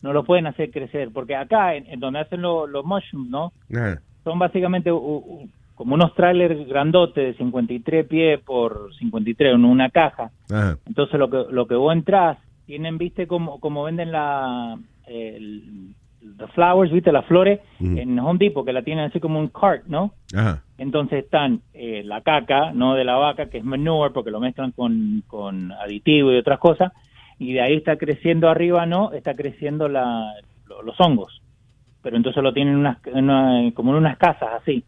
Speaker 35: no lo pueden hacer crecer, porque acá, en, en donde hacen lo- los mushrooms, ¿no?
Speaker 1: Ajá.
Speaker 35: Son básicamente u- u- como unos trailers grandotes de 53 pies por 53 en una caja.
Speaker 1: Ajá.
Speaker 35: Entonces lo que lo que vos entras, tienen, viste, como, como venden la el, the flowers, viste, las flores en Home Depot, que la tienen así como un cart, ¿no?
Speaker 1: Ajá.
Speaker 35: Entonces están eh, la caca, ¿no? De la vaca, que es manure, porque lo mezclan con, con aditivo y otras cosas, y de ahí está creciendo arriba, ¿no? Está creciendo la, lo- los hongos. Pero entonces lo tienen unas, una- como en unas casas así.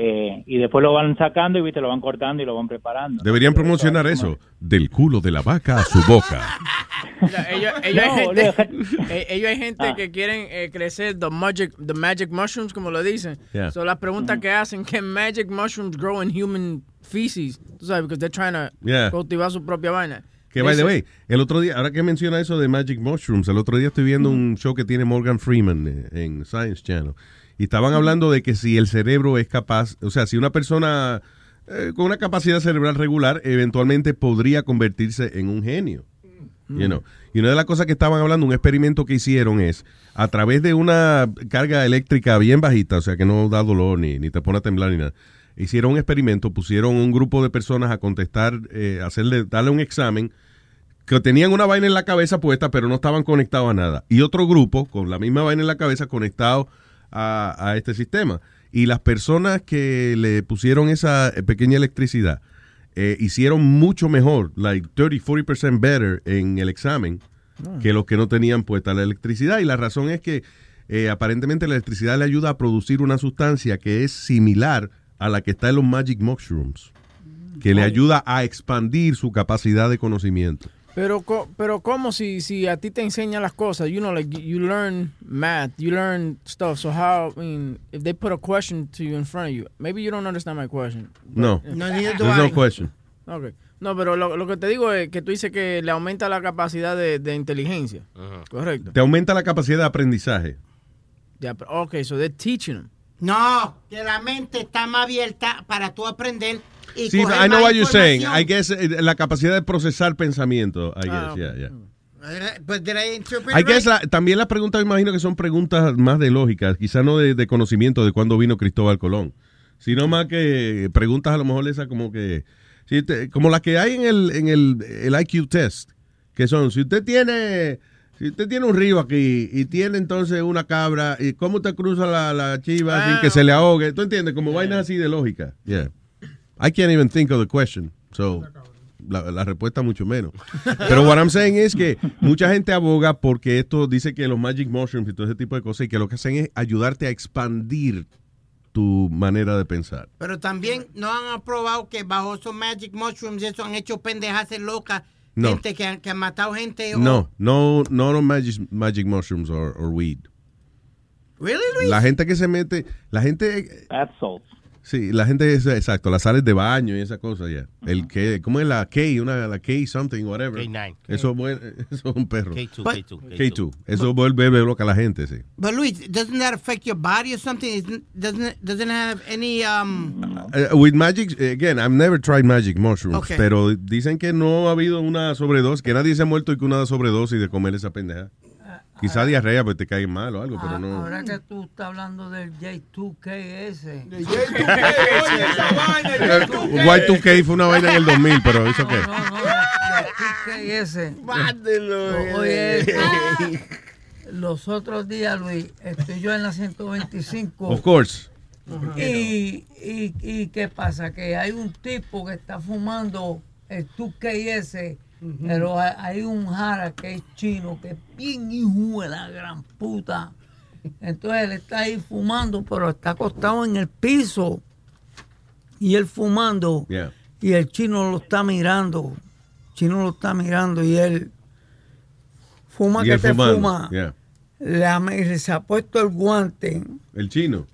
Speaker 35: Eh, y después lo van sacando y viste lo van cortando y lo van preparando.
Speaker 1: Deberían promocionar eso. Del culo de la vaca a su boca.
Speaker 8: Mira, ellos, ellos
Speaker 35: No,
Speaker 8: hay
Speaker 35: boludo,
Speaker 8: gente, eh, ellos hay gente
Speaker 35: Ah.
Speaker 8: que quieren eh, crecer the magic, the magic mushrooms, como lo dicen.
Speaker 1: Yeah.
Speaker 8: So, las preguntas que hacen, ¿can magic mushrooms grow in human feces? Tú sabes, because they're trying to
Speaker 1: Yeah.
Speaker 8: cultivar su propia vaina.
Speaker 1: Que by the way, el otro día, ahora que menciona eso de Magic Mushrooms, el otro día estoy viendo un show que tiene Morgan Freeman eh, en Science Channel. Y estaban hablando de que si el cerebro es capaz, o sea, si una persona eh, con una capacidad cerebral regular eventualmente podría convertirse en un genio. You know. Y una de las cosas que estaban hablando, un experimento que hicieron es, a través de una carga eléctrica bien bajita, o sea, que no da dolor ni, ni te pone a temblar ni nada, hicieron un experimento, pusieron un grupo de personas a contestar, eh, hacerle, darle un examen, que tenían una vaina en la cabeza puesta, pero no estaban conectados a nada. Y otro grupo con la misma vaina en la cabeza conectado a, a este sistema. Y las personas que le pusieron esa eh, pequeña electricidad eh, hicieron mucho mejor, like 30, 40% better en el examen que los que no tenían puesta la electricidad. Y la razón es que eh, aparentemente la electricidad le ayuda a producir una sustancia que es similar a la que está en los Magic Mushrooms, que le ayuda a expandir su capacidad de conocimiento.
Speaker 8: Pero, co- pero ¿cómo si, si a ti te enseñan las cosas? You know, like, you learn math, you learn stuff. So how, I mean, if they put a question to you in front of you, maybe you don't understand my question.
Speaker 1: No,
Speaker 8: But-
Speaker 3: No, neither do
Speaker 1: there's
Speaker 3: I.
Speaker 1: no question.
Speaker 8: Okay. No, pero lo, lo que te digo es que tú dices que le aumenta la capacidad de, de inteligencia. Correcto.
Speaker 1: Te aumenta la capacidad de aprendizaje.
Speaker 8: Ya, ok, so they're teaching them.
Speaker 3: No, que la mente está más abierta para tú aprender y
Speaker 1: Sí,
Speaker 3: coger
Speaker 1: I know
Speaker 3: más
Speaker 1: what you're saying. I guess eh, la capacidad de procesar pensamiento. I guess,
Speaker 3: Ah,
Speaker 1: yeah, yeah.
Speaker 3: But did I interpret
Speaker 1: I
Speaker 3: it
Speaker 1: guess
Speaker 3: right?
Speaker 1: la- también las preguntas, me imagino que son preguntas más de lógica, quizás no de, de conocimiento de cuándo vino Cristóbal Colón, sino más que preguntas a lo mejor esas como que, si te- como las que hay en el, en el, el IQ test, que son, si usted tiene, si usted tiene un río aquí y tiene entonces una cabra, ¿y cómo te cruza la, la chiva sin que se le ahogue? ¿Tú entiendes? Como vainas así de lógica. Yeah. I can't even think of the question, so la, la respuesta mucho menos. Pero what I'm saying es que mucha gente aboga porque esto dice que los magic mushrooms y todo ese tipo de cosas y que lo que hacen es ayudarte a expandir tu manera de pensar.
Speaker 3: Pero también no han aprobado que bajo esos magic mushrooms eso han hecho pendejas locas.
Speaker 1: No.
Speaker 3: Gente que han, que han matado gente. o-
Speaker 1: No, no, no, no magic, magic mushrooms or, or weed.
Speaker 3: Really, Luis?
Speaker 1: La gente que se mete, la gente...
Speaker 35: Bath salts.
Speaker 1: Sí, la gente es exacto, las sales de baño y esa cosa ya. El que, ¿cómo es la K? Una la K something whatever.
Speaker 14: K9.
Speaker 1: Eso, es un perro.
Speaker 14: K2,
Speaker 3: But-
Speaker 14: K2,
Speaker 1: K2. Eso vuelve loca a la gente, sí.
Speaker 3: But Luis, doesn't that affect your body or something? Doesn't it, doesn't have any um?
Speaker 1: Uh, with magic, again, I've never tried magic mushrooms,
Speaker 3: Okay.
Speaker 1: pero dicen que no ha habido una sobredosis, que nadie se ha muerto y que una sobredosis de comer esa pendeja. Quizá diarrea, pues te cae mal o algo, pero
Speaker 6: Ah,
Speaker 1: no.
Speaker 6: Ahora que tú estás hablando del J2KS.
Speaker 1: Y2K fue una vaina en el 2000, pero eso qué.
Speaker 6: J2KS. Oye, los otros días, Luis, estoy yo en la 125.
Speaker 1: Of course.
Speaker 6: Y, y, y qué pasa? Que hay un tipo que está fumando el 2KS, pero hay, hay un jara que es chino, que es bien hijo de la gran puta. Entonces él está ahí fumando, pero está acostado en el piso. Y él fumando.
Speaker 1: Yeah.
Speaker 6: Y el chino lo está mirando. El chino lo está mirando y él fuma
Speaker 1: Y
Speaker 6: que
Speaker 1: él
Speaker 6: te
Speaker 1: fumando,
Speaker 6: fuma.
Speaker 1: yeah.
Speaker 6: Se ha puesto el guante
Speaker 1: El chino.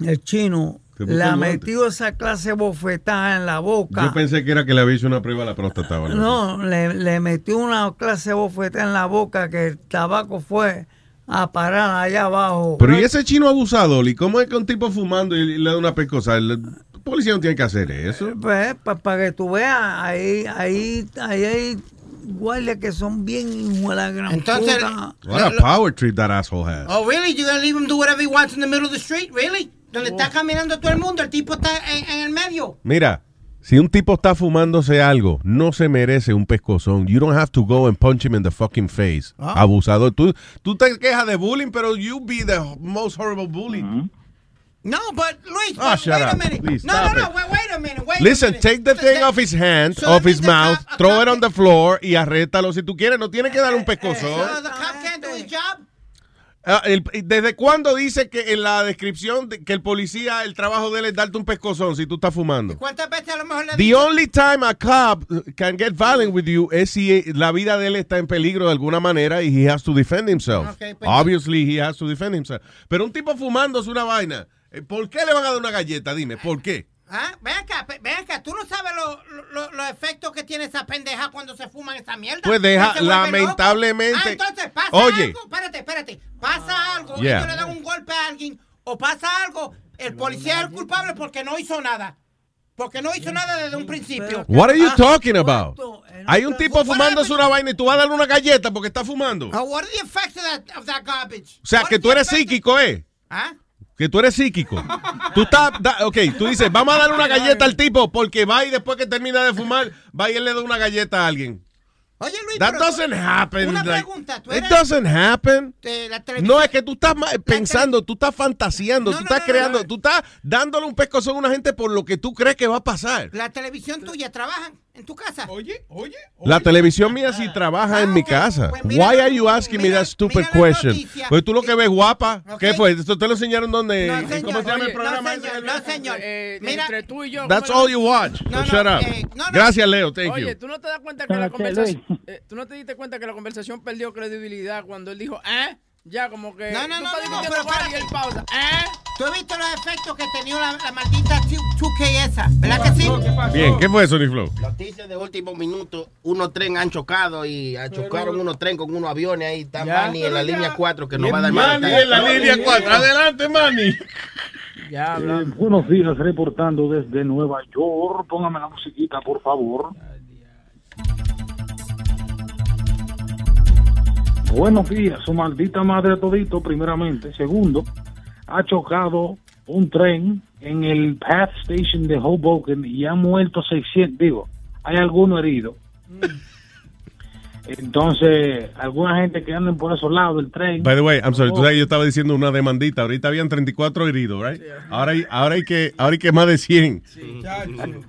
Speaker 6: el chino
Speaker 1: Guante.
Speaker 6: metido esa clase bofetada en la boca.
Speaker 1: Yo pensé que era que le había hecho una prueba a la próstata.
Speaker 6: no, le, le metió una clase bofetada en la boca que el tabaco fue a parar allá abajo.
Speaker 1: Pero ¿y ese chino abusador? ¿Y cómo es que un tipo fumando y le da una pescosa? El policía no tiene que hacer eso.
Speaker 6: Pues, para que tú veas, ahí, ahí, ahí hay guardias que son bien hijos de la gran
Speaker 3: Entonces,
Speaker 6: puta.
Speaker 1: What a power trip that asshole has.
Speaker 3: Oh, really? You gonna leave him do whatever he wants in the middle of the street? Really? Donde está caminando todo el mundo, el tipo está en, en el medio.
Speaker 1: Mira, si un tipo está fumándose algo, no se merece un pescozón. You don't have to go and punch him in the fucking face.
Speaker 3: Ah.
Speaker 1: Abusador. Tú, tú te quejas de bullying, pero you be the most horrible bully.
Speaker 3: No, but Luis,
Speaker 1: Oh, shut
Speaker 3: wait a minute.
Speaker 1: Please,
Speaker 3: no, no, no,
Speaker 1: it.
Speaker 3: wait, wait a minute. Wait
Speaker 1: Listen,
Speaker 3: a minute.
Speaker 1: take the thing off his hand,
Speaker 3: so
Speaker 1: off his mouth, throw it on the floor y arrétalo si tú quieres. No tiene que dar un pescozón.
Speaker 3: So the cop can't do his job?
Speaker 1: Ah, ¿Desde cuándo dice que en la descripción de- que el policía, el trabajo de él es darte un pescozón si tú estás fumando?
Speaker 3: ¿Cuántas veces a lo mejor le
Speaker 1: The only time a cop can get violent with you es si la vida de él está en peligro de alguna manera y he has to defend himself.
Speaker 3: Ok, pues-
Speaker 1: Obviously he has to defend himself. Pero un tipo fumando es una vaina. Eh, ¿Por qué le van a dar una galleta? Dime, ¿por qué?
Speaker 3: ¿Ah? Ven acá, ven acá, tú no sabes lo- lo- los efectos que tiene esa pendeja cuando se fuman esa mierda.
Speaker 1: Pues deja- lamentablemente-
Speaker 3: Ah, entonces pasa
Speaker 1: Oye.
Speaker 3: algo, espérate, espérate, pasa algo,
Speaker 1: Yeah.
Speaker 3: ellos le dan un golpe a alguien, o pasa algo, el policía es el culpable porque no hizo nada. Porque no hizo nada desde un principio.
Speaker 1: What are you
Speaker 3: Ah,
Speaker 1: talking about? Hay un tipo fumándose una vaina y tú vas a darle una galleta porque está fumando.
Speaker 3: ah, what are the effects of that, of that garbage?
Speaker 1: O sea, que tú eres psíquico, ¿eh?
Speaker 3: ¿Ah?
Speaker 1: Que tú eres psíquico. Tú estás, da- ok, tú dices, vamos a darle una galleta al tipo porque va y después que termina de fumar, va y él le da una galleta a alguien.
Speaker 3: Oye, Luis,
Speaker 1: That
Speaker 3: pero-
Speaker 1: doesn't happen.
Speaker 3: Una
Speaker 1: like-
Speaker 3: pregunta, tú
Speaker 1: it
Speaker 3: eres-
Speaker 1: doesn't happen. No, es que tú estás pensando, tú estás fantaseando, tú estás creando, tú estás dándole un pescozón a una gente por lo que tú crees que va a pasar.
Speaker 3: La televisión tuya trabajan en tu casa.
Speaker 4: Oye, oye.
Speaker 1: La televisión mía sí trabaja en mi casa.
Speaker 3: Pues
Speaker 1: Why are you asking me that stupid question? Pues tú lo que ves guapa. ¿Qué fue? ¿Esto te lo enseñaron donde?
Speaker 3: No,
Speaker 1: ¿Cómo
Speaker 3: señor.
Speaker 1: se llama el
Speaker 3: Oye,
Speaker 1: programa?
Speaker 3: No, señor. No, señor. Mira,
Speaker 8: entre tú y yo.
Speaker 1: That's
Speaker 8: ¿cómo
Speaker 1: all you watch.
Speaker 3: No,
Speaker 1: So
Speaker 3: no,
Speaker 1: shut up.
Speaker 3: eh, no, no.
Speaker 1: Gracias, Leo. Thank
Speaker 8: Oye,
Speaker 1: you.
Speaker 8: tú no te das cuenta que la conversación, eh, tú no te diste cuenta que la conversación perdió credibilidad cuando él dijo, ¿eh? Ya como que
Speaker 3: No, no, no, no, no, pero
Speaker 8: y él pausa. ¿Eh?
Speaker 3: ¿Tú has visto los efectos que tenía la, la maldita 2K esa? ¿Verdad que sí?
Speaker 1: Bien, ¿qué fue, Sony Flow?
Speaker 14: Noticias de último minuto. Unos tren han chocado y chocaron unos tren con unos aviones ahí. Está
Speaker 8: Ya.
Speaker 14: Manny en la línea 4 que nos va a dar
Speaker 1: Manny en la línea 4. Adelante, Manny.
Speaker 8: Ya
Speaker 36: Eh, buenos días, reportando desde Nueva York. Póngame la musiquita, por favor. Buenos días, su maldita madre todito, primeramente. Segundo, ha chocado un tren en el Path Station de Hoboken y han muerto 600, digo, hay algunos heridos. Entonces, alguna gente que anden por esos lados del tren.
Speaker 1: By the way, I'm sorry, tú sabes, yo estaba diciendo una demandita. Ahorita habían 34 heridos, right? Ahora hay, ahora hay que, ahora hay que más de 100.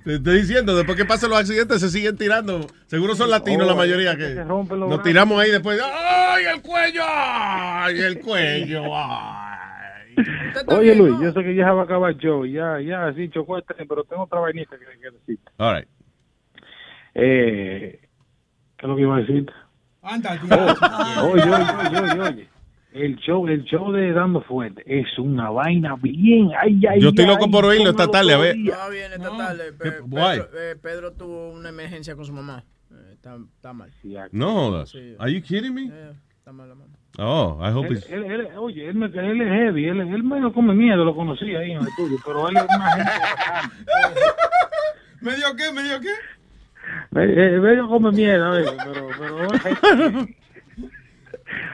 Speaker 1: Te estoy diciendo, después que pasan los accidentes se siguen tirando. Seguro son latinos
Speaker 36: Oh,
Speaker 1: la mayoría que
Speaker 36: los
Speaker 1: nos
Speaker 36: brazos.
Speaker 1: tiramos ahí después. ¡Ay, el cuello! ¡Ay, el cuello! ¡Ay!
Speaker 36: Oye, Luis, yo sé que ya se va a acabar show. Ya, ya, sí, chocó el tren, pero tengo otra vainita que, que decir.
Speaker 1: All right.
Speaker 36: Eh, ¿Qué es lo que iba a decir?
Speaker 4: Anda,
Speaker 36: Oh, Oye, oye, oye, oye, oye. El show, el show de Dando Fuerte es una vaina bien. Ay, ay,
Speaker 1: Yo estoy
Speaker 36: ay,
Speaker 1: loco por oírlo esta tarde, a
Speaker 36: todo
Speaker 1: ver.
Speaker 8: No, viene esta tarde. Eh, Pedro tuvo una emergencia con su mamá. Eh, está, está mal.
Speaker 1: No jodas.
Speaker 8: Sí.
Speaker 1: Are you kidding me?
Speaker 8: Eh, está mal la mano.
Speaker 1: Oh, I hope
Speaker 36: Él,
Speaker 1: it's...
Speaker 36: él- él- oye, él, me, él es heavy, él, él medio come miedo, lo conocí ahí en el estudio, pero él es una gente bacana.
Speaker 4: ¿Medio qué? ¿Medio qué?
Speaker 36: Me- eh, come miedo, oye, pero, pero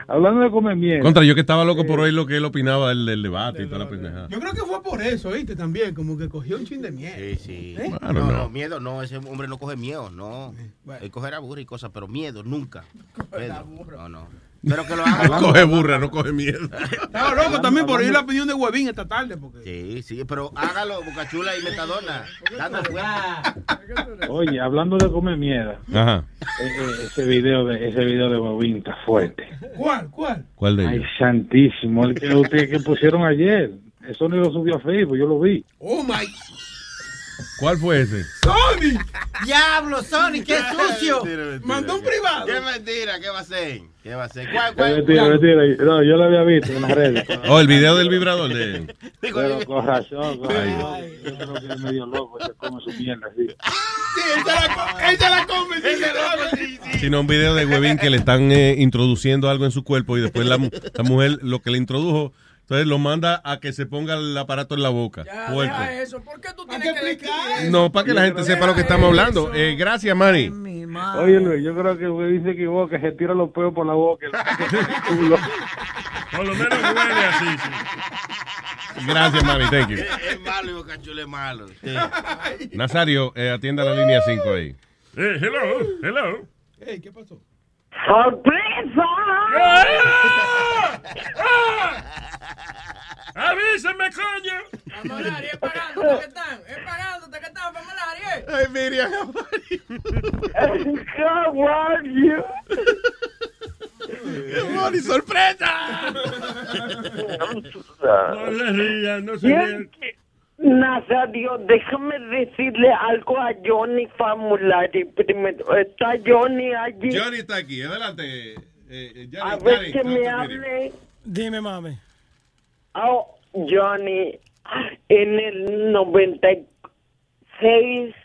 Speaker 36: hablando de comer miedo.
Speaker 1: Contra, yo que estaba loco por oír lo que él opinaba del, del debate y toda la pendejada.
Speaker 4: Yo creo que fue por eso, ¿viste? También, como que cogió un chin de miedo.
Speaker 14: Sí, sí.
Speaker 4: ¿Eh?
Speaker 1: Bueno,
Speaker 14: no,
Speaker 1: no.
Speaker 14: no, miedo no, ese hombre no coge miedo, no. Él cogerá burra y cosas, pero miedo nunca. Pedro, No, no. Pero que lo haga.
Speaker 1: coge burra, no coge miedo.
Speaker 4: Estaba loco también por oír la opinión de Huevín esta tarde. Porque...
Speaker 14: Sí, sí, pero hágalo, Bocachula y Metadona.
Speaker 36: Oye, hablando de comer miedo,
Speaker 1: Ajá.
Speaker 36: eh, eh, ese video de ese video de Bobín está fuerte.
Speaker 4: ¿Cuál? ¿Cuál?
Speaker 1: ¿Cuál de
Speaker 36: Ay,
Speaker 1: ellos?
Speaker 36: santísimo, el que usted que pusieron ayer. Eso no lo subió a Facebook, yo lo vi.
Speaker 4: Oh my.
Speaker 1: ¿Cuál fue ese?
Speaker 4: ¡Sony!
Speaker 3: Diablo, Sony, qué sucio.
Speaker 4: Mandó un privado.
Speaker 14: Qué mentira, ¿qué va a hacer? ¿Qué va a hacer? ¿Cuál,
Speaker 36: mentira, mentira. No, yo lo había visto en las redes.
Speaker 1: Oh, el video del vibrador de...
Speaker 36: Pero con razón, con razón. Yo creo que es medio loco, se come su mierda así.
Speaker 4: Sí, él la, co- él se la come. sí, la come.
Speaker 1: Sino un video de Webin que le están eh, introduciendo algo en su cuerpo y después la, mu- la mujer lo que le introdujo, entonces lo manda a que se ponga el aparato en la boca.
Speaker 8: Ya, deja eso. ¿Por qué tú tienes
Speaker 4: que explicar.
Speaker 1: No, para que la gente sepa lo que estamos hablando. Eh, gracias, Manny.
Speaker 36: Oye, Luis, yo creo que Luis se equivoca, se tira los peos por la boca.
Speaker 7: Por lo menos huele así. sí.
Speaker 1: Gracias, Manny. Thank you.
Speaker 14: Es, es malo y Bocachula es malo. Sí.
Speaker 1: Nazario, eh, atienda la línea 5 ahí.
Speaker 7: Eh, hello, hello.
Speaker 4: Ey, ¿qué pasó?
Speaker 7: ¡Avísenme, coño!
Speaker 8: Famolari, es pagándote que están. Es pagándote que están, Famolari, eh.
Speaker 1: Ay, Miriam. ¡Moni, sorpresa!
Speaker 7: No le rían, no se rían.
Speaker 37: Que- Nazario, déjame decirle algo a Johnny Famulari primero. ¿Está Johnny allí?
Speaker 1: Johnny está aquí, adelante. Eh, eh,
Speaker 37: a
Speaker 1: Johnny,
Speaker 37: ver
Speaker 1: Johnny,
Speaker 37: que me hable.
Speaker 31: Dime, mami.
Speaker 37: Oh, Johnny, en el 96,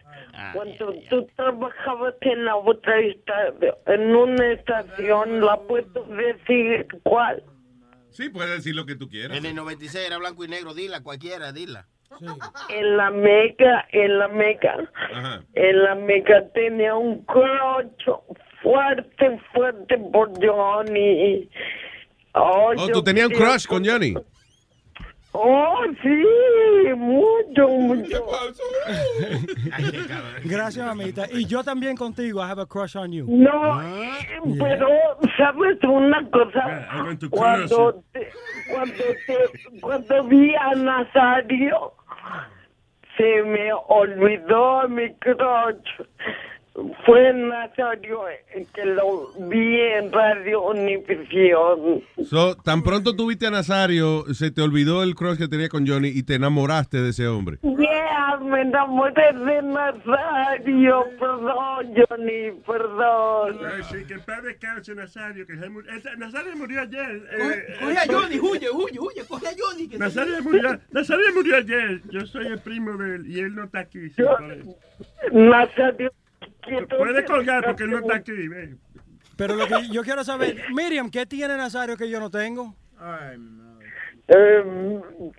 Speaker 37: cuando tú trabajabas en la otra estación, en una estación, ¿la puedo decir cuál?
Speaker 1: Sí, puedes decir lo que tú quieras.
Speaker 14: En el 96 era blanco y negro, dila, cualquiera, dila.
Speaker 37: En la mega, en la
Speaker 1: Ajá.
Speaker 37: en la mega tenía un crocho fuerte, fuerte por Johnny. Oh,
Speaker 1: Oh, tú tenías un crush con Johnny.
Speaker 37: Oh, sí, mucho, mucho.
Speaker 31: Gracias, mamita. Y yo también contigo. I have a crush on you.
Speaker 37: No, pero sabes una cosa, cuando te, cuando te, cuando vi a Nazario, se me olvidó mi crush. Fue Nazario que lo vi en Radio Univisión.
Speaker 1: So, tan pronto tuviste a Nazario, se te olvidó el crush que tenía con Johnny y te enamoraste de ese hombre.
Speaker 37: Yeah, me enamoré de Nazario. Perdón, Johnny, perdón.
Speaker 7: Ay, sí, que el padre descanse, Nazario. Que se Nazario murió ayer. eh,
Speaker 4: Coge
Speaker 7: eh,
Speaker 4: a Johnny, huye, huye, huye. Coge a Johnny. que
Speaker 7: Nazario
Speaker 4: se-
Speaker 7: murió, Nazario murió ayer. Yo soy el primo de él y él no está aquí. sí, por
Speaker 37: Nazario.
Speaker 7: Puede colgar porque él no está aquí.
Speaker 31: Pero lo que yo quiero saber, Miriam, ¿qué tiene Nazario que yo no tengo?
Speaker 37: Eh,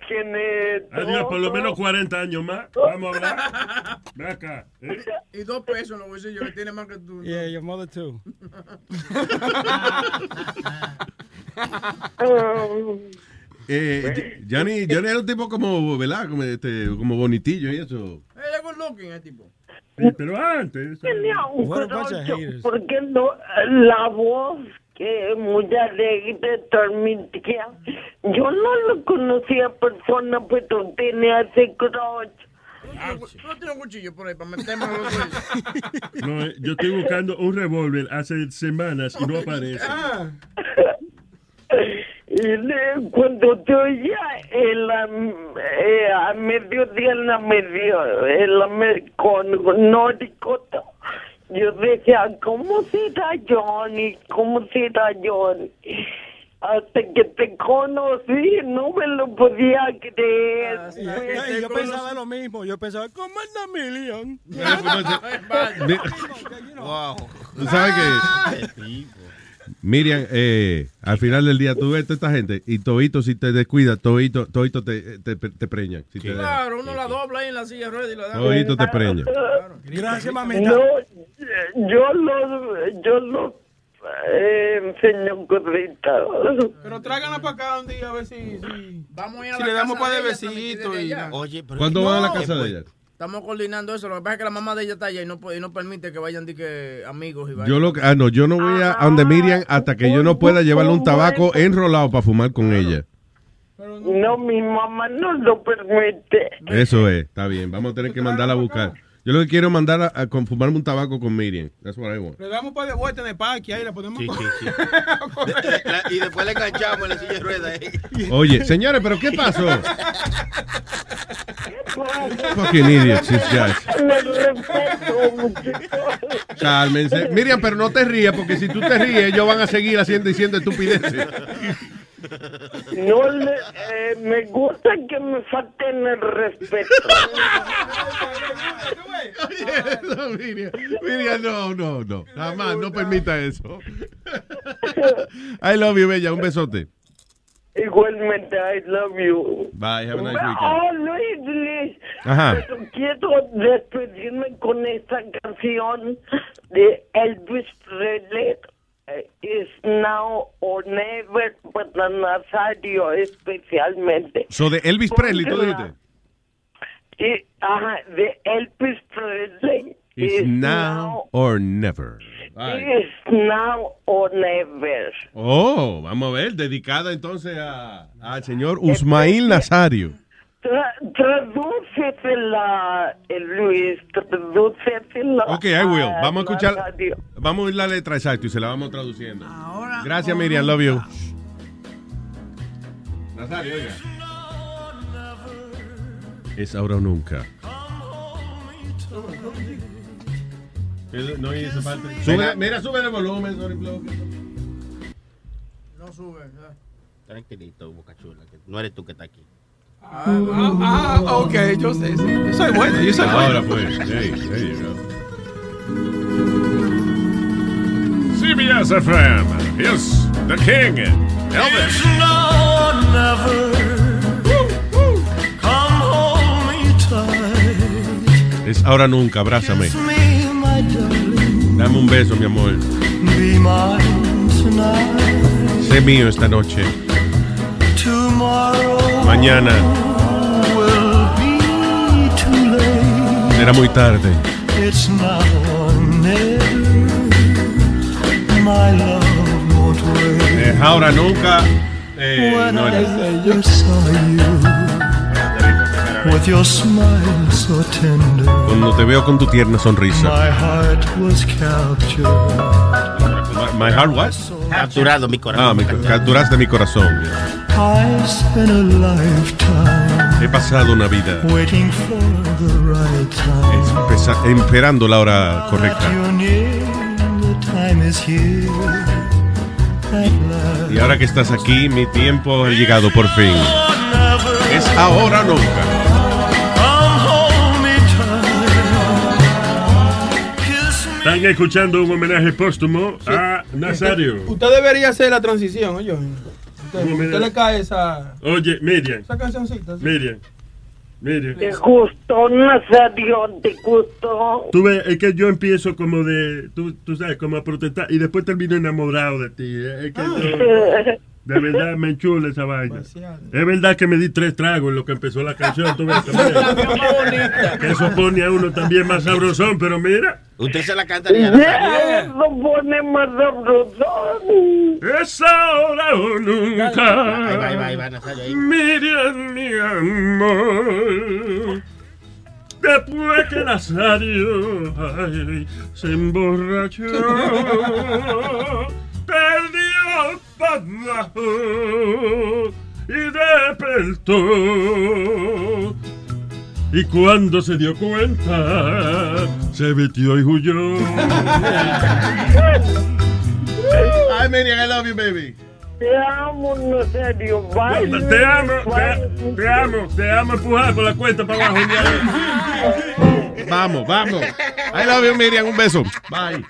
Speaker 37: tiene
Speaker 7: Adiós, por lo menos 40 años más. Vamos a hablar. Ven acá. ¿eh?
Speaker 8: Y dos pesos en los bolsillos que tiene más que tú.
Speaker 31: Yeah, your mother too.
Speaker 1: Eh, Johnny, Johnny era un tipo como, ¿verdad? Como, este, como bonitillo y eso.
Speaker 8: Él es good looking, el tipo.
Speaker 7: Sí, pero antes.
Speaker 37: tenía un crocho, porque no, la voz que muy alegre transmitía. Yo no lo conocía persona, pero tenía ese crocho.
Speaker 8: No tiene un cuchillo por ahí para meterme los.
Speaker 7: No, eh, yo estoy buscando un revólver hace semanas y no aparece.
Speaker 37: Le- cuando te oía en la, eh, a mediodía en la medio, en la me- con Noricota, yo decía, ¿cómo será Johnny? ¿Cómo será Johnny? Hasta que te conocí, no me lo podía creer.
Speaker 31: Y yo, y yo pensaba lo mismo. Yo pensaba, ¿cómo anda Miriam?
Speaker 14: Wow.
Speaker 1: Sabes que Miriam, eh, al final del día tú ves a toda esta gente y todito si te descuidas, todito, todito te, te, te preñan. Si te.
Speaker 8: Claro, uno la dobla ahí en la silla y la da.
Speaker 1: Todito te preñan.
Speaker 31: Gracias, mamita.
Speaker 37: No, yo lo, yo lo eh, enseño cosita.
Speaker 4: Pero tráiganla para acá un día a ver si, si,
Speaker 8: Vamos a ir a
Speaker 4: si
Speaker 8: la
Speaker 4: le damos
Speaker 8: casa
Speaker 4: para
Speaker 8: de
Speaker 4: besito y...
Speaker 14: Oye, pero
Speaker 1: ¿Cuándo van a la casa
Speaker 8: No.
Speaker 1: de ella?
Speaker 8: Estamos coordinando eso. Lo que pasa es que la mamá de ella está allá y no, puede- y no permite que vayan di que amigos y
Speaker 1: Yo lo que- ah, no, yo no voy a, a donde Miriam hasta que yo no pueda llevarle un tabaco enrolado para fumar con ella.
Speaker 37: No, mi mamá no lo permite.
Speaker 1: Eso es, está bien. Vamos a tener que mandarla a buscar. Yo lo que quiero es mandar a, a con- fumarme un tabaco con Miriam. That's what I want.
Speaker 4: Le damos para de vuelta en el parque, ahí la ponemos...
Speaker 14: Sí, sí, sí. La- y después le enganchamos en la silla de ruedas. ¿eh?
Speaker 1: Oye, señores, pero ¿qué pasó? Fucking idiots, these guys. Cálmense. Miriam, pero no te rías, porque si tú te ríes, ellos van a seguir haciendo diciendo estupideces.
Speaker 37: No le, eh, me gusta que me falten el respeto.
Speaker 1: no, Miriam, Miriam, no, no, no. Jamás, no permita eso. I love you, Bella. Un besote.
Speaker 37: Igualmente, I love you.
Speaker 1: Bye, have a nice weekend.
Speaker 37: Oh, Luis, Luis.
Speaker 1: Ajá.
Speaker 37: Pero quiero despedirme con esta canción de Elvis Presley. Eh, Is now or never, para Nazario especialmente.
Speaker 1: So de Elvis Presley, tú dijiste.
Speaker 37: Y, ajá, de Elvis Presley.
Speaker 1: It's now or never.
Speaker 37: Is now or never.
Speaker 1: Oh, vamos a ver, dedicada entonces a- al señor Usmail Nazario.
Speaker 37: Tra tradúcesela, eh, Luis, tradúcesela.
Speaker 1: Ok, I will. Vamos a escuchar. Vamos a oír la letra exacta y se la vamos traduciendo.
Speaker 6: Ahora
Speaker 1: Gracias, Miriam. Love you. Nazario, oiga. Es ahora o nunca. No hizo falta. Sube, mira, sube el volumen, Sorry.
Speaker 8: No sube.
Speaker 14: Tranquilito, Boca Chula, que no eres tú que está aquí.
Speaker 4: Ah, ah, ah, ok, yo sé. sí. Yo soy bueno, yo soy
Speaker 1: Ahora
Speaker 4: bueno.
Speaker 1: pues. Hey, there you go.
Speaker 7: CBS FM. Here's the King, Elvis.
Speaker 1: Es ahora nunca, abrázame. Dame un beso, mi amor. Sé mío esta noche. Mañana será muy tarde. Es ahora nunca. Eh,
Speaker 38: when
Speaker 1: no,
Speaker 38: I
Speaker 1: no.
Speaker 38: first saw you, with your smile so tender,
Speaker 1: Cuando te veo con tu tierna sonrisa.
Speaker 38: My heart was?
Speaker 14: Capturado mi corazón.
Speaker 1: Ah, mi, capturaste mi corazón.
Speaker 38: I spent a lifetime
Speaker 1: He pasado una vida
Speaker 38: waiting for the right time.
Speaker 1: pesa- esperando la hora correcta.
Speaker 38: You're near, the time is here. At last.
Speaker 1: Y ahora que estás aquí, mi tiempo ha llegado por fin. Es ahora o nunca.
Speaker 7: Están escuchando un homenaje póstumo a Nazario.
Speaker 4: Usted debería hacer la transición, oye. Usted,
Speaker 7: ¿Cómo me
Speaker 4: usted le cae esa,
Speaker 7: Oye, Miriam,
Speaker 4: esa cancioncita. ¿sí?
Speaker 7: Miriam, Miriam.
Speaker 37: ¿Te gustó, Nazario? ¿Te gustó?
Speaker 7: Tú ves, es que yo empiezo como de, tú, tú sabes, como a protestar y después termino enamorado de ti. Es que yo- de verdad me enchula esa vaina. Es verdad que me di tres tragos en lo que empezó la canción. Tú ves, que eso pone a uno también más sabrosón, pero mira.
Speaker 14: Usted se la cantaría.
Speaker 37: Yeah, lo pone más sabrosón.
Speaker 7: Es ahora o nunca.
Speaker 14: Ahí va, ahí va, ahí va, Nazario. Ahí.
Speaker 7: Miriam, mi amor. Después que Nazario ay, se emborrachó, perdió y despertó. Y cuando se dio cuenta, se metió y huyó.
Speaker 1: Ay, Miriam, I love you, baby.
Speaker 37: Te amo, Nazario. Bye.
Speaker 7: Te amo, te, te amo, te amo empujar por la cuenta para abajo.
Speaker 1: Vamos, vamos. I love you, Miriam. Un beso. Bye.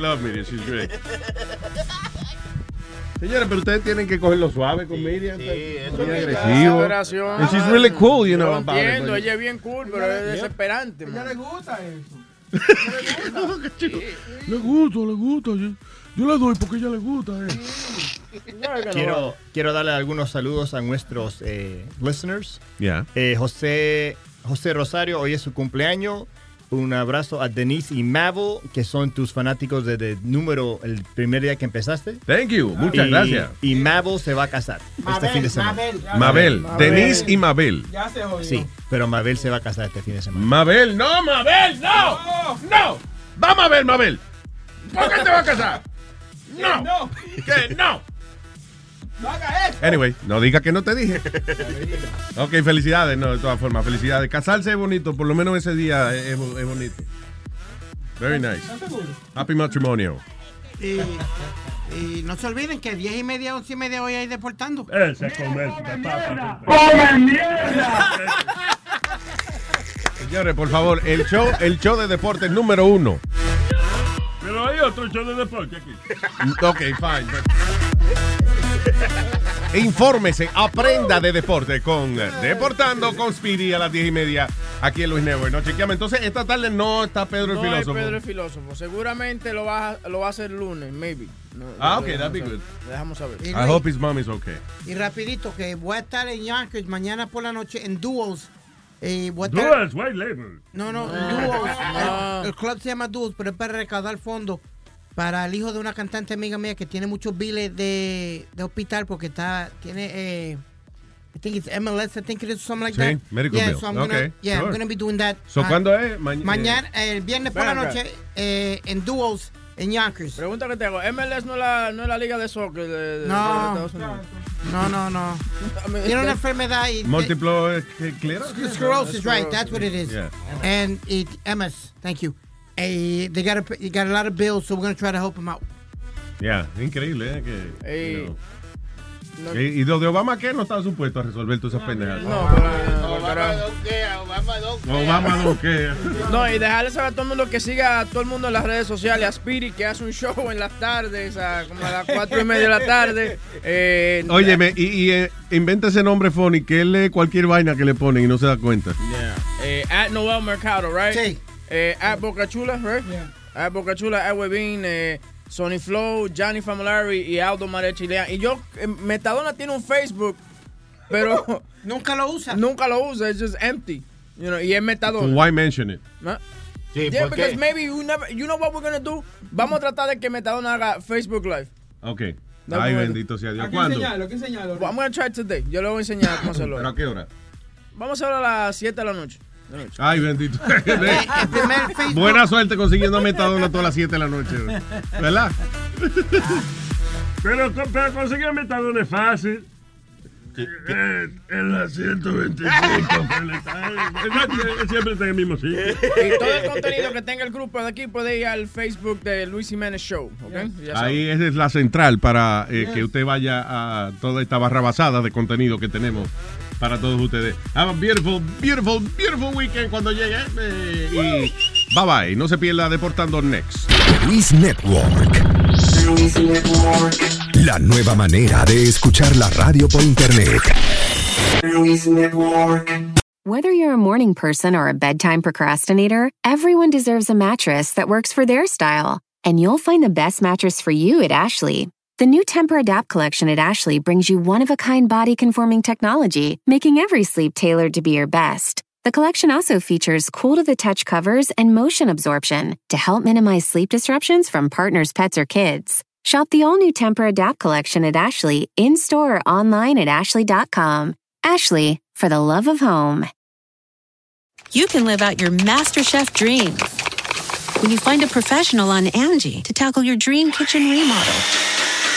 Speaker 1: Love Miriam. She's great. Señores, pero ustedes tienen que cogerlo suave con Miriam. Sí,
Speaker 8: es
Speaker 1: muy
Speaker 8: muy
Speaker 1: agresivo. And she's really cool, you know.
Speaker 8: Yo entiendo,
Speaker 1: but-
Speaker 8: ella es bien cool, pero es desesperante.
Speaker 4: ella le gusta eso.
Speaker 7: Le gusta, le gusta. Yo, yo le doy porque a ella le gusta. Eh.
Speaker 10: Quiero, quiero darle algunos saludos a nuestros eh, listeners.
Speaker 1: Yeah.
Speaker 10: Eh, José, José Rosario, hoy es su cumpleaños. Un abrazo a Denise y Mabel, que son tus fanáticos desde el número, el primer día que empezaste.
Speaker 1: Thank you. Muchas
Speaker 10: Y-
Speaker 1: gracias.
Speaker 10: Y Mabel se va a casar este fin de semana.
Speaker 1: Mabel. Denise y Mabel.
Speaker 4: Ya se jodió.
Speaker 10: Sí, pero Mabel se va a casar este fin de semana.
Speaker 1: Mabel, no, Mabel, no. No. Vamos a ver, Mabel. ¿Por qué te vas a casar? No.
Speaker 4: No.
Speaker 1: ¿Qué? No.
Speaker 4: No haga eso.
Speaker 1: Anyway, no diga que no te dije. ok, felicidades, no, de todas formas, felicidades. Casarse es bonito, por lo menos ese día es, es bo- es bonito. Very nice. Happy matrimonio.
Speaker 3: Y, y no se olviden que 10 y media, 11 y media hoy hay deportando.
Speaker 7: Ese a comer, papá.
Speaker 1: Señores, por favor, el show, el show de deportes número uno.
Speaker 7: Pero hay otro show de deporte aquí.
Speaker 1: Ok, fine. but- Infórmese, aprenda de deporte con Deportando con Speedy a las 10 y media aquí en Luis Network. No chequeamos. Entonces, esta tarde no está Pedro el
Speaker 8: No es
Speaker 1: filósofo.
Speaker 8: Pedro el filósofo. Seguramente lo va, a- lo va a hacer lunes, maybe. No,
Speaker 1: Ah, ok, that'd be
Speaker 8: saber.
Speaker 1: good.
Speaker 8: Dejamos saber.
Speaker 3: Y
Speaker 1: I
Speaker 3: Luis,
Speaker 1: hope his mom is okay.
Speaker 3: y rapidito, que voy a estar en Yonkers mañana por la noche en Duos. Eh,
Speaker 7: Duels, white label.
Speaker 3: No, no,
Speaker 8: Ah.
Speaker 3: Duos. El, el club se llama Duos, pero es para recaudar fondos para el hijo de una cantante amiga mía que tiene muchos biles de, de hospital porque está, tiene, eh, I think it's MLS, I think it is something like
Speaker 1: Sí,
Speaker 3: that.
Speaker 1: medical
Speaker 3: yeah,
Speaker 1: bill.
Speaker 3: So I'm gonna,
Speaker 1: Okay,
Speaker 3: yeah, I'm
Speaker 1: sure.
Speaker 3: gonna be doing that.
Speaker 1: So,
Speaker 3: Ah,
Speaker 1: ¿cuándo es? Ma-
Speaker 3: Mañana, el viernes por la noche, eh, en Duos, en Yonkers.
Speaker 8: Pregunta que te hago. MLS no es la, no es la liga de soccer de, de- de
Speaker 3: No. No, no, no. Tiene una enfermedad y...
Speaker 1: Múltiplo esclerosis.
Speaker 3: Sclerosis, right? That's what it is.
Speaker 1: Yeah.
Speaker 3: And it, MS, thank you. Eh, they got a, they got a lot of bills, so we're going to try to help them out.
Speaker 1: Ya, increíble, ¿eh? Que,
Speaker 8: Ey.
Speaker 1: you know. Y, y lo de Obama, ¿qué? No estaba supuesto a resolver todas esas pendejadas.
Speaker 8: No, pero, pero-
Speaker 1: Obama no, ¿qué?
Speaker 8: No, y dejarle saber a todo el mundo que siga a todo el mundo en las redes sociales, a Spirit, que hace un show en las tardes, a como a las cuatro y media de la tarde. Eh,
Speaker 1: Óyeme, y, y eh, inventa ese nombre funny que él lee cualquier vaina que le ponen y no se da cuenta.
Speaker 8: Yeah. Eh, at Noel Mercado, right? Sí. Eh, at Boca Chula, right? At Boca Chula, at Webin, eh, Sony Flow, Johnny Famolari y Aldo Marechilean. Y yo, eh, Metadona tiene un Facebook, pero...
Speaker 3: nunca lo usa.
Speaker 8: Nunca lo usa, it's just empty. You know, y es Metadona.
Speaker 1: Why mention it?
Speaker 8: ¿No?
Speaker 1: Sí,
Speaker 8: yeah,
Speaker 1: ¿por qué?
Speaker 8: because maybe you never, you know what we're gonna do? Vamos a tratar de que Metadona haga Facebook Live.
Speaker 1: Ok.
Speaker 8: No,
Speaker 1: Ay, bendito sea Dios. ¿Cuándo?
Speaker 4: enseñarlo, hay que enseñarlo.
Speaker 8: I'm gonna try today. Yo le voy a enseñar cómo hacerlo.
Speaker 1: ¿Pero a qué hora?
Speaker 8: Vamos a hacerlo a las 7 de la noche.
Speaker 1: Ay, bendito. Buena suerte consiguiendo metadona todas las 7 de la noche. ¿Verdad?
Speaker 7: Pero, pero conseguir metadona es fácil. Eh, en la 125. Él siempre está en el mismo sitio.
Speaker 8: Y todo el contenido que tenga el grupo de aquí puede ir al Facebook de Luis Jiménez Show. ¿ok? Ya saben.
Speaker 1: Ahí esa es la central para eh, que usted vaya a toda esta barra basada de contenido que tenemos para todos ustedes. Have a beautiful, beautiful, beautiful weekend cuando llegue. eh, y bye bye. No se pierda Deportando Next.
Speaker 25: Luis Network. La nueva manera de escuchar la radio por internet.
Speaker 30: Whether you're a morning person or a bedtime procrastinator, everyone deserves a mattress that works for their style. And you'll find the best mattress for you at Ashley. The new Temper Adapt collection at Ashley brings you one of a kind body conforming technology, making every sleep tailored to be your best. The collection also features cool to the touch covers and motion absorption to help minimize sleep disruptions from partners, pets, or kids. Shop the all new Temper Adapt collection at Ashley in store or online at ashley.com. Ashley, for the love of home.
Speaker 39: you can live out your MasterChef dreams when you find a professional on Angie to tackle your dream kitchen remodel.